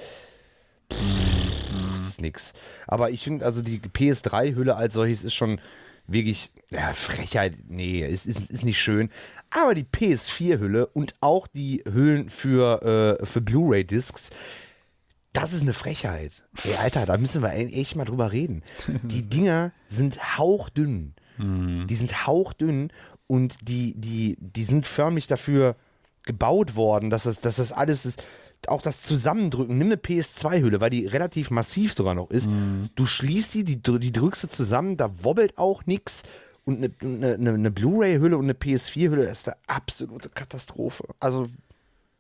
pff, das ist nix. Aber ich finde, also die PS3-Hülle als solches ist schon wirklich, ja, Frechheit, nee, ist, ist, ist nicht schön. Aber die PS4-Hülle und auch die Hüllen für, äh, für Blu-ray-Discs, das ist eine Frechheit. Ey, Alter, da müssen wir echt mal drüber reden. Die Dinger sind hauchdünn. Die sind hauchdünn und die, die, die sind förmlich dafür gebaut worden, dass das, dass das alles ist. Auch das Zusammendrücken, nimm eine PS2-Hülle, weil die relativ massiv sogar noch ist. Du schließt die, die, die drückst du zusammen, da wobbelt auch nichts. Und eine, eine, eine, eine Blu-ray-Hülle und eine PS4-Hülle ist eine absolute Katastrophe. Also,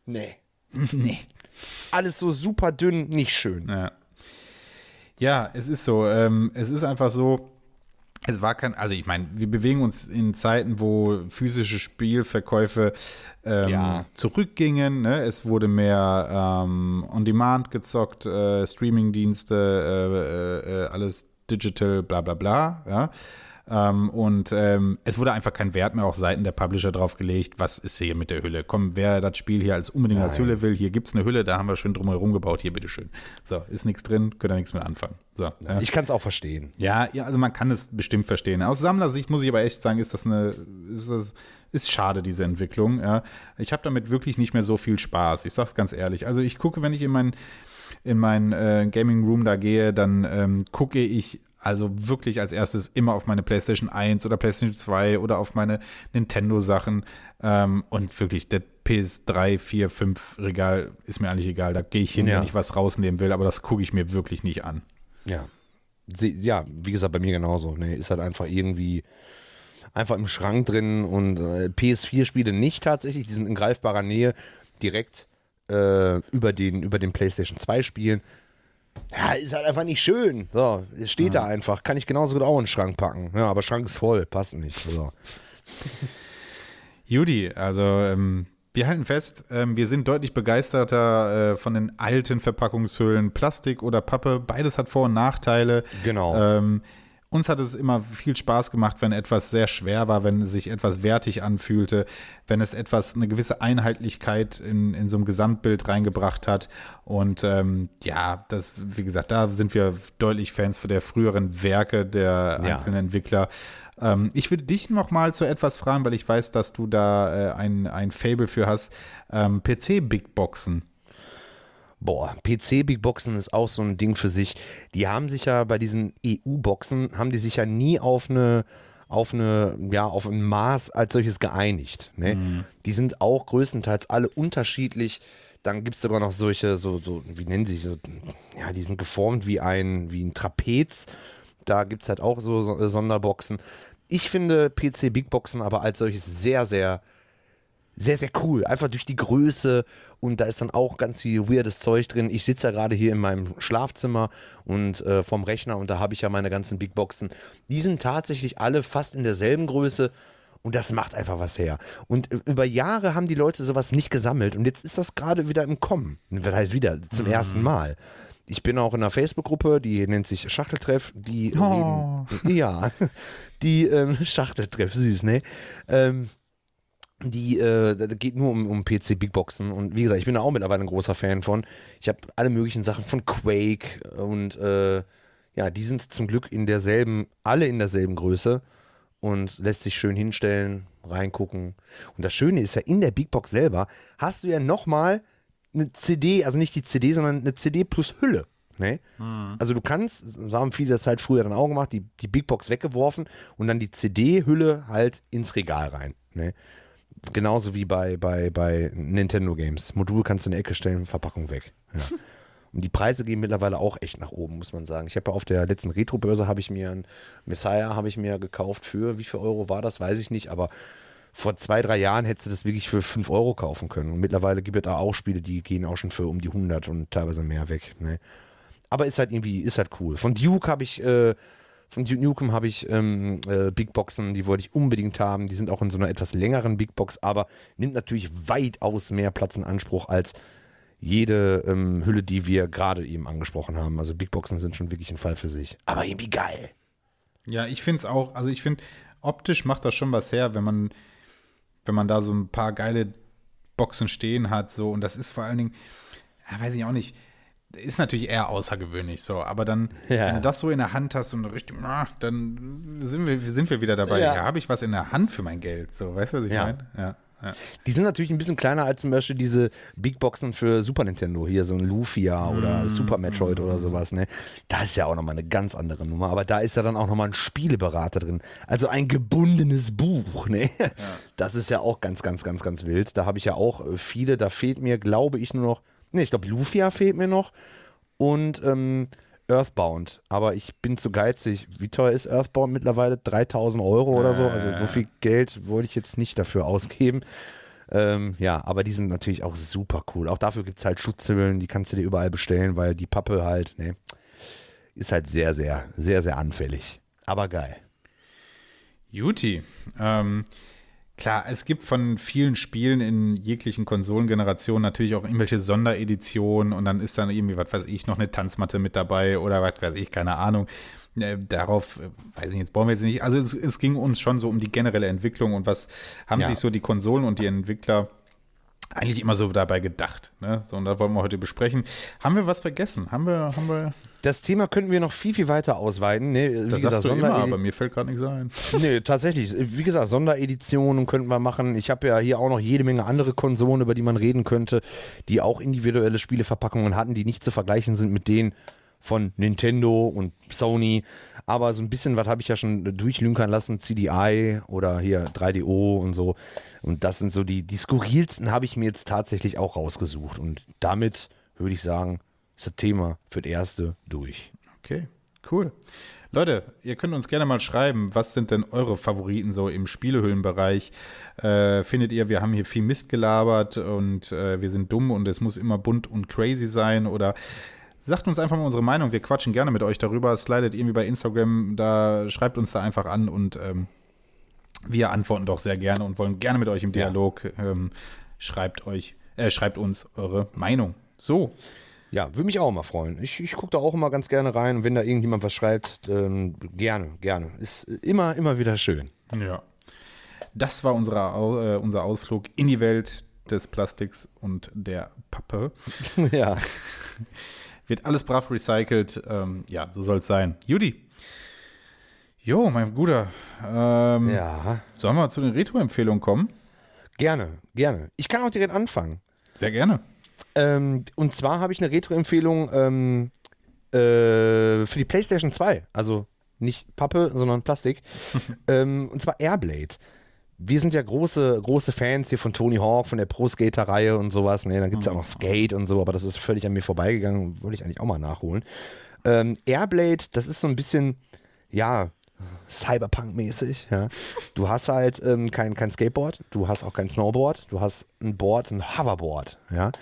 nee. nee. Alles so super dünn, nicht schön. Ja. Ja, es ist so. Ähm, es ist einfach so. Es war kein, also ich meine, wir bewegen uns in Zeiten, wo physische Spielverkäufe ähm, Ja. zurückgingen. Ne? Es wurde mehr ähm, On-Demand gezockt, äh, Streamingdienste, äh, äh, äh, alles digital, bla bla bla. Ja? Ähm, und ähm, es wurde einfach kein Wert mehr auf Seiten der Publisher drauf gelegt, was ist hier mit der Hülle. Komm, wer das Spiel hier als unbedingt als Hülle will, hier gibt es eine Hülle, da haben wir schön drumherum gebaut, hier bitteschön. So, ist nichts drin, könnt ihr nichts mit anfangen. So, ja. Ich kann es auch verstehen. Ja, ja, also man kann es bestimmt verstehen. Aus Sammlersicht muss ich aber echt sagen, ist das eine, ist das, ist schade, diese Entwicklung. Ja. Ich habe damit wirklich nicht mehr so viel Spaß. Ich sag's ganz ehrlich. Also ich gucke, wenn ich in mein, in mein äh, Gaming Room da gehe, dann ähm, gucke ich also wirklich als erstes immer auf meine PlayStation 1 oder PlayStation 2 oder auf meine Nintendo-Sachen. Ähm, und wirklich, der PS3, 4, 5 Regal ist mir eigentlich egal. Da gehe ich hin, Ja. wenn ich was rausnehmen will, aber das gucke ich mir wirklich nicht an. Ja. Sie, ja, wie gesagt, bei mir genauso. Ne, ist halt einfach irgendwie einfach im Schrank drin und äh, PS4-Spiele nicht tatsächlich, die sind in greifbarer Nähe direkt äh, über, den, über den PlayStation 2 spielen. Ja, ist halt einfach nicht schön. So, es steht da einfach. Kann ich genauso gut auch in den Schrank packen. Ja, aber Schrank ist voll, passt nicht. So. Judy, also ähm, wir halten fest, ähm, wir sind deutlich begeisterter äh, von den alten Verpackungshüllen, Plastik oder Pappe. Beides hat Vor- und Nachteile. Genau. Ähm, uns hat es immer viel Spaß gemacht, wenn etwas sehr schwer war, wenn es sich etwas wertig anfühlte, wenn es etwas, eine gewisse Einheitlichkeit in, in so einem Gesamtbild reingebracht hat. Und ähm, ja, das, wie gesagt, da sind wir deutlich Fans der früheren Werke der Ja. einzelnen Entwickler. Ähm, ich würde dich noch mal zu etwas fragen, weil ich weiß, dass du da äh, ein, ein Fable für hast. Ähm, PC-Big-Boxen. Boah, PC-Big Boxen ist auch so ein Ding für sich. Die haben sich ja bei diesen EU-Boxen, haben die sich ja nie auf eine, auf eine, ja, auf ein Maß als solches geeinigt. Ne? Die sind auch größtenteils alle unterschiedlich. Dann gibt es sogar noch solche, so, so, wie nennen sie sich, so, ja, die sind geformt wie ein, wie ein Trapez. Da gibt es halt auch so, so äh, Sonderboxen. Ich finde PC Big Boxen aber als solches sehr, sehr sehr, sehr cool. Einfach durch die Größe und da ist dann auch ganz viel weirdes Zeug drin. Ich sitze ja gerade hier in meinem Schlafzimmer und äh, vom Rechner und da habe ich ja meine ganzen Big Boxen. Die sind tatsächlich alle fast in derselben Größe und das macht einfach was her. Und äh, über Jahre haben die Leute sowas nicht gesammelt und jetzt ist das gerade wieder im Kommen. Das heißt wieder, zum ersten Mal. Ich bin auch in einer Facebook-Gruppe, die nennt sich Schachteltreff. Die Oh. reden, ja, die ähm, Schachteltreff, süß, ne? Ähm, die äh, da geht nur um, um PC Big Boxen und wie gesagt, ich bin da auch mittlerweile ein großer Fan von. Ich habe alle möglichen Sachen von Quake und äh, ja, die sind zum Glück in derselben, alle in derselben Größe und lässt sich schön hinstellen, reingucken. Und das Schöne ist ja, in der Big Box selber hast du ja nochmal eine CD, also nicht die CD, sondern eine CD plus Hülle. Ne? Also du kannst, so haben viele das halt früher dann auch gemacht, die, die Big Box weggeworfen und dann die CD-Hülle halt ins Regal rein. Ne? Genauso wie bei, bei, bei Nintendo Games. Modul kannst du in die Ecke stellen, Verpackung weg. Ja. Und die Preise gehen mittlerweile auch echt nach oben, muss man sagen. Ich habe ja auf der letzten Retro-Börse habe ich mir ein Messiah habe ich mir gekauft für, wie viel Euro war das, weiß ich nicht, aber vor zwei, drei Jahren hättest du das wirklich für 5 Euro kaufen können. Und mittlerweile gibt es da auch Spiele, die gehen auch schon für um die 100 und teilweise mehr weg. Ne? Aber ist halt irgendwie, ist halt cool. Von Duke habe ich, äh, von Duke Nukem habe ich ähm, äh, Big Boxen, die wollte ich unbedingt haben. Die sind auch in so einer etwas längeren Big Box, aber nimmt natürlich weitaus mehr Platz in Anspruch als jede ähm, Hülle, die wir gerade eben angesprochen haben. Also Big Boxen sind schon wirklich ein Fall für sich. Aber irgendwie geil. Ja, ich finde es auch, also ich finde, optisch macht das schon was her, wenn man, wenn man da so ein paar geile Boxen stehen hat, so, und das ist vor allen Dingen, ja, weiß ich auch nicht, ist natürlich eher außergewöhnlich, so, aber dann, Ja. wenn du das so in der Hand hast und richtig, dann sind wir, sind wir wieder dabei. Ja. Ja, habe ich was in der Hand für mein Geld, so, weißt du, was ich Ja. meine? Ja, ja. Die sind natürlich ein bisschen kleiner als zum Beispiel diese Big Boxen für Super Nintendo. Hier so ein Lufia oder Super Metroid oder sowas. Ne? Da ist ja auch nochmal eine ganz andere Nummer. Aber da ist ja dann auch nochmal ein Spieleberater drin. Also ein gebundenes Buch. Ne? Das ist ja auch ganz, ganz, ganz, ganz wild. Da habe ich ja auch äh, viele. Da fehlt mir, glaube ich, nur noch. Ne, ich glaube, Lufia fehlt mir noch. Und ähm, Earthbound. Aber ich bin zu geizig. Wie teuer ist Earthbound mittlerweile? 3000 Euro oder so? Also so viel Geld wollte ich jetzt nicht dafür ausgeben. Ähm, ja, aber die sind natürlich auch super cool. Auch dafür gibt es halt Schutzhüllen, die kannst du dir überall bestellen, weil die Pappe halt, ne, ist halt sehr, sehr, sehr, sehr anfällig. Aber geil. Juti. Ähm, klar, es gibt von vielen Spielen in jeglichen Konsolengenerationen natürlich auch irgendwelche Sondereditionen und dann ist dann irgendwie, was weiß ich, noch eine Tanzmatte mit dabei oder was weiß ich, keine Ahnung. Ja, darauf, äh, weiß ich jetzt, brauchen wir jetzt nicht. Also es, es, ging uns schon so um die generelle Entwicklung und was haben ja. sich so die Konsolen und die Entwickler eigentlich immer so dabei gedacht. Ne? So, und da wollen wir heute besprechen. Haben wir was vergessen? Haben wir, haben wir. Das Thema könnten wir noch viel, viel weiter ausweiten. Nee, das gesagt, sagst du immer, aber mir fällt gerade nichts ein. Nee, tatsächlich. Wie gesagt, Sondereditionen könnten wir machen. Ich habe ja hier auch noch jede Menge andere Konsolen, über die man reden könnte, die auch individuelle Spieleverpackungen hatten, die nicht zu vergleichen sind mit denen, von Nintendo und Sony. Aber so ein bisschen, was habe ich ja schon durchlünkern lassen, CDI oder hier 3DO und so. Und das sind so die, die skurrilsten habe ich mir jetzt tatsächlich auch rausgesucht. Und damit würde ich sagen, ist das Thema für das erste durch. Okay, cool. Leute, ihr könnt uns gerne mal schreiben, was sind denn eure Favoriten so im Spielehüllenbereich? Äh, findet ihr, wir haben hier viel Mist gelabert und äh, wir sind dumm und es muss immer bunt und crazy sein? Oder Sagt uns einfach mal unsere Meinung. Wir quatschen gerne mit euch darüber. Slidet irgendwie bei Instagram, da schreibt uns da einfach an und ähm, wir antworten doch sehr gerne und wollen gerne mit euch im Dialog. Ja. Ähm, schreibt euch, äh, schreibt uns eure Meinung. So. Ja, würde mich auch mal freuen. Ich, ich gucke da auch immer ganz gerne rein und wenn da irgendjemand was schreibt, ähm, gerne, gerne. Ist immer, immer wieder schön. Ja. Das war unsere, äh, unser Ausflug in die Welt des Plastiks und der Pappe. Ja. Wird alles brav recycelt. Ähm, ja, so soll es sein. Judy. Jo, mein Guter. Ähm, ja. Sollen wir zu den Retro-Empfehlungen kommen? Gerne, gerne. Ich kann auch direkt anfangen. Sehr gerne. Ähm, und zwar habe ich eine Retro-Empfehlung ähm, äh, für die PlayStation 2. Also nicht Pappe, sondern Plastik. ähm, und zwar Airblade wir sind ja große, große Fans hier von Tony Hawk, von der Pro-Skater-Reihe und sowas. Ne, dann gibt es ja auch noch Skate und so, aber das ist völlig an mir vorbeigegangen. Wollte ich eigentlich auch mal nachholen. Ähm, Airblade, das ist so ein bisschen, ja, Cyberpunk-mäßig. Ja. Du hast halt ähm, kein, kein Skateboard, du hast auch kein Snowboard, du hast ein Board, ein Hoverboard, ja.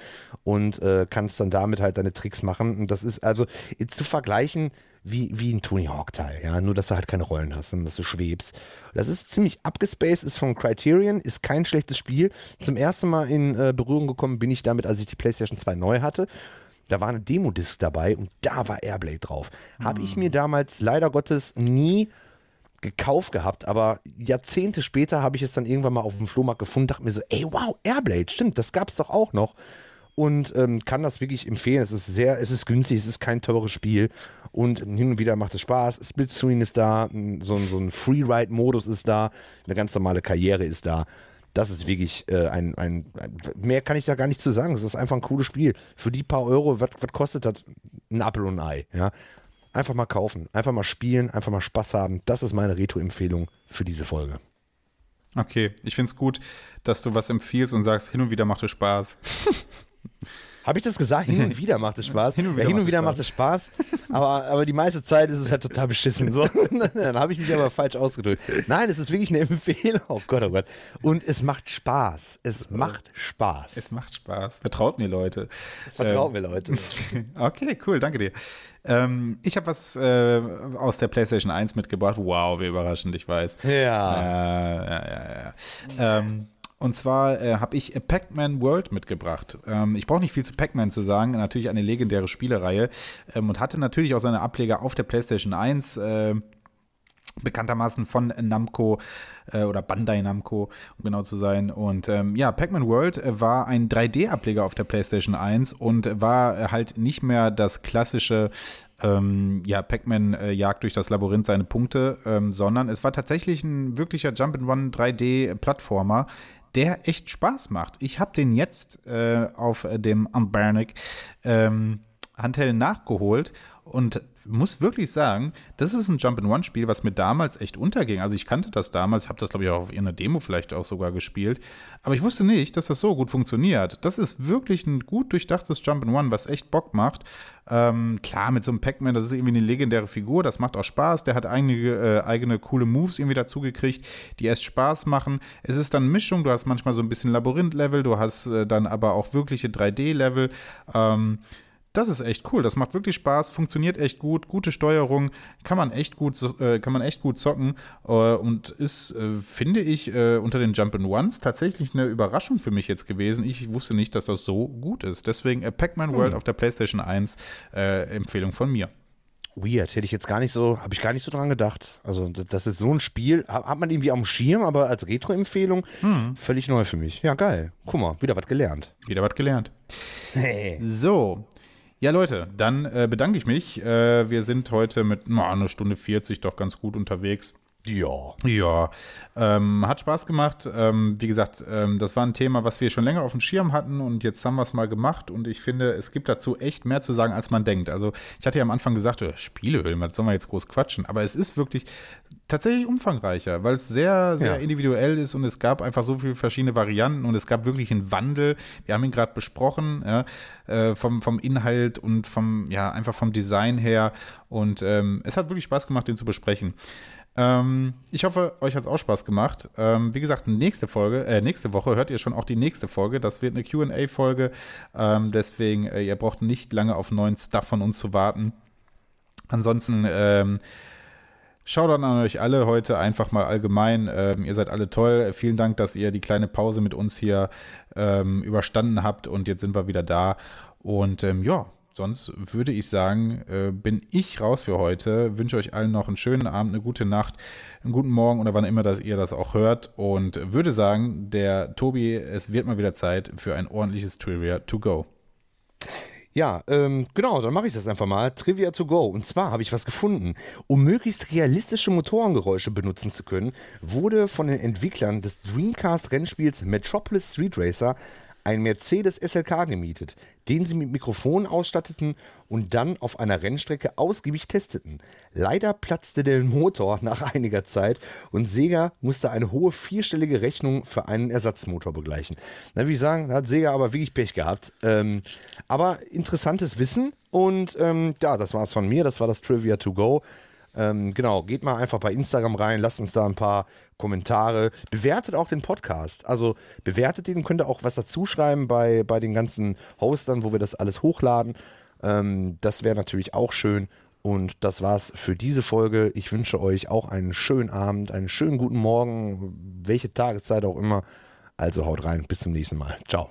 Und äh, kannst dann damit halt deine Tricks machen. Und das ist also zu vergleichen wie, wie ein Tony Hawk-Teil, ja. Nur, dass du halt keine Rollen hast, sondern dass du schwebst. Das ist ziemlich abgespaced, ist von Criterion, ist kein schlechtes Spiel. Zum ersten Mal in äh, Berührung gekommen bin ich damit, als ich die PlayStation 2 neu hatte. Da war eine Demo-Disc dabei und da war Airblade drauf. Habe ich mir damals leider Gottes nie gekauft gehabt, aber Jahrzehnte später habe ich es dann irgendwann mal auf dem Flohmarkt gefunden, dachte mir so, ey, wow, Airblade, stimmt, das gab es doch auch noch. Und ähm, kann das wirklich empfehlen. Es ist sehr, es ist günstig, es ist kein teures Spiel. Und hin und wieder macht es Spaß. Splitscreen ist da, so, so ein Freeride-Modus ist da, eine ganz normale Karriere ist da. Das ist wirklich äh, ein, ein, ein, mehr kann ich da gar nicht zu sagen. Es ist einfach ein cooles Spiel. Für die paar Euro, was kostet das? Ein Apfel und ein Ei, ja. Einfach mal kaufen, einfach mal spielen, einfach mal Spaß haben. Das ist meine Retro-Empfehlung für diese Folge. Okay, ich finde es gut, dass du was empfiehlst und sagst, hin und wieder macht es Spaß. Habe ich das gesagt? Hin und wieder macht es Spaß. Hin und wieder, ja, hin und wieder macht, es Spaß. aber, aber die meiste Zeit ist es halt total beschissen. So. Dann habe ich mich aber falsch ausgedrückt. Nein, es ist wirklich eine Empfehlung. Oh Gott, oh Gott. Und es macht Spaß. Es macht Spaß. Es macht Spaß. Vertraut mir, Leute. Vertraut ähm, mir, Leute. okay, cool. Danke dir. Ähm, ich habe was äh, aus der PlayStation 1 mitgebracht. Wow, wie überraschend, ich weiß. Ja. Äh, ja, ja, ja. Ähm, und zwar äh, habe ich Pac-Man World mitgebracht. Ähm, ich brauche nicht viel zu Pac-Man zu sagen, natürlich eine legendäre Spielereihe ähm, und hatte natürlich auch seine Ableger auf der PlayStation 1. Äh, bekanntermaßen von Namco äh, oder Bandai Namco, um genau zu sein. Und ähm, ja, Pac-Man World äh, war ein 3D-Ableger auf der PlayStation 1 und war äh, halt nicht mehr das klassische ähm, ja, Pac-Man äh, jagt durch das Labyrinth seine Punkte, ähm, sondern es war tatsächlich ein wirklicher Jump'n'Run 3D-Plattformer, der echt Spaß macht. Ich habe den jetzt äh, auf dem Unbarnic ähm, Handheld nachgeholt und muss wirklich sagen, das ist ein Jump-and-One-Spiel, was mir damals echt unterging. Also ich kannte das damals, habe das glaube ich auch auf irgendeiner Demo vielleicht auch sogar gespielt, aber ich wusste nicht, dass das so gut funktioniert. Das ist wirklich ein gut durchdachtes Jump-and-One, was echt Bock macht. Ähm, klar, mit so einem Pac-Man, das ist irgendwie eine legendäre Figur, das macht auch Spaß. Der hat einige äh, eigene coole Moves irgendwie dazugekriegt, die erst Spaß machen. Es ist dann Mischung, du hast manchmal so ein bisschen Labyrinth-Level, du hast äh, dann aber auch wirkliche 3D-Level. Ähm, das ist echt cool. Das macht wirklich Spaß, funktioniert echt gut, gute Steuerung, kann man echt gut, äh, kann man echt gut zocken äh, und ist, äh, finde ich, äh, unter den Jump-and-Ones tatsächlich eine Überraschung für mich jetzt gewesen. Ich wusste nicht, dass das so gut ist. Deswegen äh, Pac-Man World hm. auf der PlayStation 1 äh, Empfehlung von mir. weird. Hätte ich jetzt gar nicht so, habe ich gar nicht so dran gedacht. Also, das ist so ein Spiel, hat man irgendwie am Schirm, aber als Retro-Empfehlung hm. völlig neu für mich. Ja, geil. Guck mal, wieder was gelernt. Wieder was gelernt. Hey. So. Ja, Leute, dann äh, bedanke ich mich. Äh, wir sind heute mit na, einer Stunde 40 doch ganz gut unterwegs. Ja. Ja. Ähm, hat Spaß gemacht. Ähm, wie gesagt, ähm, das war ein Thema, was wir schon länger auf dem Schirm hatten und jetzt haben wir es mal gemacht und ich finde, es gibt dazu echt mehr zu sagen, als man denkt. Also, ich hatte ja am Anfang gesagt, oh, Spielehöhlen, was soll man jetzt groß quatschen? Aber es ist wirklich tatsächlich umfangreicher, weil es sehr, sehr ja. individuell ist und es gab einfach so viele verschiedene Varianten und es gab wirklich einen Wandel. Wir haben ihn gerade besprochen, ja, äh, vom, vom Inhalt und vom, ja, einfach vom Design her und ähm, es hat wirklich Spaß gemacht, den zu besprechen. Ähm, ich hoffe, euch hat es auch Spaß gemacht. Ähm, wie gesagt, nächste Folge, äh, nächste Woche hört ihr schon auch die nächste Folge. Das wird eine QA-Folge. Ähm, deswegen, äh, ihr braucht nicht lange auf neuen Stuff von uns zu warten. Ansonsten, ähm, Schaut an euch alle heute einfach mal allgemein. Ähm, ihr seid alle toll. Vielen Dank, dass ihr die kleine Pause mit uns hier ähm, überstanden habt und jetzt sind wir wieder da. Und ähm, ja, sonst würde ich sagen, äh, bin ich raus für heute. Wünsche euch allen noch einen schönen Abend, eine gute Nacht, einen guten Morgen oder wann immer dass ihr das auch hört. Und würde sagen, der Tobi, es wird mal wieder Zeit für ein ordentliches Trivia to go. Ja, ähm, genau, dann mache ich das einfach mal. Trivia to go. Und zwar habe ich was gefunden. Um möglichst realistische Motorengeräusche benutzen zu können, wurde von den Entwicklern des Dreamcast-Rennspiels Metropolis Street Racer ein Mercedes SLK gemietet, den sie mit Mikrofonen ausstatteten und dann auf einer Rennstrecke ausgiebig testeten. Leider platzte der Motor nach einiger Zeit und Sega musste eine hohe vierstellige Rechnung für einen Ersatzmotor begleichen. Na, wie ich sagen, da hat Sega aber wirklich Pech gehabt. Ähm, aber interessantes Wissen und ähm, ja, das war es von mir. Das war das Trivia to go. Ähm, genau, geht mal einfach bei Instagram rein, lasst uns da ein paar Kommentare. Bewertet auch den Podcast. Also bewertet den, könnt ihr auch was dazu schreiben bei, bei den ganzen Hostern, wo wir das alles hochladen. Ähm, das wäre natürlich auch schön. Und das war's für diese Folge. Ich wünsche euch auch einen schönen Abend, einen schönen guten Morgen, welche Tageszeit auch immer. Also haut rein, bis zum nächsten Mal. Ciao.